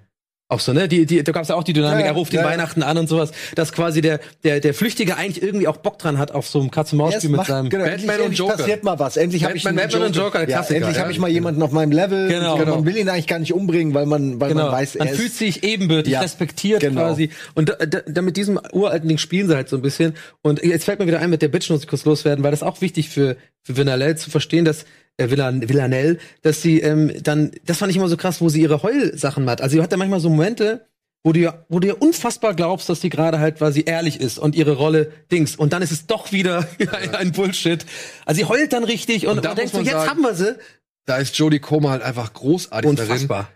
Auch so, ne? Die, die, da gab's ja auch die Dynamik, Ja, er ruft ja, ja. Weihnachten an und sowas, dass quasi der, der, der Flüchtige eigentlich irgendwie auch Bock dran hat auf so einem Katz-und-Maus-Spiel Erst mit seinem. genau, Batman endlich, und Joker. passiert mal was. Endlich habe ich einen Batman und Joker, der Klassiker, endlich ja. habe ich mal jemanden auf meinem Level. Genau. Und Man will ihn eigentlich gar nicht umbringen, weil man, weil Genau. man weiß, man er fühlt ist, sich ebenbürtig, respektiert genau. quasi. Und da, da, da mit diesem uralten Ding spielen sie halt so ein bisschen. Und jetzt fällt mir wieder ein, mit der Bitch muss ich kurz loswerden, weil das auch wichtig für, für Villanelle zu verstehen, dass äh, Villan, Villanelle, dass sie ähm, dann, das fand ich immer so krass, wo sie ihre Heulsachen hat. Also sie hat ja manchmal so Momente, wo du ja, wo du ja unfassbar glaubst, dass sie gerade halt quasi ehrlich ist und ihre Rolle Dings. Und dann ist es doch wieder [laughs] ein Bullshit. Also sie heult dann richtig und, Und da und denkst du, jetzt sagen, haben wir sie. Da ist Jodie Comer halt einfach großartig darin, Unfassbar.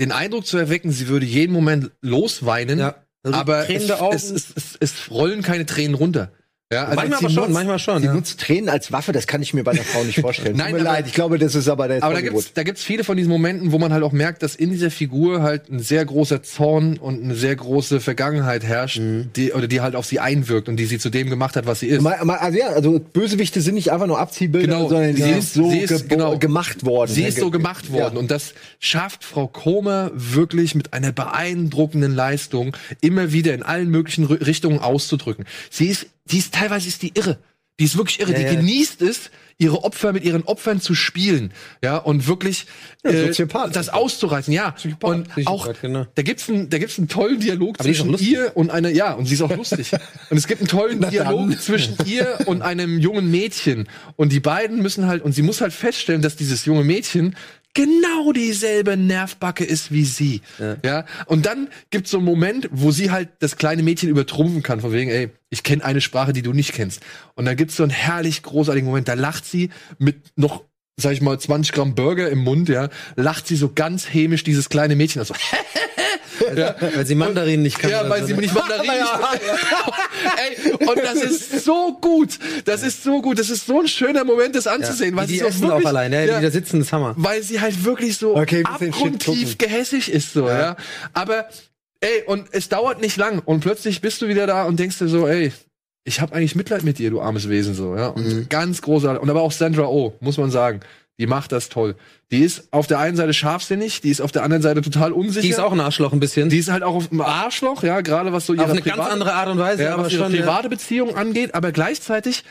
den Eindruck zu erwecken, sie würde jeden Moment losweinen. Ja. Also aber es, es, es, es rollen keine Tränen runter. Ja, also manchmal aber schon, nutzt- manchmal schon. sie Ja. nutzt Tränen als Waffe, das kann ich mir bei einer Frau nicht vorstellen. [laughs] Nein, Tut mir leid, ich glaube, das ist aber der Aber da gibt's, da gibt's viele von diesen Momenten, wo man halt auch merkt, dass in dieser Figur halt ein sehr großer Zorn und eine sehr große Vergangenheit herrscht, die, oder die halt auf sie einwirkt und die sie zu dem gemacht hat, was sie ist. Also ja, also Bösewichte sind nicht einfach nur Abziehbilder, Genau, sondern sie sie ist so sie ist, genau. gemacht worden. Sie ist so gemacht worden Ja. und das schafft Frau Kohmer wirklich mit einer beeindruckenden Leistung immer wieder in allen möglichen Ri- Richtungen auszudrücken. Sie ist, die ist teilweise ist die irre. Die ist wirklich irre. Ja, die ja. genießt es, ihre Opfer mit ihren Opfern zu spielen, ja und wirklich äh, Soziopath. das auszureißen, ja. Und Psychopath, auch genau. da gibt's einen, da gibt's einen tollen Dialog Aber zwischen ihr und einer, ja, und sie ist auch lustig. [laughs] und es gibt einen tollen Dialog zwischen ihr und einem jungen Mädchen. Und die beiden müssen halt, und sie muss halt feststellen, dass dieses junge Mädchen genau dieselbe Nervbacke ist wie sie. Ja. Und dann gibt's so einen Moment, wo sie halt das kleine Mädchen übertrumpfen kann, von wegen, ey, ich kenne eine Sprache, die du nicht kennst. Und dann gibt's so einen herrlich großartigen Moment, da lacht sie mit noch sag ich mal, 20 Gramm Burger im Mund, ja, lacht sie so ganz hämisch dieses kleine Mädchen, also, [laughs] Weil sie Mandarin nicht kann. ja, weil so, sie nicht Mandarin [laughs] Ey, und das ist so gut. Das ist so gut. Das ist so ein schöner Moment, das anzusehen. weil die, die so essen wirklich, auch allein, ne? ja, Die da sitzen, das ist Hammer. weil sie halt wirklich so Okay, abgrundtief gehässig ist, so, ja. Aber, ey, und es dauert nicht lang. Und plötzlich bist du wieder da und denkst dir so, ey, ich habe eigentlich Mitleid mit dir, du armes Wesen, so, ja. Und Mhm. ganz großartig. Und aber auch Sandra Oh, muss man sagen. Die macht das toll. Die ist auf der einen Seite scharfsinnig, die ist auf der anderen Seite total unsicher. Die ist auch ein Arschloch ein bisschen. Die ist halt auch auf dem Arschloch, ja, gerade was so ihre auf eine ganz private- andere Art und Weise, ja, aber was ihre schon. ja. private Beziehung angeht, aber gleichzeitig,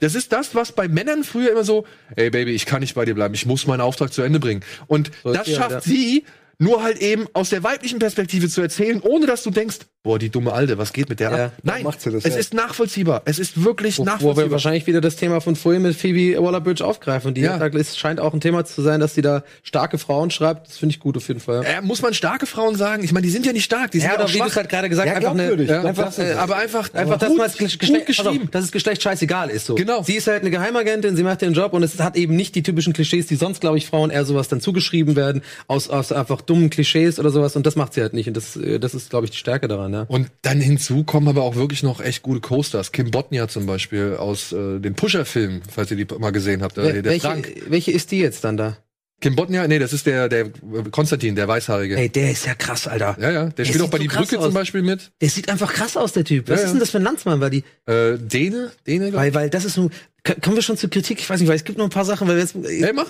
das ist das, was bei Männern früher immer so, ey Baby, ich kann nicht bei dir bleiben, ich muss meinen Auftrag zu Ende bringen. Und So das sie schafft halt, ja. sie nur halt eben aus der weiblichen Perspektive zu erzählen, ohne dass du denkst, boah, die dumme Alte, was geht mit der Ja. ab? Nein, macht sie das, es ja. ist nachvollziehbar. Es ist wirklich Wo, wo wir nachvollziehbar. wahrscheinlich wieder das Thema von vorhin mit Phoebe Waller-Bridge aufgreifen. Die Ja. ist, scheint auch ein Thema zu sein, dass sie da starke Frauen schreibt. Das finde ich gut auf jeden Fall. äh, muss man starke Frauen sagen? Ich meine, die sind ja nicht stark, die sind Ja, ja, auch aber wie du es halt gerade gesagt Ja, einfach eine. Ja, einfach, äh, es. aber einfach, Einfach, dass man das Geschlecht, pass auf, geschrieben. dass das Geschlecht scheißegal ist. So. Genau. Sie ist halt eine Geheimagentin, sie macht ihren Job und es hat eben nicht die typischen Klischees, die sonst, glaube ich, Frauen eher sowas dann zugeschrieben werden, aus, aus einfach dummen Klischees oder sowas und das macht sie halt nicht und das, äh, das ist, glaube ich, die Stärke daran, ja. Und dann hinzu kommen aber auch wirklich noch echt gute Co-Stars. Kim Botnia zum Beispiel aus äh, dem Pusher-Film, falls ihr die mal gesehen habt. Äh, Wel- der welche, Frank. welche ist die jetzt dann da? Kim Botnia, nee, das ist der, der äh, Konstantin, der Weißhaarige. Ey, der ist ja krass, Alter. Ja, ja, der Der spielt auch bei so Die Brücke aus. zum Beispiel mit. Der sieht einfach krass aus, der Typ. Was Ja, ist denn das für ein Landsmann? Weil die, Äh, Dene, Dene, weil, ich. weil das ist K- kommen wir schon zur Kritik? Ich weiß nicht, weil es gibt noch ein paar Sachen, weil wir jetzt, Hey, mach.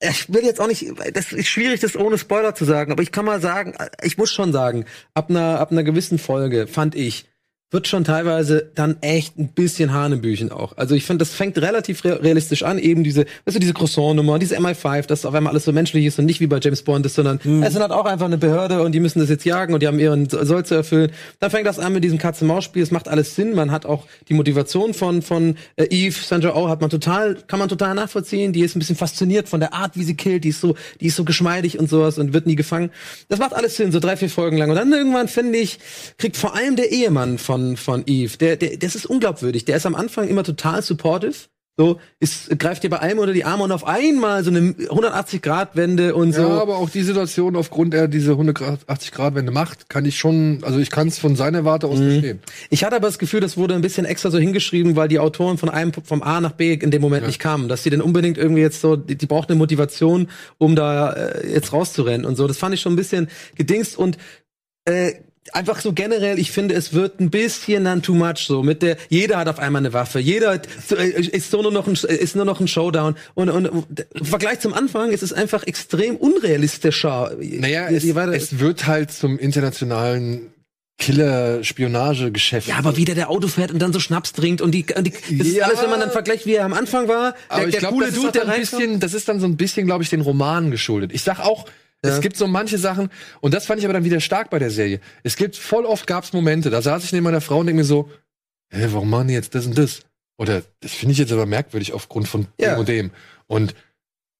Ich will jetzt auch nicht, das ist schwierig, das ohne Spoiler zu sagen, aber ich kann mal sagen, ich muss schon sagen, ab einer, ab einer gewissen Folge fand ich, wird schon teilweise dann echt ein bisschen Hanebüchen auch. Also ich finde, das fängt relativ re realistisch an, eben diese, weißt du, diese Croissant-Nummer, diese MI5, dass auf einmal alles so menschlich ist und nicht wie bei James Bond ist, sondern es sind halt auch einfach eine Behörde und die müssen das jetzt jagen und die haben ihren Soll zu erfüllen. Dann fängt das an mit diesem Katz-und-Maus-Spiel, es macht alles Sinn, man hat auch die Motivation von, von äh, Eve, Sandra Oh, hat man total, kann man total nachvollziehen, die ist ein bisschen fasziniert von der Art, wie sie killt, die ist so, die ist so geschmeidig und sowas und wird nie gefangen. Das macht alles Sinn, so drei, vier Folgen lang. Und dann irgendwann, finde ich, kriegt vor allem der Ehemann von, von Eve, der, der, das ist unglaubwürdig. Der ist am Anfang immer total supportive. So, ist, greift dir bei allem unter die Arme und auf einmal so eine 180-Grad-Wende und so. Ja, aber auch die Situation, aufgrund er diese 180-Grad-Wende macht, kann ich schon, also ich kann es von seiner Warte Mhm. aus verstehen. Ich hatte aber das Gefühl, das wurde ein bisschen extra so hingeschrieben, weil die Autoren von einem vom A nach B in dem Moment nicht kamen, dass sie denn unbedingt irgendwie jetzt so, die, die braucht eine Motivation, um da äh, jetzt rauszurennen und so. Das fand ich schon ein bisschen gedingst und äh, einfach so generell, ich finde, es wird ein bisschen dann too much so mit der jeder hat auf einmal eine Waffe, jeder äh, ist so nur noch ein ist nur noch ein Showdown und und im Vergleich zum Anfang ist es einfach extrem unrealistischer. Naja, Je- es, je es wird halt zum internationalen Killer-Spionage-Geschäft. Ja, aber wie der der Auto fährt und dann so Schnaps trinkt und die, und die das ist Ja. alles, wenn man dann vergleicht, wie er am Anfang war, Aber der, ich der glaube, coole das, Dude, ist der ein bisschen, das ist dann so ein bisschen, glaube ich, den Romanen geschuldet. Ich sag auch, es gibt so manche Sachen, und das fand ich aber dann wieder stark bei der Serie. Es gibt, voll oft gab's Momente, da saß ich neben meiner Frau und denke mir so, hä, warum machen die jetzt das und das? Oder, das finde ich jetzt aber merkwürdig aufgrund von Ja. dem und dem. Und,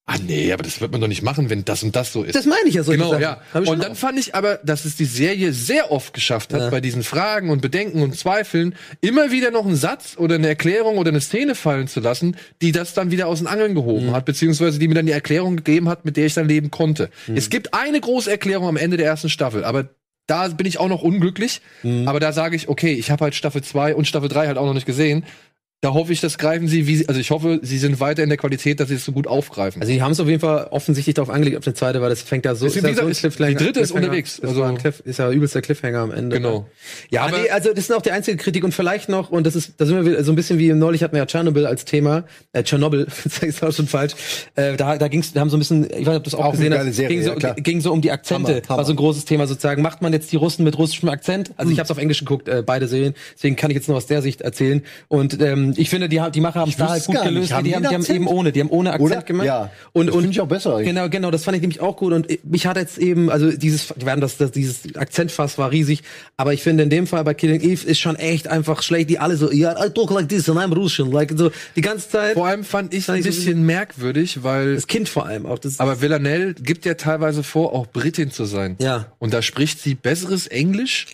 ah nee, aber das wird man doch nicht machen, wenn das und das so ist. Das meine ich ja so. Genau, ja. Und dann fand ich aber, dass es die Serie sehr oft geschafft hat, Ja. bei diesen Fragen und Bedenken und Zweifeln immer wieder noch einen Satz oder eine Erklärung oder eine Szene fallen zu lassen, die das dann wieder aus den Angeln Mhm. gehoben hat, beziehungsweise die mir dann die Erklärung gegeben hat, mit der ich dann leben konnte. Mhm. Es gibt eine große Erklärung am Ende der ersten Staffel, aber da bin ich auch noch unglücklich. Mhm. Aber da sage ich, okay, ich habe halt Staffel 2 und Staffel 3 halt auch noch nicht gesehen. Da hoffe ich, das greifen sie, wie sie, also ich hoffe, sie sind weiter in der Qualität, dass sie es so gut aufgreifen. Also die haben es auf jeden Fall offensichtlich darauf angelegt, auf eine zweite, weil das fängt ja so, Ist, ja gesagt, so ein ist- Cliffhanger- die dritte ist unterwegs. Das Also- war ein Cliff, ist ja übelst der Cliffhanger am Ende. Genau. Ja, Aber- nee, also das ist auch die einzige Kritik und vielleicht noch, und das ist, da sind wir so ein bisschen wie neulich hatten wir ja Tschernobyl als Thema, äh, Tschernobyl, [laughs] ist auch schon falsch, äh, da, da ging's, da haben so ein bisschen, ich weiß nicht, ob du das auch, Auch gesehen hast, Serie, ging, so, ja, ging so um die Akzente, Hammer, Hammer. war so ein großes Thema sozusagen, macht man jetzt die Russen mit russischem Akzent, also ich habe auf Englisch geguckt, äh, beide Serien, deswegen kann ich jetzt nur aus der Sicht erzählen. Und ähm, ich finde, die, die Macher haben es da halt gut gelöst, Haben die, die haben, die haben eben ohne, die haben ohne Akzent Oder? gemacht Ja. und, Das und finde ich auch besser eigentlich. Genau, genau, das fand ich nämlich auch gut. Und mich hat jetzt eben, also dieses, die werden das, das, dieses Akzentfass war riesig, aber ich finde in dem Fall bei Killing Eve ist schon echt einfach schlecht, die alle so, ja, I talk like this and I'm Russian, like so die ganze Zeit. Vor allem fand ich ein ich so- bisschen merkwürdig, weil Das Kind vor allem auch. Das, Aber Villanelle gibt ja teilweise vor, auch Britin zu sein. Ja. Und da spricht sie besseres Englisch,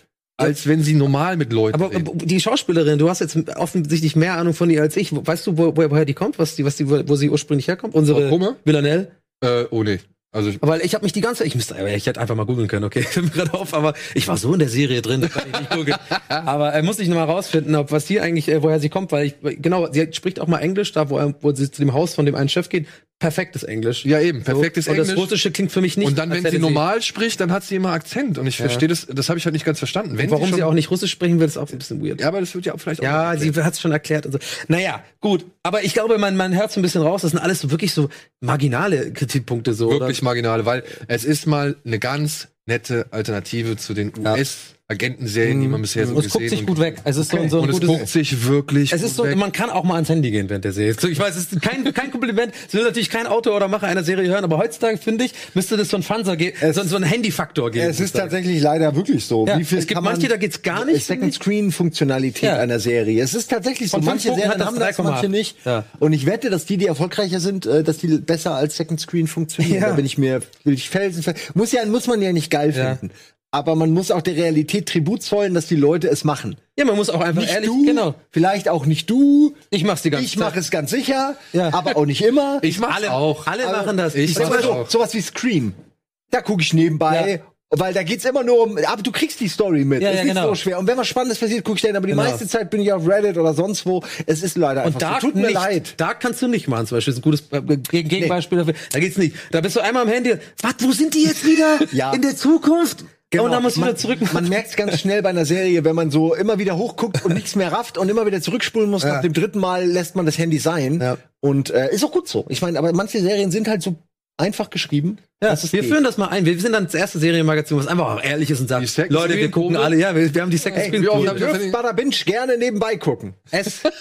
als wenn sie normal mit Leuten aber redet. die Schauspielerin, du hast jetzt offensichtlich mehr Ahnung von ihr als ich. Weißt du, wo, wo, woher die kommt, was die, was die, wo sie ursprünglich herkommt? Unsere Frau? Villanelle. Äh, oh nee. Also Weil ich habe mich die ganze Zeit, ich müsste, ich hätte einfach mal googeln können, okay, [laughs] fällt mir gerade auf, aber ich war so in der Serie drin, da kann ich nicht googeln. [laughs] aber äh, muss ich nochmal rausfinden, ob was hier eigentlich, äh, woher sie kommt, weil ich, genau, sie spricht auch mal Englisch, da wo, er- wo sie zu dem Haus von dem einen Chef geht, perfektes Englisch. ja eben, perfektes so. Und Englisch. das Russische klingt für mich nicht. und dann, wenn sie normal spricht, dann hat sie immer Akzent. Und ich verstehe das, das habe ich halt nicht ganz verstanden. Wenn Warum schon, sie auch nicht Russisch sprechen will, ist auch ein bisschen weird. Ja, aber das wird ja auch vielleicht auch. Ja, sie hat es schon erklärt. Und so. Naja, gut. Aber ich glaube, man, man hört so ein bisschen raus, das sind alles so wirklich so marginale Kritikpunkte so. wirklich marginale, weil es ist mal eine ganz nette Alternative zu den Ja. US Agentenserien, die man bisher so Und es guckt gesehen sich gut weg. Es ist so, so ein Und es gutes. guckt sich wirklich Es ist gut so, weg. man kann auch mal ans Handy gehen während der Serie. So, ich weiß, es ist kein, kein Kompliment. Es will natürlich kein Autor oder Macher einer Serie hören, aber heutzutage finde ich, müsste das so ein Fanser geben, so, so ein Handyfaktor geben. Es ist tatsächlich leider wirklich so. Ja, Wie viel es gibt manche, da geht's gar nicht, Second ich. Screen Funktionalität Ja. einer Serie. Es ist tatsächlich so. Manche Serien hat haben das das, manche 3,8. nicht. Ja. Und ich wette, dass die, die erfolgreicher sind, äh, dass die besser als Second Screen funktionieren. Ja. Da bin ich mir, will ich felsen. Muss ja, muss man ja nicht geil Ja. finden. Aber man muss auch der Realität Tribut zollen, dass die Leute es machen. Ja, man muss auch einfach Nicht ehrlich, du, genau. vielleicht auch nicht du. Ich mach's die ganze Ich mache Zeit. es ganz sicher, Ja. aber auch nicht immer. [laughs] ich mach's Alle, auch. alle Aber machen das. ich mal mach's auch. sowas wie Scream. Da gucke ich nebenbei. Weil da geht's immer nur um, aber du kriegst die Story mit. Ja, es ja, ist genau. so schwer. Und wenn was Spannendes passiert, gucke ich dann. Aber die Genau. meiste Zeit bin ich auf Reddit oder sonst wo. Es ist leider einfach Und da so. Tut mir nicht. leid. Da kannst du nicht machen, zum Beispiel. Das ist ein gutes äh, Geg- Gegenbeispiel dafür. Da geht's nicht. Da bist du einmal am Handy. Was, wo sind die jetzt wieder? Ja. In der Zukunft? Und dann musst du man, wieder zurück. Man merkt es ganz schnell bei einer Serie, wenn man so immer wieder hochguckt und nichts mehr rafft und immer wieder zurückspulen muss. Nach dem dritten Mal lässt man das Handy sein. Ja. Und äh, ist auch gut so. Ich meine, aber manche Serien sind halt so einfach geschrieben. Ja, es wir geht. führen das mal ein. Wir sind dann das erste Serienmagazin, was einfach auch ehrlich ist und sagt, Leute, wir gucken alle, ja, wir, wir haben die Second Ey, ich das dürft Bada Binge gerne nebenbei gucken. S [laughs]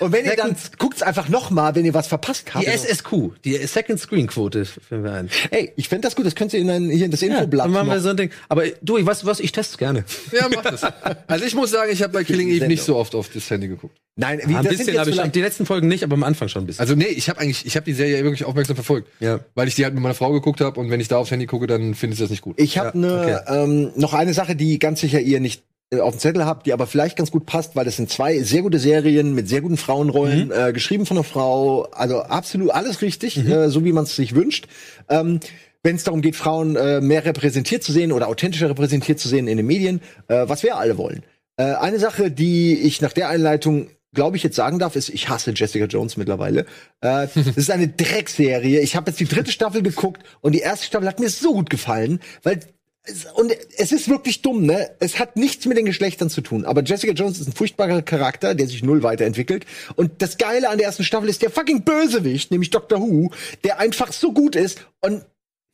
Und wenn ihr dann guckt's einfach noch mal, wenn ihr was verpasst habt. die SSQ, die Second Screen Quote führen wir ein. Ey, ich fände das gut. Das könnt ihr in ein, hier in das Ja, Infoblatt dann machen wir so ein Ding. Aber du, ich weiß was, ich teste gerne. Ja, mach das. Also ich muss sagen, ich habe bei Killing Eve nicht so oft auf das Handy geguckt. Nein, wie, Ein das sind bisschen habe ich die letzten Folgen nicht, aber am Anfang schon ein bisschen. Also nee, ich habe eigentlich, ich habe die Serie wirklich aufmerksam verfolgt, Ja. weil ich die halt mit meiner Frau geguckt habe und wenn ich da aufs Handy gucke, dann finde ich das nicht gut. Ich habe ne, ähm, noch eine Sache, die ganz sicher ihr nicht äh, auf dem Zettel habt, die aber vielleicht ganz gut passt, weil das sind zwei sehr gute Serien mit sehr guten Frauenrollen, Mhm. äh, geschrieben von einer Frau, also absolut alles richtig, äh, so wie man es sich wünscht. Ähm, wenn es darum geht, Frauen äh, mehr repräsentiert zu sehen oder authentischer repräsentiert zu sehen in den Medien, äh, was wir alle wollen. Äh, eine Sache, die ich nach der Einleitung glaube ich jetzt sagen darf, ist, ich hasse Jessica Jones mittlerweile. Äh, das ist eine [laughs] Dreckserie. Ich habe jetzt die dritte Staffel geguckt und die erste Staffel hat mir so gut gefallen, weil es, und es ist wirklich dumm, ne? Es hat nichts mit den Geschlechtern zu tun. Aber Jessica Jones ist ein furchtbarer Charakter, der sich null weiterentwickelt. Und das Geile an der ersten Staffel ist der fucking Bösewicht, nämlich Dr. Who, der einfach so gut ist und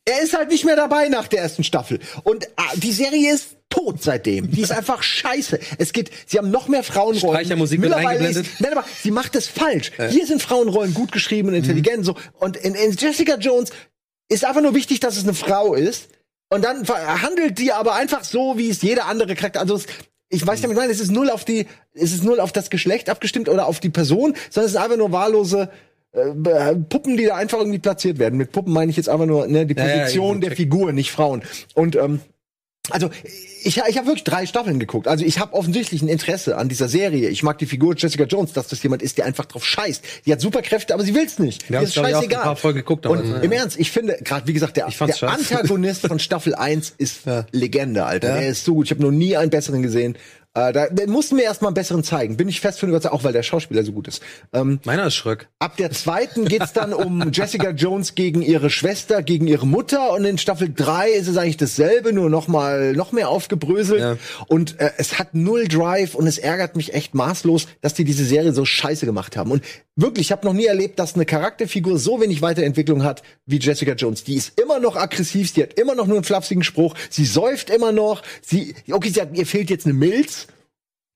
er ist halt nicht mehr dabei nach der ersten Staffel. Und ah, die Serie ist tot seitdem. Die ist einfach scheiße. Es geht, sie haben noch mehr Frauenrollen. Streichermusik wird Mittlerweile eingeblendet. Ist, nein, aber sie macht es falsch. Hier sind Frauenrollen gut geschrieben und intelligent so. Und in, in Jessica Jones ist einfach nur wichtig, dass es eine Frau ist. Und dann handelt die aber einfach so, wie es jeder andere Charakter. Also es, ich weiß damit, nein, es ist null auf die, es ist null auf das Geschlecht abgestimmt oder auf die Person, sondern es ist einfach nur wahllose äh, Puppen, die da einfach irgendwie platziert werden. Mit Puppen meine ich jetzt einfach nur ne, die Ja, ja, Position ich- der Figur, nicht Frauen. Und ähm, also ich, ich habe wirklich drei Staffeln geguckt. Also ich habe offensichtlich ein Interesse an dieser Serie. Ich mag die Figur Jessica Jones, dass das jemand ist, der einfach drauf scheißt. Die hat super Kräfte, aber sie will's nicht. Wir ist scheißegal. ein paar Folgen geguckt, Und damals, ne? im Ernst, ich finde, gerade wie gesagt, der, der. Antagonist von Staffel 1 ist [laughs] Legende, Alter. Der ist so gut. Ich habe noch nie einen besseren gesehen. Äh, da, den mussten wir erst mal einen besseren zeigen. Bin ich fest von überzeugt, auch weil der Schauspieler so gut ist. Ähm, Meiner ist Schröck. Ab der zweiten geht's dann um [laughs] Jessica Jones gegen ihre Schwester, gegen ihre Mutter und in Staffel 3 ist es eigentlich dasselbe, nur noch mal noch mehr aufgebröselt Ja. und äh, es hat null Drive und es ärgert mich echt maßlos, dass die diese Serie so scheiße gemacht haben und wirklich, ich habe noch nie erlebt, dass eine Charakterfigur so wenig Weiterentwicklung hat wie Jessica Jones. Die ist immer noch aggressiv, sie hat immer noch nur einen flapsigen Spruch, sie säuft immer noch, sie okay, sie hat, ihr fehlt jetzt eine Milz,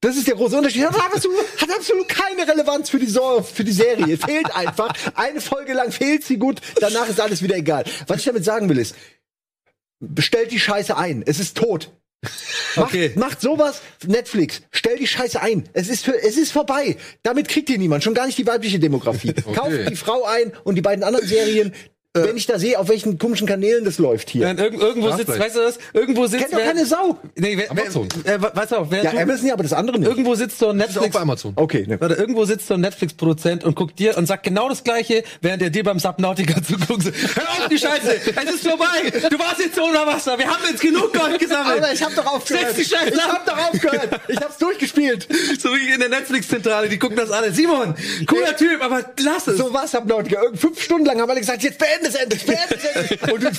das ist der große Unterschied. Das hat [laughs] absolut, hat absolut keine Relevanz für die, so für die Serie. Fehlt einfach. Eine Folge lang fehlt sie gut, danach ist alles wieder egal. Was ich damit sagen will ist, bestellt die Scheiße ein. Es ist tot. Okay. Macht, macht sowas, Netflix, stell die Scheiße ein. Es ist, für, es ist vorbei. Damit kriegt ihr niemand, schon gar nicht die weibliche Demografie. [laughs] Kauft die Frau ein und die beiden anderen Serien, wenn ich da sehe, auf welchen komischen Kanälen das läuft hier. Ja, irg irgendwo Ja, sitzt, vielleicht. weißt du das? Irgendwo sitzt. Kennt doch keine Sau. Nee, wer, Amazon. wer, äh, weißt du auch, wer Ja, du- Amazon ja, aber das andere nicht. irgendwo sitzt so ein Das ist auch Netflix. bei Amazon. Okay, ne. Warte, irgendwo sitzt so ein Netflix-Produzent und guckt dir und sagt genau das Gleiche, während er dir beim Subnautica [laughs] zuguckt. Hör auf die Scheiße! Es ist vorbei! Du warst jetzt unter Wasser! Wir haben jetzt genug Gold gesammelt! Aber ich hab doch aufgehört. Setz die Scheiße ich ab. hab doch aufgehört. Ich hab's durchgespielt. So wie in der Netflix-Zentrale, die gucken das alle. Simon, cooler. Typ, aber lass es! So was. Irgend- Fünf Stunden lang haben alle gesagt, jetzt beenden es endlich, beenden es endlich. Und du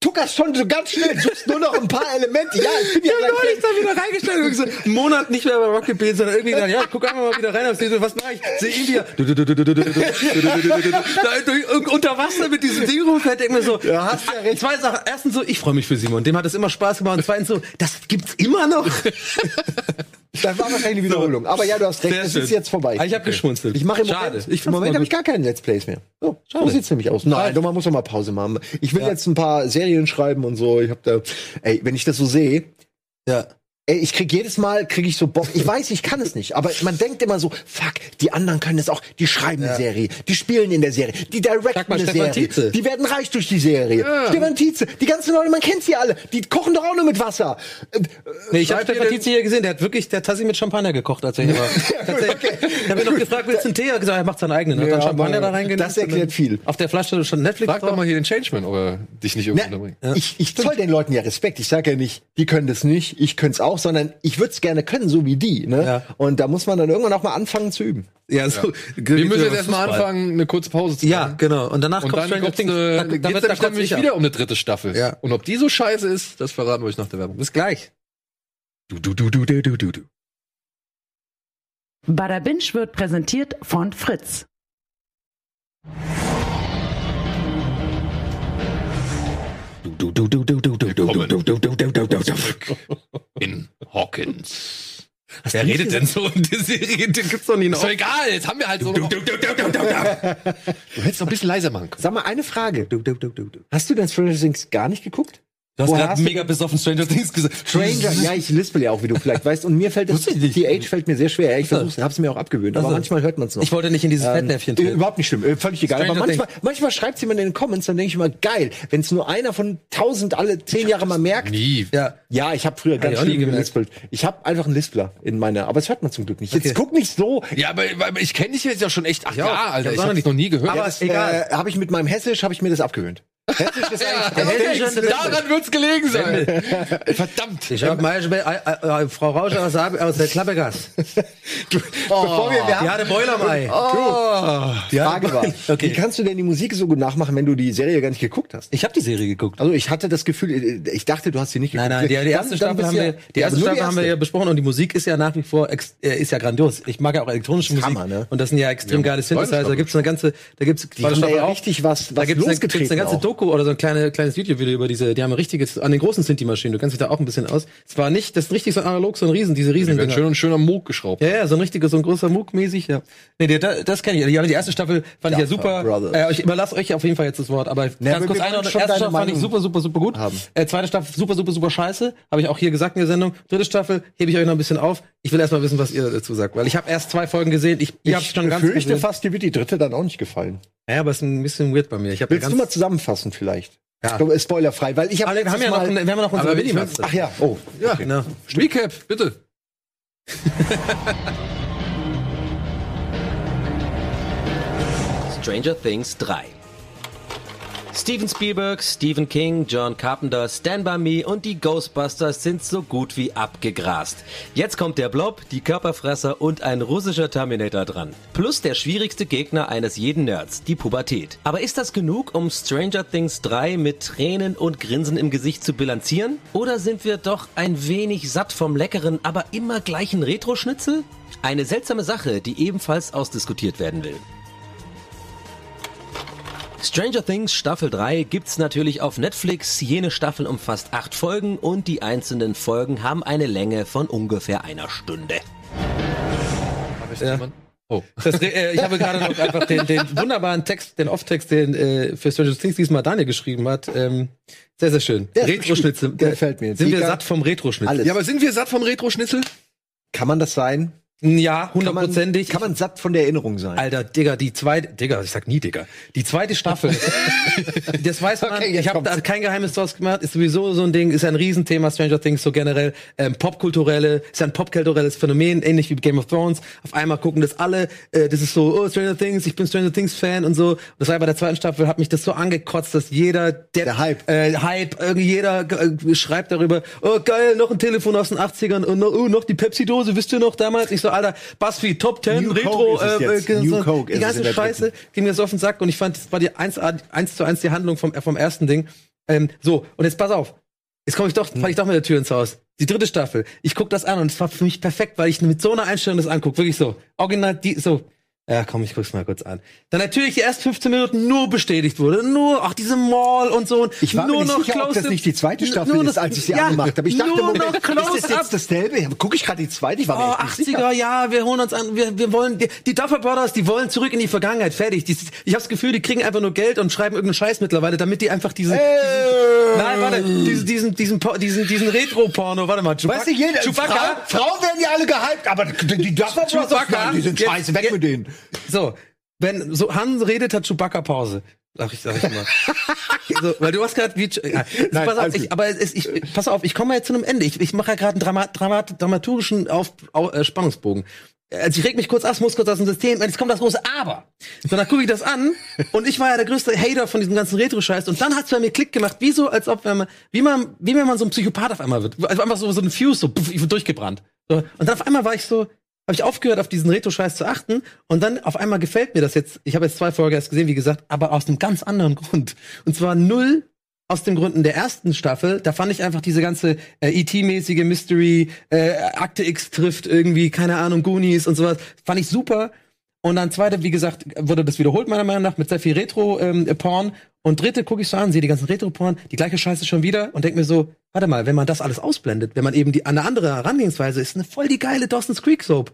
tuckerst schon so ganz schnell, suchst nur noch ein paar Elemente. Ja, ich bin ja, ja nicht da wieder reingestellt. Und so, einen Monat nicht mehr bei Rocket Beans, sondern irgendwie dann, ja, guck einfach mal wieder rein und sehe was mache ich? Sehe ihn wieder. unter Wasser mit diesem Ding rumfährt, denk mir so, ja, hast ja recht. zwei Sachen. Erstens so, ich freue mich für Simon, dem hat es immer Spaß gemacht. Und zweitens so, das gibt's immer noch. Das war wahrscheinlich eine Wiederholung. Aber ja, du hast recht, Sehr es schön. ist jetzt vorbei. Ah, ich hab geschmunzelt. Ich mache im Schade. Moment, Ich im Moment habe ich gar keine Let's Plays mehr. So, so Schade. sieht's nämlich aus. Nein, doch, man muss doch mal Pause machen. Ich will jetzt ein paar Serien schreiben und so. Ich habe da, ey, wenn ich das so sehe, Ja. Ey, ich krieg jedes Mal, krieg ich so Bock. Ich weiß, ich kann es nicht, aber man denkt immer so, fuck, die anderen können es auch. Die schreiben die Serie, die spielen in der Serie, die directen mal eine Stefan Serie, Tietze. die werden reich durch die Serie. Stefan Tietze, die ganzen Leute, man kennt sie alle, die kochen doch auch nur mit Wasser. Äh, Nee, ich habe Stefan Tietze hier gesehen, der hat wirklich, der hat Tassi mit Champagner gekocht, als er hier war. [laughs] Tatsächlich. Ich habe ihn noch gefragt, willst du einen Tee? Er hat gesagt, er macht seinen eigenen. Hat Ja, dann Champagner da reingenommen. das erklärt viel. Auf der Flasche schon Netflix Frag doch mal hier den Changeman, ob er dich nicht irgendwo Na, unterbringt. ich, ich zoll den Leuten ja Respekt. Ich sage ja nicht, die können das nicht, ich könnte es auch, sondern ich würde es gerne können, so wie die. Ne? Ja. Und da muss man dann irgendwann auch mal anfangen zu üben. Ja, so. Wir müssen jetzt erstmal anfangen, eine kurze Pause zu Ja, machen. genau. Und danach Und kommt dann Stranger Things. eine, Da- da, da wird er nämlich wieder um eine dritte Staffel. Ja. Und ob die so scheiße ist, das verraten wir euch nach der Werbung. Bis gleich. Du, du, du, du, du, du, du, du. Bada Binge wird präsentiert von Fritz. Du, du, du, du, du, du, du, du, du, du, du, du, du, du, zurück in Hawkins. Wer redet denn so in der Serie? Den gibt's doch nie Ist noch. doch egal, jetzt haben wir halt so. Du, du, du, du, du, du, du. du hättest noch ein bisschen leiser machen können. Sag mal eine Frage. Du, du, du, du, du. Hast du denn Stranger Things gar nicht geguckt? Du hast gerade hast du mega besoffen Stranger Things gesagt. Stranger, ja, ich lispel ja auch, wie du vielleicht weißt. Und mir fällt das, nicht. TH fällt mir sehr schwer. Ich versuch's, hab's mir auch abgewöhnt, aber Also. manchmal hört man's noch. Ich wollte nicht in dieses Ähm, Fettnäpfchen treten. Überhaupt nicht schlimm, äh, völlig egal. Stranger aber manchmal, manchmal schreibt jemand in den Comments, dann denke ich immer, geil, wenn es nur einer von tausend alle zehn Jahre mal merkt. Nie. Ja. Ja, ich habe früher ganz schlimm gelispelt. Ich habe einfach einen Lispler in meiner, aber es hört man zum Glück nicht. Jetzt Okay. guck nicht so. Ja, aber, aber ich kenne dich jetzt ja schon echt acht Ja, Jahre, Alter. ich Ich hab's auch hab's noch nie gehört. Aber das, egal. Äh, habe ich mit meinem Hessisch habe ich mir das abgewöhnt. Hessisch ist eigentlich der Hessisch daran wird's gelegen sein. Verdammt. Ich habe mal äh, äh, Frau Rauscher aus, der- aus der Klappegas. [laughs] Bevor wir, wir Die haben, hatte Boiler am Ei. die Frage war, [laughs] Okay. wie kannst du denn die Musik so gut nachmachen, wenn du die Serie gar nicht geguckt hast? Ich habe die Serie geguckt. Also ich hatte das Gefühl, äh, ich dachte, du hast sie nicht Nein, geguckt. nein, die, die erste Dann- dann Staffel bist haben du wir, ja- die Ja, erste aber nur Staffel haben wir ja besprochen und die Musik ist ja nach wie vor äh, ist ja grandios. Ich mag ja auch elektronische Musik Hammer, ne? und das sind ja extrem geile Synthesizer. Da gibt's eine ganze, da gibt's Die haben da ja richtig was, da was gibt's eine, losgetreten gibt's eine ganze auch. Doku oder so ein kleine, kleines YouTube-Video über diese, die haben ein richtiges, an den großen Synthi-Maschinen, du kennst dich da auch ein bisschen aus. Es war nicht, das ist richtig so analog, so ein Riesen, diese Die Riesen. werden schön und schön am Moog geschraubt. Ja, ja, so ein richtiger, so ein großer Moog mäßig, ja. Nee, der, da- das kenne ich. Die, die erste Staffel fand ich ja super. Brothers. Äh, ich überlasse euch auf jeden Fall jetzt das Wort, aber wir- ganz kurz schon Erste Staffel fand ich super, super, super gut. haben. Äh, zweite Staffel super, super, super scheiße. Habe ich auch hier gesagt in der Sendung. Dritte Staffel hebe ich euch noch ein bisschen auf. Ich will erst mal wissen, was ihr dazu sagt, weil ich habe erst zwei Folgen gesehen. Ich, Ich schon ganz fürchte gesehen. fast, dir wird die dritte dann auch nicht gefallen. Ja, aber es ist ein bisschen weird bei mir. Ich Willst ganz du mal zusammenfassen vielleicht? Ja. Ich glaube, spoilerfrei, weil ich Ah, habe wir haben ja noch, wir haben ja noch unsere Minimax. Ach ja, oh. Ja, Genau. Recap, bitte. Stranger Things 3. Steven Spielberg, Stephen King, John Carpenter, Stand By Me und die Ghostbusters sind so gut wie abgegrast. Jetzt kommt der Blob, die Körperfresser und ein russischer Terminator dran. Plus der schwierigste Gegner eines jeden Nerds, die Pubertät. Aber ist das genug, um Stranger Things 3 mit Tränen und Grinsen im Gesicht zu bilanzieren? Oder sind wir doch ein wenig satt vom leckeren, aber immer gleichen Retro-Schnitzel? Eine seltsame Sache, die ebenfalls ausdiskutiert werden will. Stranger Things Staffel 3 gibt's natürlich auf Netflix. Jene Staffel umfasst acht Folgen und die einzelnen Folgen haben eine Länge von ungefähr einer Stunde. Ja. Oh. [laughs] Das, äh, ich habe gerade noch einfach den, den wunderbaren Text, den Off-Text, den äh, für Stranger Things diesmal Daniel geschrieben hat. Ähm, sehr, sehr schön. Der Retro-Schnitzel. Der gefällt mir. Sind wir Dicker, satt vom Retro-Schnitzel? Ja, aber sind wir satt vom Retro-Schnitzel? Kann man das sein? Ja, hundertprozentig. kann man satt von der Erinnerung sein? Alter, Digga, die zweite, Digga, ich sag nie Digga, die zweite Staffel, [laughs] das weiß man, Okay, ich habe da kein Geheimnis draus gemacht, ist sowieso so ein Ding, ist ein Riesenthema, Stranger Things so generell, ähm, popkulturelle, ist ein popkulturelles Phänomen, ähnlich wie Game of Thrones, auf einmal gucken das alle, äh, das ist so, oh, Stranger Things, ich bin Stranger Things Fan und so, das war bei der zweiten Staffel, hat mich das so angekotzt, dass jeder, der, Der Hype. äh, Hype, irgendwie jeder äh, schreibt darüber, oh geil, noch ein Telefon aus den 80ern und noch, oh, noch die Pepsi-Dose, wisst ihr noch damals? Ich so, Alter, BuzzFeed, Top 10, New Retro, äh, New so, die ganze Scheiße ging mir so auf den Sack und ich fand, das war die eins, eins zu eins die Handlung vom, vom ersten Ding. Ähm, so, und jetzt pass auf. Jetzt komme ich doch, falle ich doch mit der Tür ins Haus. Die dritte Staffel. Ich guck das an und es war für mich perfekt, weil ich mit so einer Einstellung das anguck. Wirklich so. Original, die, so. Ja, komm, ich guck's mal kurz an. Dann natürlich die ersten 15 Minuten nur bestätigt wurde. Nur, ach, diese Mall und so. Ich war nur mir nicht noch sicher, ob das nicht die zweite Staffel nur ist, als ich sie ja, angemacht habe. Ich dachte, nur Moment, noch ist das jetzt dasselbe? Gucke ich gerade die zweite? Ich war mir Oh, echt nicht 80er, sicher. ja, wir holen uns an, wir, wir wollen, die, die Duffer Brothers, die wollen zurück in die Vergangenheit, fertig. Die, ich habe das Gefühl, die kriegen einfach nur Geld und schreiben irgendeinen Scheiß mittlerweile, damit die einfach diese, diesen, nein, warte, diesen, diesen, diesen, diesen, diesen Retro-Porno, warte mal, Chewbacca, Weißt du, jeder, Chewbacca, Frauen, Frauen werden ja alle gehypt, aber die, die Duffer Brothers, die sind scheiße, weg mit denen. So, wenn so Han redet, hat Chewbacca Pause. Sag ich, sag ich immer. [laughs] so, weil du hast gerade wie ja, Nein, pass auf, ich, aber es, ich, pass auf, ich komme jetzt zu einem Ende. Ich, ich mache ja gerade einen Drama, Drama, dramaturgischen auf, au, äh, Spannungsbogen. Also ich reg mich kurz ab, muss kurz aus dem System, jetzt kommt das große Aber. So, dann gucke ich das an und ich war ja der größte Hater von diesem ganzen Retro-Scheiß und dann hat's bei mir Klick gemacht, wie so, als ob wenn man, wie man, wie wenn man so ein Psychopath auf einmal wird. Also einfach so, so ein Fuse, so, bin durchgebrannt. So, und dann auf einmal war ich so, habe ich aufgehört, auf diesen Retro-Scheiß zu achten und dann auf einmal gefällt mir das jetzt. Ich habe jetzt zwei Folgen erst gesehen, wie gesagt, aber aus einem ganz anderen [laughs] Grund. Und zwar null aus den Gründen der ersten Staffel. Da fand ich einfach diese ganze äh, ET-mäßige Mystery, äh, Akte X trifft irgendwie, keine Ahnung, Goonies und sowas. Fand ich super. Und dann zweite, wie gesagt, wurde das wiederholt, meiner Meinung nach, mit sehr viel Retro-Porn. und dritte gucke ich so an, sehe die ganzen Retro-Porn, die gleiche Scheiße schon wieder und denk mir so, warte mal, wenn man das alles ausblendet, wenn man eben die, eine andere Herangehensweise ist, eine voll die geile Dawson's Creek Soap.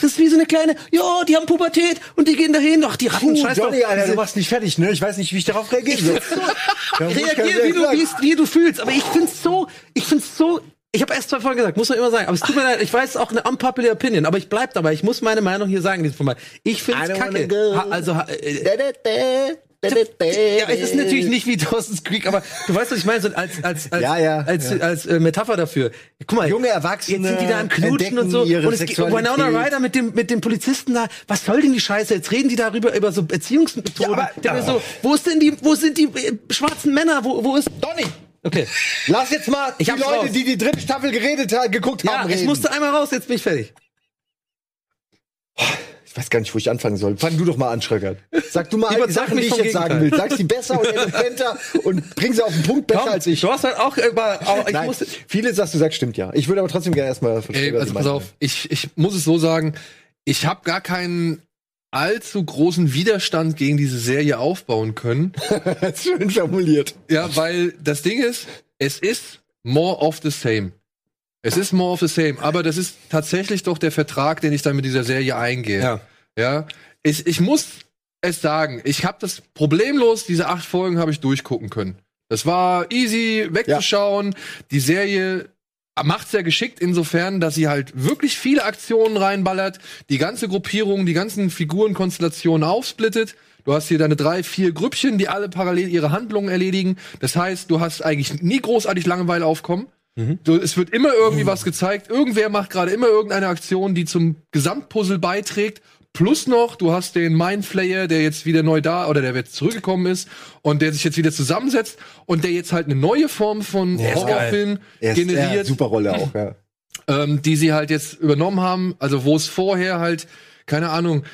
Das ist wie so eine kleine, ja, die haben Pubertät und die gehen dahin, ach, die Ratten, Puh, scheiß Johnny, drauf. Alter, du warst nicht fertig, ne? Ich weiß nicht, wie ich darauf reagieren soll. Reagier, wie du, wie, du fühlst. Aber ich find's so, ich find's so, ich habe erst zwei Folgen gesagt, muss man immer sagen. Aber es tut mir leid, ich weiß, auch eine unpopular Opinion, aber ich bleib dabei. Ich muss meine Meinung hier sagen Format. Ich find's kacke. Ha, also, ha, äh. Ja, es ist natürlich nicht wie Dawson's Creek, aber du weißt, was ich meine, so als, als, als, Ja, ja, als, ja. als, äh, Metapher dafür. Guck mal, Junge Erwachsene jetzt sind die da im Knutschen und so. Und es geht. Winona Ryder mit dem, mit dem Polizisten da. Was soll denn die Scheiße? Jetzt reden die darüber, über so Erziehungsmethoden. Ja, aber- so, wo ist denn die, wo sind die äh, schwarzen Männer? Wo, wo ist, Donny, okay. lass jetzt mal Ich die Leute, raus. die die dritte Staffel geredet haben, geguckt Ja, haben, ich reden. musste einmal raus, jetzt bin ich fertig. Ich weiß gar nicht, wo ich anfangen soll. Fang du doch mal an, Schröckert. Sag du mal all die Sachen, die ich jetzt sagen will. Sag sie besser und eloquenter und bring sie auf den Punkt besser Komm, als ich. Du hast halt auch immer, auch, ich musste, vieles, was du sagst, stimmt ja. Ich würde aber trotzdem gerne erstmal von Ey, also pass auf, ich, ich muss es so sagen, ich habe gar keinen allzu großen Widerstand gegen diese Serie aufbauen können. [laughs] Schön formuliert. Ja, weil das Ding ist, es ist more of the same. Es ist more of the same, aber das ist tatsächlich doch der Vertrag, den ich dann mit dieser Serie eingehe. Ja. Ja. Ich, ich muss es sagen, ich habe das problemlos, diese acht Folgen habe ich durchgucken können. Das war easy wegzuschauen. Die Serie macht sehr geschickt insofern, dass sie halt wirklich viele Aktionen reinballert, die ganze Gruppierung, die ganzen Figurenkonstellationen aufsplittet. Du hast hier deine drei, vier Grüppchen, die alle parallel ihre Handlungen erledigen. Das heißt, du hast eigentlich nie großartig Langeweile aufkommen. Du, es wird immer irgendwie was gezeigt. Irgendwer macht gerade immer irgendeine Aktion, die zum Gesamtpuzzle beiträgt. Plus noch, du hast den Mindflayer, der jetzt wieder neu da oder der jetzt zurückgekommen ist und der sich jetzt wieder zusammensetzt und der jetzt halt eine neue Form von ist Horrorfilm Er ist, generiert ja, super Rolle auch, ja. [laughs] ähm, die sie halt jetzt übernommen haben. Also wo es vorher halt, keine Ahnung,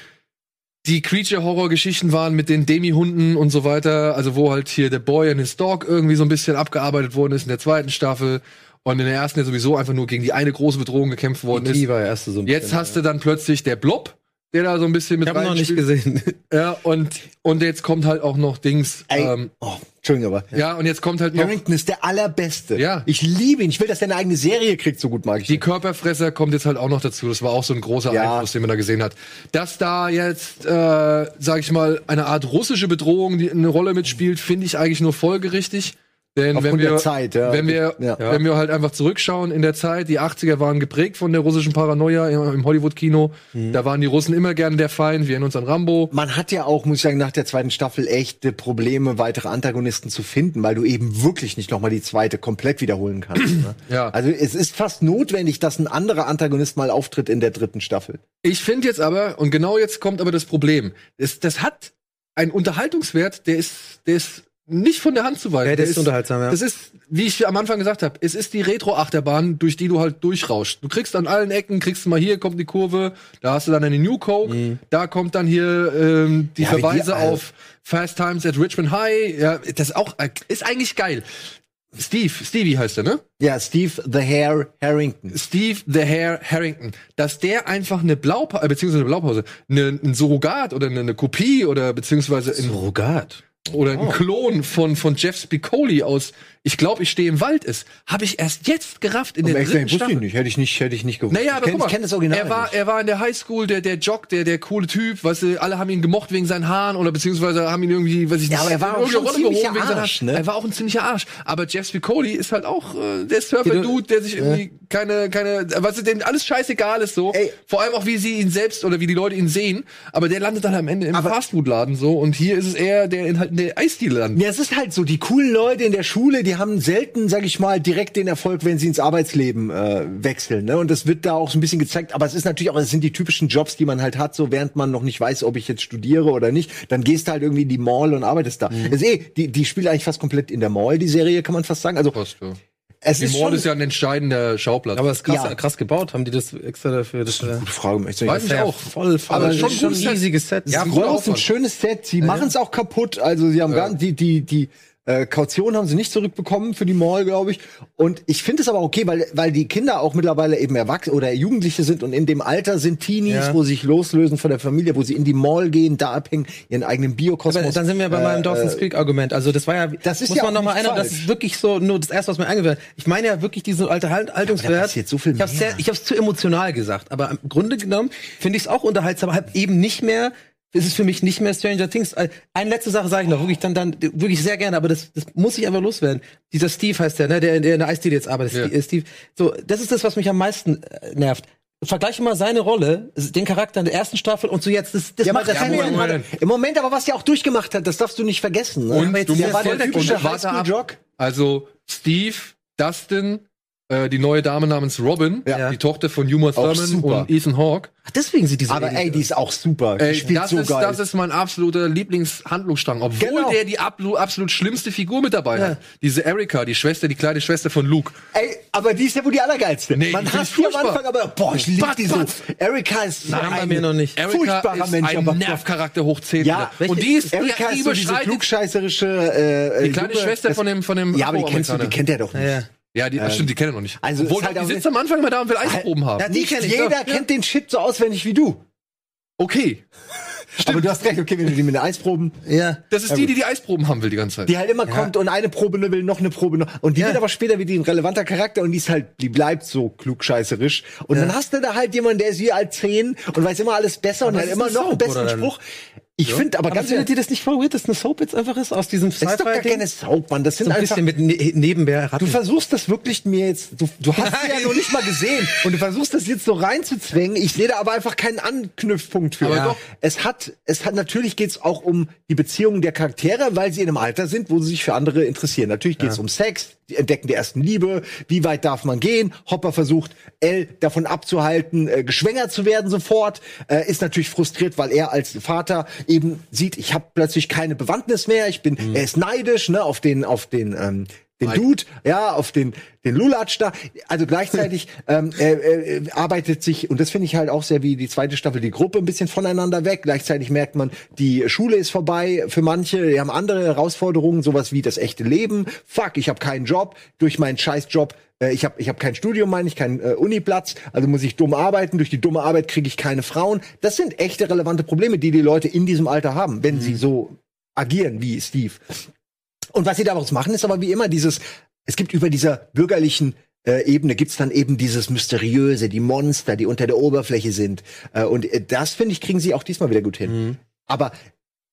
die Creature-Horror-Geschichten waren mit den Demi-Hunden und so weiter. Also wo halt hier der Boy and his Dog irgendwie so ein bisschen abgearbeitet worden ist in der zweiten Staffel. Und in der ersten ja sowieso einfach nur gegen die eine große Bedrohung gekämpft worden die ist. war erste so ein Jetzt bisschen, hast du dann plötzlich der Blob, der da so ein bisschen mit Ich habe noch nicht gesehen. [laughs] Ja, und, und jetzt kommt halt auch noch Dings. Ey, Ähm, oh, Entschuldigung, aber. ja, und jetzt kommt halt noch Harrington ist der allerbeste. Ja. Ich liebe ihn. Ich will, dass er eine eigene Serie kriegt. So gut mag ich Die ihn. Körperfresser kommt jetzt halt auch noch dazu. Das war auch so ein großer Ja. Einfluss, den man da gesehen hat. Dass da jetzt, äh, sag ich mal, eine Art russische Bedrohung die eine Rolle mitspielt, finde ich eigentlich nur folgerichtig. Denn wenn wir, Zeit, ja. wenn wir, Ja. wenn wir halt einfach zurückschauen in der Zeit, die 80er waren geprägt von der russischen Paranoia im, Hollywood-Kino. Mhm. Da waren die Russen immer gerne der Feind. Wir erinnern uns an Rambo. Man hat ja auch, muss ich sagen, nach der zweiten Staffel echte Probleme, weitere Antagonisten zu finden, weil du eben wirklich nicht nochmal die zweite komplett wiederholen kannst. Ne? [clears throat] Ja. Also es ist fast notwendig, dass ein anderer Antagonist mal auftritt in der dritten Staffel. Ich finde jetzt aber, und genau jetzt kommt aber das Problem, es, das hat einen Unterhaltungswert, der ist, der ist nicht von der Hand zu weisen. Ja, der Der ist unterhaltsam, ja. Das ist, wie ich am Anfang gesagt habe, es ist die Retro-Achterbahn, durch die du halt durchrauscht. Du kriegst an allen Ecken, kriegst mal hier, kommt die Kurve, da hast du dann eine New Coke, Mhm. da kommt dann hier ähm, die Ja, wie die Verweise alle- auf Fast Times at Richmond High. Ja, das ist auch, ist eigentlich geil. Steve, Stevie heißt er, ne? Ja, Steve the Hair Harrington. Steve the Hair Harrington, dass der einfach eine Blaupause, äh, beziehungsweise eine Blaupause, eine, ein Surrogat oder eine, eine Kopie oder beziehungsweise ein, Surrogat. Oder ein Klon von, von Jeff Spicoli aus Ich glaube, ich stehe im Wald ist, habe ich erst jetzt gerafft in der Aber dritten wusste ich Staffel. nicht, hätte ich nicht, hätte ich nicht gewusst. Naja, aber ich kenn das Original. er war, nicht. er war in der Highschool, der, der Jock, der, der coole Typ, weißt du, alle haben ihn gemocht wegen seinen Haaren oder beziehungsweise haben ihn irgendwie, weiß ich Ja, nicht, aber er war auch schon Rolle ziemlicher gehoben wegen Haaren. ne? Er war auch ein ziemlicher Arsch. Aber Jeff Spicoli ist halt auch äh, der Surfer-Dude, der sich irgendwie keine, keine, weißt du, dem alles scheißegal ist so. Ey. Vor allem auch, wie sie ihn selbst oder wie die Leute ihn sehen. Aber der landet dann am Ende im Fastfood-Laden so und hier ist es eher der in halt in der Eisdiele landet. Ja, es ist halt so, die coolen Leute in der Schule, die haben selten, sag ich mal, direkt den Erfolg, wenn sie ins Arbeitsleben äh, wechseln. Ne? Und das wird da auch so ein bisschen gezeigt. Aber es ist natürlich auch, es sind die typischen Jobs, die man halt hat, so während man noch nicht weiß, ob ich jetzt studiere oder nicht. Dann gehst du halt irgendwie in die Mall und arbeitest da. Mhm. Das ist eh, die, die spielt eigentlich fast komplett in der Mall, die Serie, kann man fast sagen. Also Fast, ja. es Die ist Mall ist ja ein entscheidender Schauplatz. Aber es ist krass, Ja. krass gebaut. Haben die das extra dafür? Das äh, gute Frage. Ich Weiß ich ja auch. voll, voll. Aber schon ist schon ein gutes Set. riesiges Set. Ja, groß, ein schönes Set. Sie machen es auch kaputt. Also sie haben gar, die die die äh, Kaution haben sie nicht zurückbekommen für die Mall, glaube ich. Und ich finde es aber okay, weil weil die Kinder auch mittlerweile eben erwachsen oder Jugendliche sind und in dem Alter sind Teenies, Ja. wo sie sich loslösen von der Familie, wo sie in die Mall gehen, da abhängen, ihren eigenen Biokosmos. Aber dann sind wir bei meinem Dawson's Creek Argument. Also das war ja, das ist muss ja man auch noch mal nicht erinnern, das ist wirklich so nur das erste, was mir eingefallen ist. Ich meine ja wirklich diesen alte Halt- Haltungswert. passiert so viel ich mehr. ich hab's zu emotional gesagt, aber im Grunde genommen finde ich es auch unterhaltsam, aber halt eben nicht mehr ist es für mich nicht mehr Stranger Things. Äh, Eine letzte Sache sage ich noch, wirklich dann, dann wirklich sehr gerne, aber das, das muss ich einfach loswerden. Dieser Steve heißt der, ne, der, der in der Eisdiele jetzt arbeitet. Ja. Steve- so, das ist das, was mich am meisten äh, nervt. Vergleiche mal seine Rolle, den Charakter in der ersten Staffel und so jetzt. Das, das ja, macht das keinen Moment. Moment. Im Moment aber was der auch durchgemacht hat, das darfst du nicht vergessen. Ne? Und du der musst war der typische und warte ab. Also Steve, Dustin, äh, die neue Dame namens Robin, Ja. die Tochter von Uma Thurman und Ethan Hawke. Ach, deswegen sind die so Aber ey, die ist auch super. Die Ey, spielt das, so ist, geil. das ist mein absoluter Lieblingshandlungsstrang, obwohl Genau. der die ablu- absolut schlimmste Figur mit dabei hat. Diese Erika, die Schwester, die kleine Schwester von Luke. Ey, aber die ist ja wohl die allergeilste. Nee, Man die hasst ist die am furchtbar. Anfang, aber boah, ich liebe die so. Erika ist so Nein, bei eine mir noch nicht. Erika furchtbarer ist Mensch, ein aber Nervcharakter hoch 10. Ja, und die ist Erika die ist so diese klugscheißerische äh, Die kleine. Schwester Das- von dem- von dem Ja, aber die kennst du, die kennt er doch nicht. Ja, ja. Ja, die, ach, stimmt, die kennen wir noch nicht. Also, Obwohl, halt die sitzt am Anfang immer da und will Eisproben haben. Ja, die Nicht kenn ich jeder doch. kennt den Shit so auswendig wie du. Okay. [laughs] Aber du hast recht, okay, wenn du die mit den Eisproben, Ja. Das ist die, die die Eisproben haben will die ganze Zeit. die halt immer kommt und eine Probe will, noch eine Probe noch. Und die Ja. wird aber später wie die ein relevanter Charakter und die ist halt, die bleibt so klugscheißerisch. Und dann hast du da halt jemanden, der ist wie alt zehn und weiß immer alles besser und Aber hat das ist immer noch einen besseren? Spruch. Ich finde aber, Aber ganz findet ihr das nicht voll weird, dass eine Soap jetzt einfach ist aus diesem das ist doch gar keine Soap, Mann. Das sind So ein einfach bisschen mit ne nebenbei Du versuchst das wirklich mir jetzt, du, du hast sie ja noch nicht mal gesehen und du versuchst das jetzt so reinzuzwängen. Ich sehe da aber einfach keinen Anknüpfpunkt für. Aber Ja. doch. Es hat, es hat, natürlich geht's auch um die Beziehungen der Charaktere, weil sie in einem Alter sind, wo sie sich für andere interessieren. Natürlich geht's um Sex, die entdecken die ersten Liebe, wie weit darf man gehen? Hopper versucht, Elle davon abzuhalten, äh, geschwängert zu werden sofort, äh, ist natürlich frustriert, weil er als Vater eben sieht, ich habe plötzlich keine Bewandtnis mehr, ich bin, er ist neidisch, ne, auf den, auf den, ähm, den. Dude, ja, auf den, den Lulatsch da. Also gleichzeitig [laughs] ähm, äh, äh, arbeitet sich, und das finde ich halt auch sehr wie die zweite Staffel, die Gruppe ein bisschen voneinander weg. Gleichzeitig merkt man, die Schule ist vorbei für manche, die haben andere Herausforderungen, sowas wie das echte Leben. Fuck, ich habe keinen Job, durch meinen Scheißjob äh, ich habe ich hab kein Studium, meine ich, keinen äh, Uniplatz, also muss ich dumm arbeiten. Durch die dumme Arbeit kriege ich keine Frauen. Das sind echte relevante Probleme, die die Leute in diesem Alter haben, wenn sie so agieren wie Steve. Und was sie daraus machen, ist aber wie immer dieses, es gibt über dieser bürgerlichen äh, Ebene gibt's dann eben dieses Mysteriöse, die Monster, die unter der Oberfläche sind. Äh, und äh, das, finde ich, kriegen sie auch diesmal wieder gut hin. Aber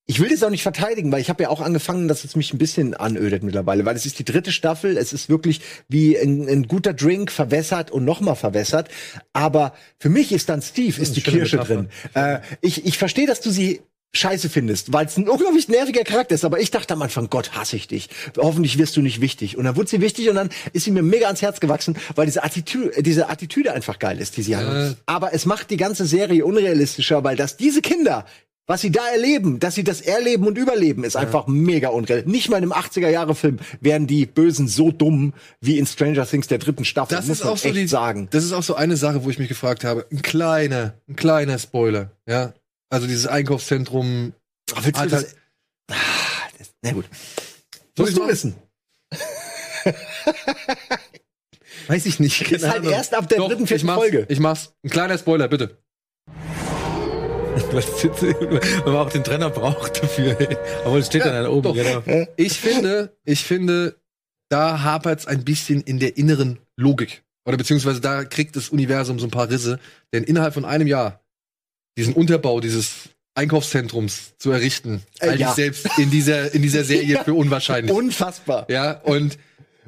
ich will das auch nicht verteidigen, weil ich habe ja auch angefangen, dass es mich ein bisschen anödet mittlerweile, weil es ist die dritte Staffel, es ist wirklich wie ein, ein guter Drink verwässert und nochmal verwässert. Aber für mich ist dann Steve, ist die schöne Kirsche Metapher. drin. Äh, ich ich verstehe, dass du sie scheiße findest, weil es ein unglaublich nerviger Charakter ist. Aber ich dachte am Anfang, Gott, hasse ich dich. Hoffentlich wirst du nicht wichtig. Und dann wurde sie wichtig und dann ist sie mir mega ans Herz gewachsen, weil diese Attitüde, diese Attitüde einfach geil ist, die sie hat. Aber es macht die ganze Serie unrealistischer, weil dass diese Kinder Was sie da erleben, dass sie das erleben und überleben, ist einfach mega unreal. Nicht mal in einem 80er-Jahre-Film wären die Bösen so dumm wie in Stranger Things der dritten Staffel. Das muss ist man auch so die, sagen. Das ist auch so eine Sache, wo ich mich gefragt habe. Ein kleiner, ein kleiner Spoiler, ja. Also dieses Einkaufszentrum. Ach, willst hat das? halt- Ah, das, na gut. Soll ich du machen? wissen. [laughs] Weiß ich nicht. Ist halt erst ab der Doch, dritten, ich vierten mach's, Folge. Ich mach's. Ein kleiner Spoiler, bitte. Weil man auch den Trenner braucht dafür. Obwohl es steht dann da oben, genau. Ich finde, ich finde, da hapert's ein bisschen in der inneren Logik. Oder beziehungsweise da kriegt das Universum so ein paar Risse. Denn innerhalb von einem Jahr diesen Unterbau dieses Einkaufszentrums zu errichten, Äh, halte ja. ich selbst in dieser, in dieser Serie für [laughs] unwahrscheinlich. Unfassbar. ja, und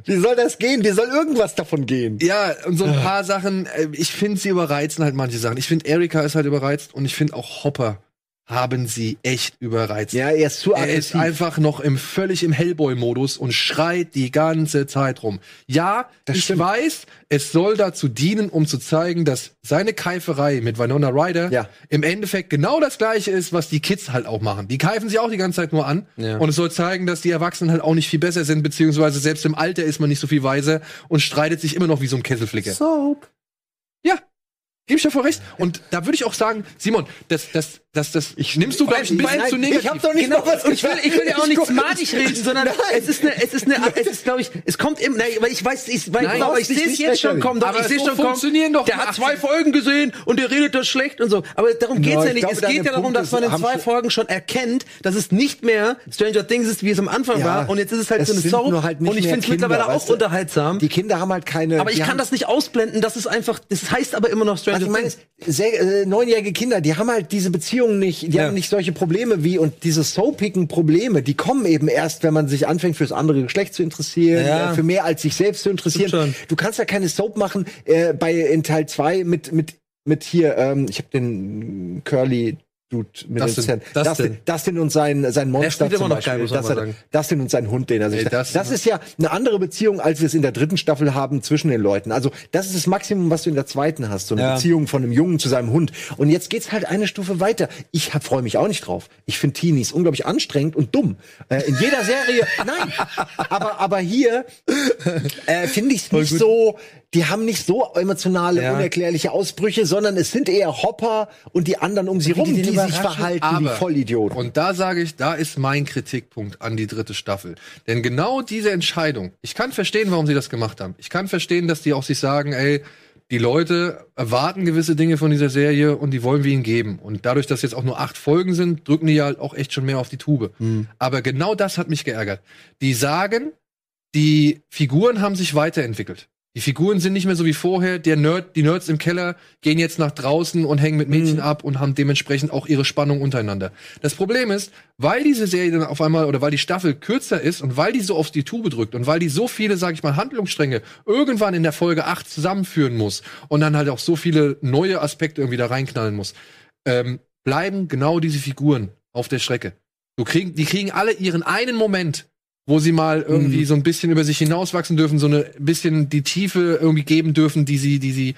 Wie soll das gehen? Wie soll irgendwas davon gehen? Ja, und so ein paar Sachen, äh, ich finde, sie überreizen halt manche Sachen. Ich finde, Erika ist halt überreizt und ich finde auch Hopper haben sie echt überreizt. Ja, er ist zu er ist aggressiv. einfach noch im völlig im Hellboy-Modus und schreit die ganze Zeit rum. Ja, Das ich stimmt. weiß, es soll dazu dienen, um zu zeigen, dass seine Keiferei mit Winona Ryder Ja. im Endeffekt genau das gleiche ist, was die Kids halt auch machen. Die keifen sich auch die ganze Zeit nur an. Ja. Und es soll zeigen, dass die Erwachsenen halt auch nicht viel besser sind, beziehungsweise selbst im Alter ist man nicht so viel weiser und streitet sich immer noch wie so ein Kesselflicker. Soap. Ja, gebe ich dir voll recht. Und da würde ich auch sagen, Simon, das, das, das, das nimmst du, glaube ich, ein bisschen Nein, zu negativ. Ich hab doch nicht Genau, noch was ich will, ich will ja auch Ich nichts guck- madig reden, sondern es ist eine, es ist eine, es ist, glaube ich, es kommt im, nein, weil ich weiß, ich, weil, Nein, aber ich sehe es jetzt nicht schon kommen, doch, Aber ich sehe so schon kommen, funktionieren doch der hat zwei 80er. Folgen gesehen und der redet das schlecht und so. Aber darum geht's Ja, ja ich nicht. glaube, es geht ja darum, dass man in zwei Folgen schon erkennt, dass es nicht mehr Stranger Things ist, wie es am Anfang Ja, war. Und jetzt ist es halt so eine Soap. halt nicht und ich finde es mittlerweile auch weißt du? unterhaltsam. Die Kinder haben halt keine. aber ich kann das nicht ausblenden. Das ist einfach, das heißt aber immer noch Stranger ich meine, Things. sehr, äh, neunjährige Kinder, die haben halt diese Beziehungen nicht, die Ja. haben nicht solche Probleme wie und diese soapigen Probleme, die kommen eben erst, wenn man sich anfängt fürs andere Geschlecht zu interessieren, Ja. äh, für mehr als sich selbst zu interessieren. Du kannst ja keine Soap machen äh, bei in Teil 2 mit mit mit hier, ähm, ich habe den Curly Dude mit Dustin. den Zähnen. Dustin. Dustin, Dustin und sein sein Monster immer zum Beispiel. geil, Dustin. Dustin und sein Hund, den er sich Ey, das, das- ist ja eine andere Beziehung, als wir es in der dritten Staffel haben zwischen den Leuten. Also das ist das Maximum, was du in der zweiten hast, so eine Ja. Beziehung von einem Jungen zu seinem Hund. Und jetzt geht's halt eine Stufe weiter. Ich freue mich auch nicht drauf. Ich finde Teenies unglaublich anstrengend und dumm. Äh, in jeder Serie, [laughs] nein. Aber aber hier äh, finde ich es nicht so. Die haben nicht so emotionale, Ja. unerklärliche Ausbrüche, sondern es sind eher Hopper und die anderen um sie Wie die rum, den die sich verhalten wie Aber, Vollidioten. und da sage ich, da ist mein Kritikpunkt an die dritte Staffel. Denn genau diese Entscheidung, ich kann verstehen, warum sie das gemacht haben. Ich kann verstehen, dass die auch sich sagen, ey, die Leute erwarten gewisse Dinge von dieser Serie und die wollen wir ihnen geben. Und dadurch, dass jetzt auch nur acht Folgen sind, drücken die ja halt auch echt schon mehr auf die Tube. Aber genau das hat mich geärgert. Die sagen, die Figuren haben sich weiterentwickelt. Die Figuren sind nicht mehr so wie vorher. Der Nerd, die Nerds im Keller gehen jetzt nach draußen und hängen mit Mädchen ab und haben dementsprechend auch ihre Spannung untereinander. Das Problem ist, weil diese Serie dann auf einmal oder weil die Staffel kürzer ist und weil die so auf die Tube drückt und weil die so viele, sag ich mal, Handlungsstränge irgendwann in der Folge 8 zusammenführen muss und dann halt auch so viele neue Aspekte irgendwie da reinknallen muss, ähm, bleiben genau diese Figuren auf der Strecke. Du kriegen, die kriegen alle ihren einen Moment, wo sie mal irgendwie so ein bisschen über sich hinauswachsen dürfen, so eine bisschen die Tiefe irgendwie geben dürfen, die sie, die sie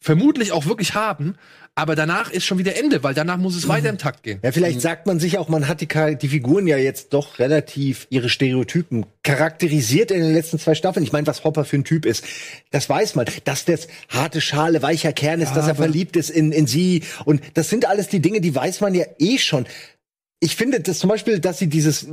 vermutlich auch wirklich haben. Aber danach ist schon wieder Ende, weil danach muss es weiter im Takt gehen. Ja, vielleicht sagt man sich auch, man hat die, die Figuren ja jetzt doch relativ ihre Stereotypen charakterisiert in den letzten zwei Staffeln. Ich meine, was Hopper für ein Typ ist, das weiß man. Dass das harte Schale, weicher Kern ist, dass er verliebt ist in, in sie. Und das sind alles die Dinge, die weiß man ja eh schon. Ich finde das zum Beispiel, dass sie dieses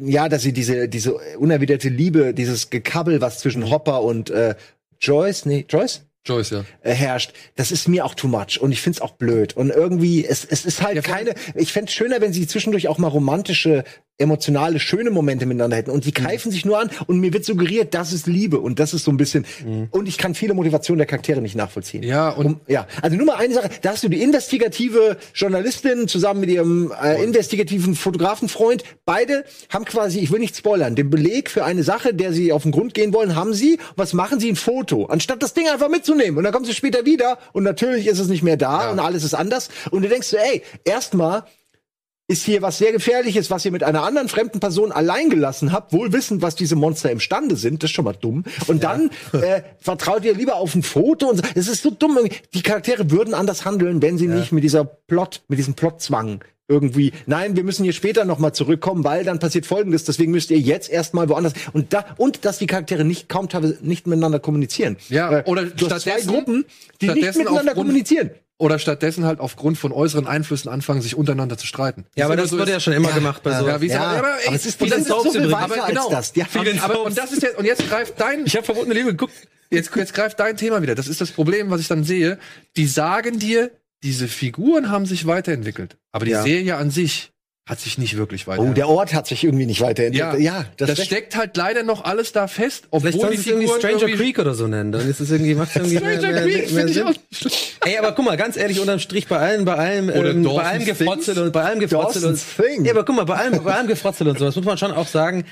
ja, dass sie diese diese unerwiderte Liebe, dieses Gekabbel, was zwischen Hopper und äh, Joyce, nee, Joyce? Joyce, ja. äh, herrscht, das ist mir auch too much und ich find's auch blöd und irgendwie es, es ist halt Ja, keine ich fänd's schöner, wenn sie zwischendurch auch mal romantische emotionale schöne Momente miteinander hätten. Und die Mhm. greifen sich nur an und mir wird suggeriert, das ist Liebe. Und das ist so ein bisschen und ich kann viele Motivationen der Charaktere nicht nachvollziehen. Mhm. Ja, und- um, ja, also nur mal eine Sache, da hast du die investigative Journalistin zusammen mit ihrem äh, investigativen Fotografenfreund, beide haben quasi, ich will nicht spoilern, den Beleg für eine Sache, der sie auf den Grund gehen wollen, haben sie, was machen sie? Ein Foto, anstatt das Ding einfach mitzunehmen. Und dann kommen sie später wieder. Und natürlich ist es nicht mehr da und alles ist anders. Und du denkst so, ey, erstmal ist hier was sehr Gefährliches, was ihr mit einer anderen fremden Person allein gelassen habt, wohl wissend, was diese Monster imstande sind. Das ist schon mal dumm. Und dann äh, vertraut ihr lieber auf ein Foto und so. Es ist so dumm. Die Charaktere würden anders handeln, wenn sie nicht mit dieser Plot, mit diesem Plotzwang irgendwie, nein, wir müssen hier später noch mal zurückkommen, weil dann passiert Folgendes, deswegen müsst ihr jetzt erstmal woanders und da und dass die Charaktere nicht kaum teilweise nicht miteinander kommunizieren. Ja, Äh, oder du hast zwei Gruppen, die nicht miteinander aufgrund- kommunizieren. Oder stattdessen halt aufgrund von äußeren Einflüssen anfangen, sich untereinander zu streiten. Ja, aber das immer wurde so ja schon immer gemacht bei so. Ja, wie Ja, aber, aber, ey, es ist das ist so so viel aber als genau. das. Ja. Aber, und das ist jetzt und jetzt greift dein Ich habe verbotene Liebe geguckt. jetzt, jetzt greift dein Thema wieder. Das ist das Problem, was ich dann sehe. Die sagen dir, diese Figuren haben sich weiterentwickelt, aber die Ja. Serie an sich hat sich nicht wirklich Oh, weiterentwickelt. der Ort hat sich irgendwie nicht weiterentwickelt. ja, Ja, das, das, steckt halt leider noch alles da fest, obwohl Vielleicht sie es irgendwie Stranger irgendwie- Creek oder so nennen. Dann ist es irgendwie, macht irgendwie Stranger mehr, Creek mehr, finde ich auch. [laughs] Ey, aber guck mal, ganz ehrlich, unterm Strich bei allem, bei allem, ähm, bei allem Gefrotzel und bei allem Gefrotzel und Thing. Ja, aber guck mal, bei allem, bei allem Gefrotzel und sowas muss man schon auch sagen,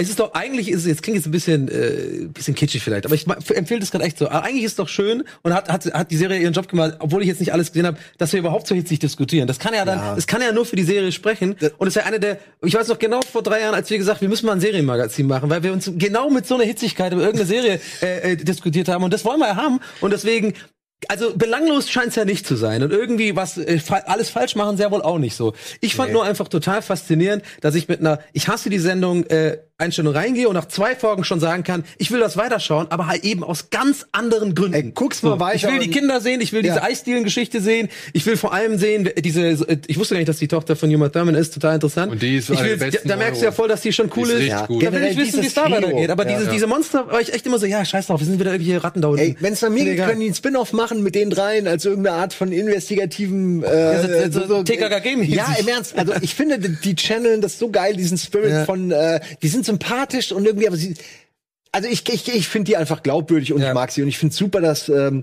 es ist doch eigentlich ist es jetzt klingt jetzt ein bisschen äh, bisschen kitschig vielleicht, aber ich empfehle das gerade echt so. Aber eigentlich ist es doch schön und hat hat hat die Serie ihren Job gemacht, obwohl ich jetzt nicht alles gesehen habe, dass wir überhaupt so hitzig diskutieren. Das kann ja dann, Ja. das kann ja nur für die Serie sprechen und es ist ja eine der, ich weiß noch genau vor drei Jahren, als wir gesagt, wir müssen mal ein Serienmagazin machen, weil wir uns genau mit so einer Hitzigkeit über irgendeine Serie [laughs] äh, äh, diskutiert haben und das wollen wir ja haben und deswegen also belanglos scheint es ja nicht zu sein und irgendwie was äh, fa alles falsch machen sehr wohl auch nicht so. Ich fand nur einfach total faszinierend, dass ich mit einer ich hasse die Sendung äh, Einstellung reingehe und nach zwei Folgen schon sagen kann, ich will das weiterschauen, aber halt eben aus ganz anderen Gründen. Ey, guck's mal weiter Ich will die Kinder sehen, ich will diese Ja. Eisdielen-Geschichte sehen, ich will vor allem sehen diese ich wusste gar nicht, dass die Tochter von Uma Thurman ist, total interessant. Und die ist ich will, da merkst du ja voll, dass die schon cool Die ist ist. richtig Ja. gut. Da will ich wissen, wie es da weitergeht. Aber Ja. diese, Ja. diese Monster war ich echt immer so, ja, scheiß drauf, wir sind wieder irgendwelche Ratten da unten. Ey, wenn es nach mir geht, können die einen Spin-off machen mit den dreien als irgendeine Art von investigativen äh, so- so TKKG-mäßig. Ja, im Ernst. Also ich finde, die, die channeln das so geil, diesen Spirit Ja. von, äh, die sind sympathisch und irgendwie, aber sie, also ich, ich, ich finde die einfach glaubwürdig und Ja. ich mag sie und ich finde super, dass ähm,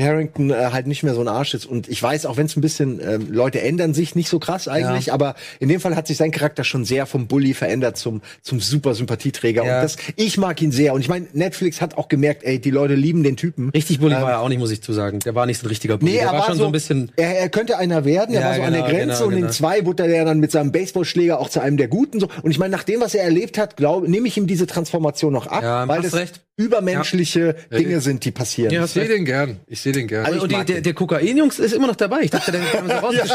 Harrington äh, halt nicht mehr so ein Arsch ist und ich weiß, auch wenn es ein bisschen ähm, Leute ändern sich nicht so krass eigentlich, aber in dem Fall hat sich sein Charakter schon sehr vom Bully verändert zum zum super Sympathieträger Ja. und das ich mag ihn sehr und ich meine Netflix hat auch gemerkt, ey, die Leute lieben den Typen. Richtig Bully war er auch nicht, muss ich zusagen. Der war nicht so ein richtiger Bully. Nee, der er war schon so ein bisschen. Er, er könnte einer werden, er Ja, war so an genau, der Grenze genau, und in genau. zwei wurde er dann mit seinem Baseballschläger auch zu einem der Guten. So. Und ich meine, nach dem, was er erlebt hat, glaube nehme ich ihm diese Transformation noch ab, Ja, weil das recht. übermenschliche Dinge sind, die passieren. Ja, Ich sehe den gern. Ich den gern. Also und die, der, der Kokain-Jungs ist immer noch dabei. Ich dachte, den haben sie rausgesch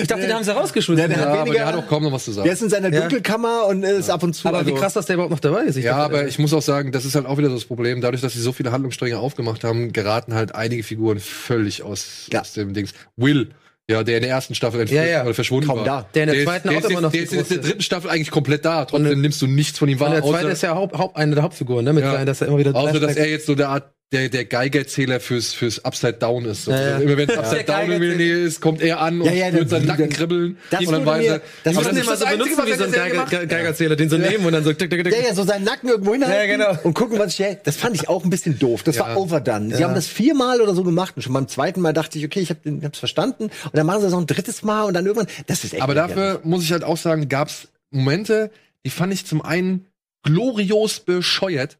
ich dachte, den haben sie rausgeschmissen. Ja, der ja, hat aber weniger- der hat auch kaum noch was zu sagen. Der ist in seiner Ja. Dunkelkammer und ist ab und zu. aber wie also- krass, dass der überhaupt noch dabei ist. Ich Ja, dachte, aber ich muss auch sagen, das ist halt auch wieder so das Problem. Dadurch, dass sie so viele Handlungsstränge aufgemacht haben, geraten halt einige Figuren völlig aus, Ja. aus dem Dings. Will, ja, der in der ersten Staffel entf- Ja, ja. oder verschwunden Kaum war. da. Der in der ist- zweiten der auch ist, immer noch Der ist in der dritten Staffel eigentlich komplett da. Trotzdem nimmst du nichts von ihm wahr. und der zweite außer- ist ja Haupt, Haupt, eine der Hauptfiguren, ne? Mit Ja. seinen, dass er immer wieder Außer, dass er jetzt so der Art, der, der Geigerzähler fürs, fürs Upside Down ist. Ja, ja. Immer wenn es. Upside Down in der. Nähe ist, kommt er an und Ja, ja, spürt seinen Nacken kribbeln. das und dann weiß mir- er, das ist immer das so benutzen wie so ein Geiger, Geigerzähler, den so nehmen und dann so tick, tick, tick. Ja, ja, so seinen Nacken irgendwo hinhalten Ja, genau. und gucken, was ich Das fand ich auch ein bisschen doof. Das war Ja. overdone. Sie haben das viermal oder so gemacht und schon beim zweiten Mal dachte ich, okay, ich habe hab's verstanden. Und dann machen sie das noch ein drittes Mal und dann irgendwann, das ist echt Aber dafür muss ich halt auch sagen, gab's Momente, die fand ich zum einen glorios bescheuert.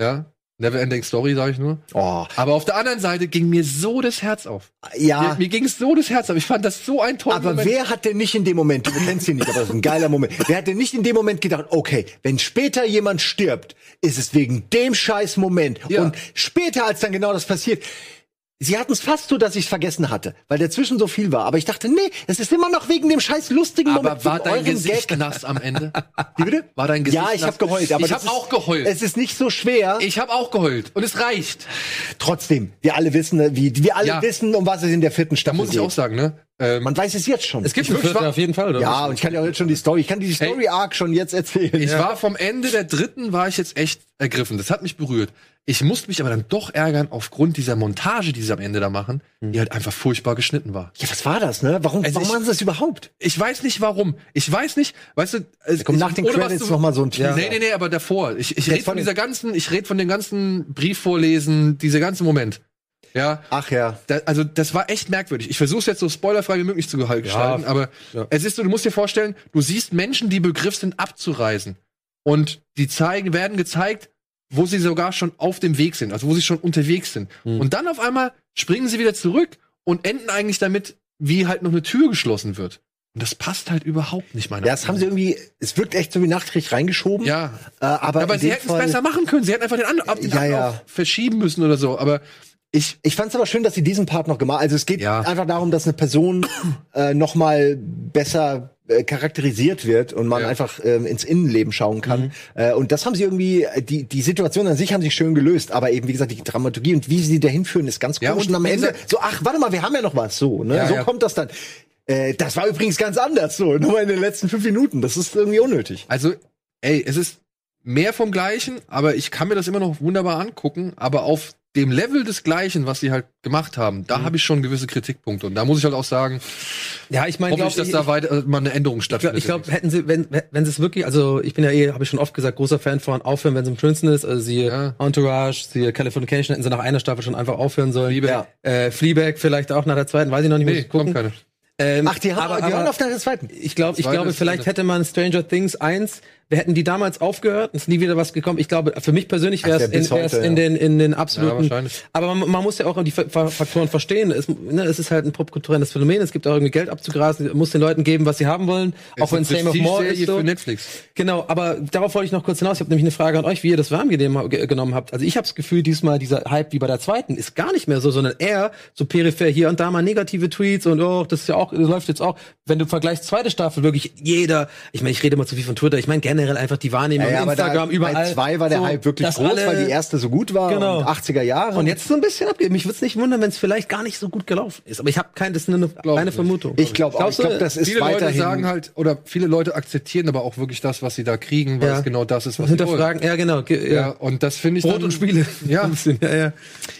Ja, Neverending Story, sage ich nur. Oh, Aber auf der anderen Seite ging mir so das Herz auf. ja. Mir, mir ging es so das Herz auf. Ich fand das so ein toller Aber Moment. wer hat denn nicht in dem Moment, du kennst ihn nicht, aber das ist ein geiler Moment, wer hat denn nicht in dem Moment gedacht, okay, wenn später jemand stirbt, ist es wegen dem scheiß Moment. Ja. Und später, als dann genau das passiert, sie hatten es fast so, dass ich es vergessen hatte, weil dazwischen so viel war. Aber ich dachte, nee, es ist immer noch wegen dem scheiß lustigen aber Moment. war wegen dein Gesicht Gag. nass am Ende? Wie bitte? War dein Gesicht Ja, ich nass? habe geheult. Aber ich habe auch geheult. Es ist nicht so schwer. ich habe auch geheult. Und es reicht. Trotzdem, wir alle wissen, äh, wie wir alle Ja. wissen, um was es in der vierten Staffel muss ich geht. auch sagen, ne? Ähm, Man weiß es jetzt schon. Es gibt Ich einen war- auf jeden Fall, oder? ja, und ich kann ja auch jetzt schon die Story, ich kann die Story Arc schon jetzt erzählen. Ich war vom Ende der dritten, war ich jetzt echt ergriffen. Das hat mich berührt. Ich musste mich aber dann doch ärgern aufgrund dieser Montage, die sie am Ende da machen, die halt einfach furchtbar geschnitten war. ja, was war das, ne? Warum, Also warum ich- machen sie das überhaupt? Ich weiß nicht warum. Ich weiß nicht, weißt du, es Kommt nach den Credits zu- noch mal so ein Teaser. Nee, nee, nee, aber davor. Ich, ich rede von von dieser ganzen, ich rede von dem ganzen Brief vorlesen, dieser ganze Moment. Ja, Ach ja. da, also das war echt merkwürdig. Ich versuche es jetzt so spoilerfrei wie möglich zu gestalten, aber ja. es ist so, du musst dir vorstellen, du siehst Menschen, die begriff sind, abzureisen. Und die zeigen, werden gezeigt, wo sie sogar schon auf dem Weg sind, also wo sie schon unterwegs sind. Hm. Und dann auf einmal springen sie wieder zurück und enden eigentlich damit, wie halt noch eine Tür geschlossen wird. Und das passt halt überhaupt nicht, meiner Ja, das haben sie irgendwie, es wirkt echt so wie nachträglich reingeschoben. Ja, Äh, aber aber sie hätten es besser machen können. Sie hätten einfach den, An den Ja, ja. verschieben müssen oder so. Aber Ich, ich fand es aber schön, dass sie diesen Part noch gemacht Also es geht Ja. einfach darum, dass eine Person äh, noch mal besser äh, charakterisiert wird und man Ja. einfach ähm, ins Innenleben schauen kann. Äh, und das haben sie irgendwie, äh, die, die Situation an sich haben sie schön gelöst. Aber eben, wie gesagt, die Dramaturgie und wie sie dahin führen, ist ganz Ja, komisch. und am Ende so, ach, warte mal, wir haben ja noch was. So, ne? So kommt das dann. Äh, das war übrigens ganz anders, so, nur mal in den letzten fünf Minuten. Das ist irgendwie unnötig. Also, ey, es ist mehr vom Gleichen, aber ich kann mir das immer noch wunderbar angucken. Aber auf dem Level des Gleichen, was sie halt gemacht haben, Mhm. da habe ich schon gewisse Kritikpunkte. Und da muss ich halt auch sagen, Ja, ich meine, hoffe glaub, ich, dass da weiter äh, mal eine Änderung Ich glaube, stattfindet. ich glaub, hätten sie, wenn, wenn sie es wirklich, also ich bin ja eh, habe ich schon oft gesagt, großer Fan von aufhören, wenn es am schönsten ist. Also sie Ja. Entourage, sie Californication hätten sie nach einer Staffel schon einfach aufhören sollen. Fleabag. Äh, Fleabag vielleicht auch nach der zweiten, weiß ich noch nicht, muss nee, ich gucken. kommt keine. Ähm, Ach, die haben, aber, die aber, auf der zweiten. ich glaube, ich glaube, vielleicht hätte man Stranger Things 1, wir hätten die damals aufgehört, es ist nie wieder was gekommen. Ich glaube, für mich persönlich wäre es in, wär's heute, in ja. den in den Ja, absoluten. wahrscheinlich. aber man, man muss ja auch die Fa- Fa- Faktoren verstehen. Es, ne, es ist halt ein popkulturelles Phänomen. Es gibt auch irgendwie Geld abzugrasen. Es muss den Leuten geben, was sie haben wollen. auch wenn Same of More ist. So. für Netflix. Genau, aber darauf wollte ich noch kurz hinaus. Ich habe nämlich eine Frage an euch, wie ihr das warm genommen habt. Also ich habe das Gefühl, diesmal dieser Hype wie bei der zweiten ist gar nicht mehr so, sondern eher so peripher hier und da mal negative Tweets und oh, das ist ja auch, das läuft jetzt auch. Wenn du vergleichst zweite Staffel, wirklich jeder, ich meine, ich rede immer zu viel von Twitter, ich meine generell einfach die Wahrnehmung, Ja, ja, aber Instagram, da, überall. Bei zwei war der so, Hype wirklich groß, alle- weil die erste so gut war. Genau. Und 80er Jahre. und jetzt so ein bisschen abgeben. Mich würde es nicht wundern, wenn es vielleicht gar nicht so gut gelaufen ist. Aber ich habe kein, das ist eine, eine nicht. Vermutung. ich glaube auch. Ich glaube, das ist viele Leute weiterhin. sagen halt, oder viele Leute akzeptieren aber auch wirklich das, was sie da kriegen, weil Ja. es genau das ist, was sie hinterfragen, ja genau. Ja, Ja. und das finde ich Brot dann, und Spiele. Ja. [laughs] Ja, ja.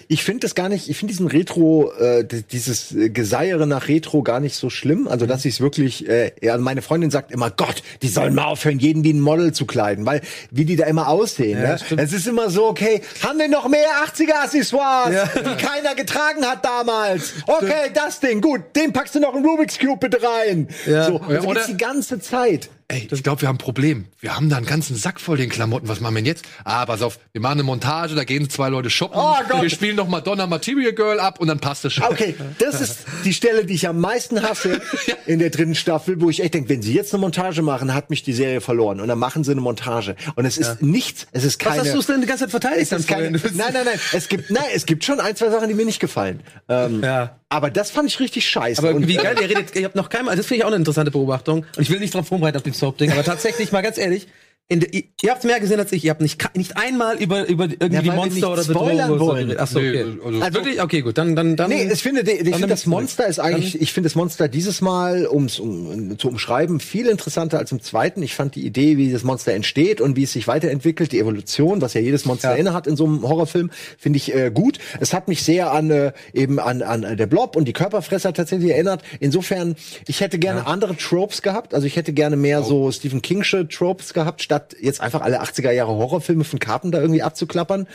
Ich finde das gar nicht, ich finde diesen Retro, äh, dieses äh, Geseiere nach Retro gar nicht so schlimm. Also, dass ich es wirklich, äh, ja, meine Freundin sagt immer, Gott, die sollen mal aufhören, jeden wie ein Model zu kleiden, weil, wie die da immer aussehen, ne? Es ist immer so, okay, haben wir noch mehr 80er Accessoires, die keiner getragen hat damals? Okay, das Ding, gut, den packst du noch in Rubik's Cube bitte rein. Ja. So, und Ja, die ganze Zeit. Ey, ich glaube, wir haben ein Problem. Wir haben da einen ganzen Sack voll den Klamotten. Was machen wir denn jetzt? Ah, pass auf, wir machen eine Montage, da gehen zwei Leute shoppen. Oh Gott. wir spielen noch Madonna Material Girl ab und dann passt es schon. Okay, das ist die Stelle, die ich am meisten hasse [laughs] in der dritten Staffel, wo ich echt denke, wenn sie jetzt eine Montage machen, hat mich die Serie verloren. Und dann machen sie eine Montage. Und es ist nichts, es ist Was keine... hast du denn die ganze Zeit verteidigt? es keine, nein, nein, nein. Es gibt, nein, es gibt schon ein, zwei Sachen, die mir nicht gefallen. Ähm, Ja. Aber das fand ich richtig scheiße. Aber Und, wie geil, ihr redet, ihr habt noch keinmal, das finde ich auch eine interessante Beobachtung. Und ich will nicht drauf rumreiten auf dem Soap-Ding, aber tatsächlich mal ganz ehrlich, in der, ihr, habt mehr gesehen als ich. Ihr habt nicht, nicht einmal über, über irgendwie Ja, Monster oder Bedrohung spoilern so wollen. geredet. Achso, Nee, okay. also- Also wirklich? Okay, gut. Dann, dann, dann. Nee, ich finde, ich finde das Monster ist eigentlich, ich finde das Monster dieses Mal, um's um, zu umschreiben, viel interessanter als im zweiten. Ich fand die Idee, wie das Monster entsteht und wie es sich weiterentwickelt, die Evolution, was ja jedes Monster Ja. inne hat in so einem Horrorfilm, finde ich äh, gut. Es hat mich sehr an äh, eben an, an äh, der Blob und die Körperfresser tatsächlich erinnert. Insofern, ich hätte gerne andere Tropes gehabt. Also ich hätte gerne mehr so Stephen Kingsche Tropes gehabt, statt jetzt einfach alle 80er Jahre Horrorfilme von Carpenter irgendwie abzuklappern.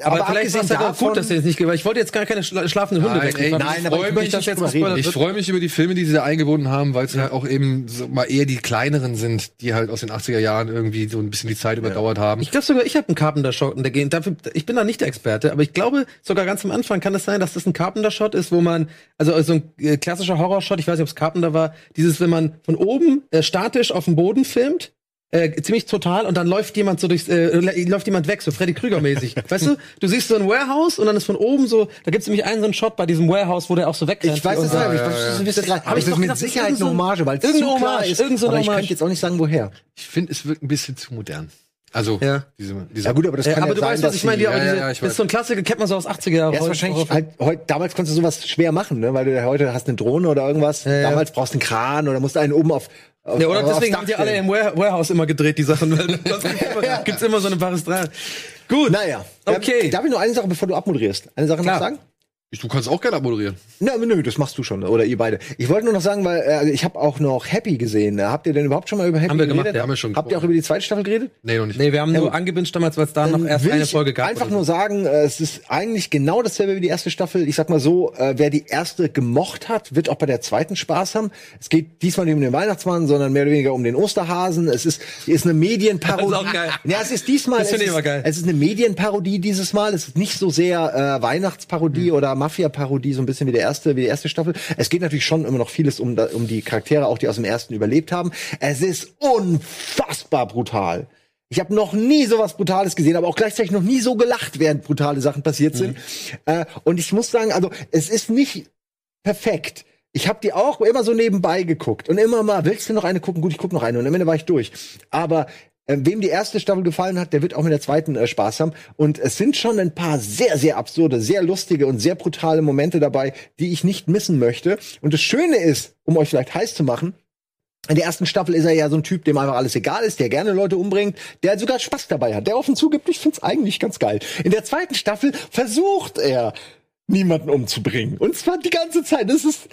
aber, vielleicht war abgesehen es ja auch gut, dass ihr jetzt nicht, weil ich wollte jetzt gar keine schla schlafenden Hunde Nein, ey, nein, aber ich freue mich. Ich freue mich über die Filme, die sie da eingebunden haben, weil es halt auch eben so mal eher die kleineren sind, die halt aus den 80er Jahren irgendwie so ein bisschen die Zeit überdauert haben. Ich glaube sogar, ich habe einen Carpenter-Shot in der Gegend. Ich bin da nicht der Experte, aber ich glaube, sogar ganz am Anfang kann es sein, dass das ein Carpenter-Shot ist, wo man, also so ein äh, klassischer Horror-Shot, ich weiß nicht, ob es Carpenter war, dieses, wenn man von oben äh, statisch auf dem Boden filmt, äh, ziemlich total und dann läuft jemand so durchs, äh, lä- läuft jemand weg, so Freddy Krüger-mäßig. [laughs] weißt du, du siehst so ein Warehouse und dann ist von oben so, da gibt's nämlich einen so einen Shot bei diesem Warehouse, wo der auch so wegrennt. Ich weiß es Und- nicht, ich ja, weiß, ja. das Aber ich es ist doch mit das Sicherheit eine Hommage, weil es irgendeine zu klar Hommage, ist. irgend so eine aber ich Hommage. könnte jetzt auch nicht sagen, woher. Ich finde, es wirkt ein bisschen zu modern. Also, Ja. diese, diese Ja gut, aber das Äh, kann aber ja du sein, weißt, was ich meine, die, sie- aber ja, diese, ja, das ist so ein Klassiker, kennt man so aus 80er Jahren. Ja, wahrscheinlich halt, heut, damals konntest du sowas schwer machen, ne? Weil du ja heute hast eine Drohne oder irgendwas. ja. Damals brauchst du einen Kran oder musst einen oben auf. Auf Ja, oder deswegen haben die alle im Ware- Warehouse immer gedreht, die Sachen. [laughs] Das [laughs] gibt's immer, so eine Bares dran. Gut. Naja. Okay. Darf ich nur eine Sache, bevor du abmoderierst? Eine Sache Klar. noch sagen? Du kannst auch gerne abmoderieren. Na, nö, das machst du schon, oder ihr beide. Ich wollte nur noch sagen, weil äh, also ich habe auch noch Happy gesehen. Habt ihr denn überhaupt schon mal über Happy Haben wir gemacht, geredet? ja. Haben wir schon Habt ihr auch über die zweite Staffel geredet? Nee, noch nicht. Nee, wir haben Ja, nur angebünscht damals, weil es da noch erst will eine ich Folge gab. Einfach oder nur so. sagen, äh, es ist eigentlich genau dasselbe wie die erste Staffel. Ich sag mal so, äh, wer die erste gemocht hat, wird auch bei der zweiten Spaß haben. Es geht diesmal nicht um den Weihnachtsmann, sondern mehr oder weniger um den Osterhasen. Es ist, ist eine Medienparodie. Das ist auch geil. Ja, es ist diesmal, Das es ich ist, geil. es ist eine Medienparodie dieses Mal. Es ist nicht so sehr äh, Weihnachtsparodie oder Mafia-Parodie, so ein bisschen wie der erste, wie die erste Staffel. Es geht natürlich schon immer noch vieles um, um die Charaktere, auch die aus dem ersten überlebt haben. Es ist unfassbar brutal. Ich habe noch nie sowas Brutales gesehen, aber auch gleichzeitig noch nie so gelacht, während brutale Sachen passiert sind. Äh, und ich muss sagen, also es ist nicht perfekt. Ich habe die auch immer so nebenbei geguckt und immer mal, willst du noch eine gucken? Gut, ich guck noch eine und am Ende war ich durch. Aber äh, wem die erste Staffel gefallen hat, der wird auch mit der zweiten äh, Spaß haben. Und es sind schon ein paar sehr, sehr absurde, sehr lustige und sehr brutale Momente dabei, die ich nicht missen möchte. Und das Schöne ist, um euch vielleicht heiß zu machen, in der ersten Staffel ist er ja so ein Typ, dem einfach alles egal ist, der gerne Leute umbringt, der sogar Spaß dabei hat, der offen zugibt, ich find's eigentlich ganz geil. In der zweiten Staffel versucht er, niemanden umzubringen. Und zwar die ganze Zeit. Das ist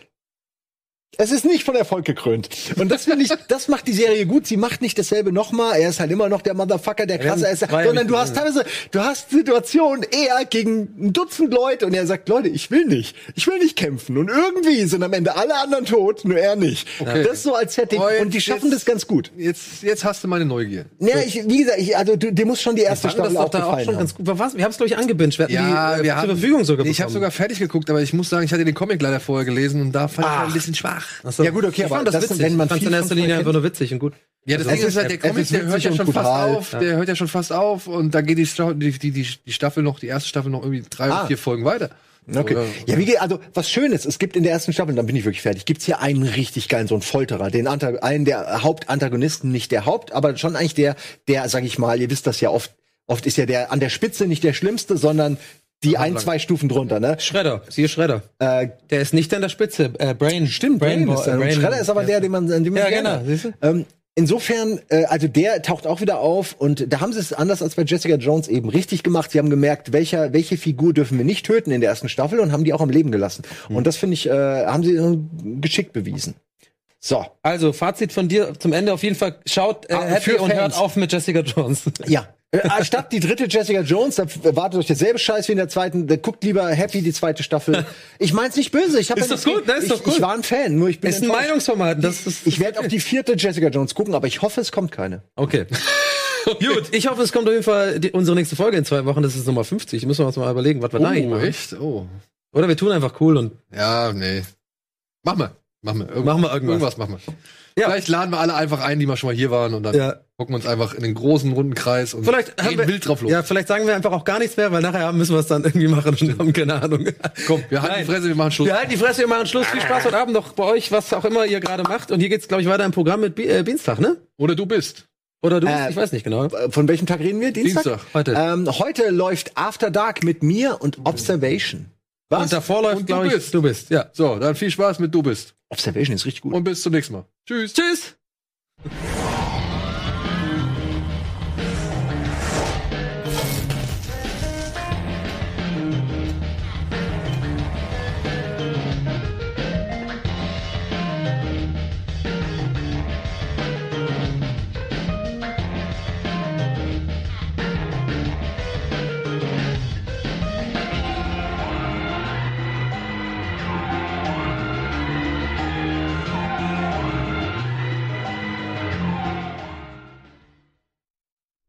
es ist nicht von Erfolg gekrönt. Und das finde ich, [laughs] das macht die Serie gut. Sie macht nicht dasselbe nochmal. Er ist halt immer noch der Motherfucker, der krasser ist. Sondern du hast teilweise, du hast Situationen eher gegen ein Dutzend Leute und er sagt, Leute, ich will nicht. Ich will nicht kämpfen. Und irgendwie sind am Ende alle anderen tot, nur er nicht. Okay. Das so als Setting. Oh, jetzt- Und die schaffen jetzt- das ganz gut. Jetzt, jetzt hast du meine Neugier. Ja, ich, wie gesagt, ich, also du, dir muss schon die erste Staffel auch da auch schon haben. ganz gut. Was? Wir haben es glaube ich angebinged. Wir hatten die äh, zur Verfügung sogar Ich habe bekommen. sogar fertig geguckt, aber ich muss sagen, ich hatte den Comic leider vorher gelesen und da fand ich halt ein bisschen schwach. Ach so. Ja, gut, okay, ich aber fand das, das- witzig. wenn man ich viel in erster Linie einfach nur witzig und gut. Ja, das Also, Ding ist halt, der Comic, der hört ja schon fast auf, der hört ja schon fast auf und da geht die, die, die, die, Staffel noch, die erste Staffel noch irgendwie drei Ah. oder vier Folgen weiter. Okay. Ja, wie geht, also was Schönes, es gibt in der ersten Staffel, dann bin ich wirklich fertig, gibt's hier einen richtig geilen, so einen Folterer, den Anta einen der Hauptantagonisten, nicht der Haupt, aber schon eigentlich der, der, sag ich mal, ihr wisst das ja oft, oft ist ja der an der Spitze nicht der Schlimmste, sondern die ein, zwei Stufen drunter, ne? Schredder, siehe Schredder. Äh, Der ist nicht an der Spitze. Äh, Brain. Stimmt, Brain, ist, äh, Schredder ist aber der, den man, an dem man Ja, gerne genau, siehst du? Ähm, insofern, äh, also der taucht auch wieder auf und da haben sie es anders als bei Jessica Jones eben richtig gemacht. Sie haben gemerkt, welcher, welche Figur dürfen wir nicht töten in der ersten Staffel und haben die auch am Leben gelassen. Hm. Und das finde ich, äh, haben sie geschickt bewiesen. So, Also, Fazit von dir zum Ende auf jeden Fall. Schaut äh, Ah, Happy für und hört Fans. auf mit Jessica Jones. ja. Äh, Statt die dritte Jessica Jones, da wartet euch derselbe Scheiß wie in der zweiten. Da guckt lieber Happy die zweite Staffel. Ich mein's nicht böse. Ich hab Ist ja nichts gut, ne? Ist ich, doch gut. Ich war ein Fan, nur ich bin ist ein. Meinungsformat. Das ist, Ich werde auf die vierte Jessica Jones gucken, aber ich hoffe, es kommt keine. [laughs] Okay. Gut, ich hoffe, es kommt auf jeden Fall die, unsere nächste Folge in zwei Wochen. Das ist Nummer 50. Müssen wir uns mal überlegen, was wir da eigentlich Oh, machen. echt? Oh. Oder wir tun einfach cool und Ja, nee. Mach mal. Mach mal. Irgendwas, Machen wir irgendwas. Irgendwas machen wir. Ja. Vielleicht laden wir alle einfach ein, die mal schon mal hier waren und dann Ja. Gucken wir uns einfach in den großen runden Kreis und vielleicht haben gehen wir, wild drauf los. Ja, vielleicht sagen wir einfach auch gar nichts mehr, weil nachher müssen wir es dann irgendwie machen und haben keine Ahnung. Komm, wir halten Nein. die Fresse, wir machen Schluss. Wir halten die Fresse, wir machen Schluss. Viel Spaß heute Abend noch bei euch, was auch immer ihr gerade macht. Und hier geht's, glaube ich, weiter im Programm mit Bi- äh, Dienstag, ne? Oder du bist. Oder du? Äh, ich weiß nicht genau. Von welchem Tag reden wir? Dienstag? Dienstag. Heute. Ähm, heute läuft After Dark mit mir und Observation. Was? Und davor läuft, glaube ich, bist. du bist. Ja. So, dann viel Spaß mit du bist. Observation ist richtig gut. Und bis zum nächsten Mal. Tschüss. Tschüss.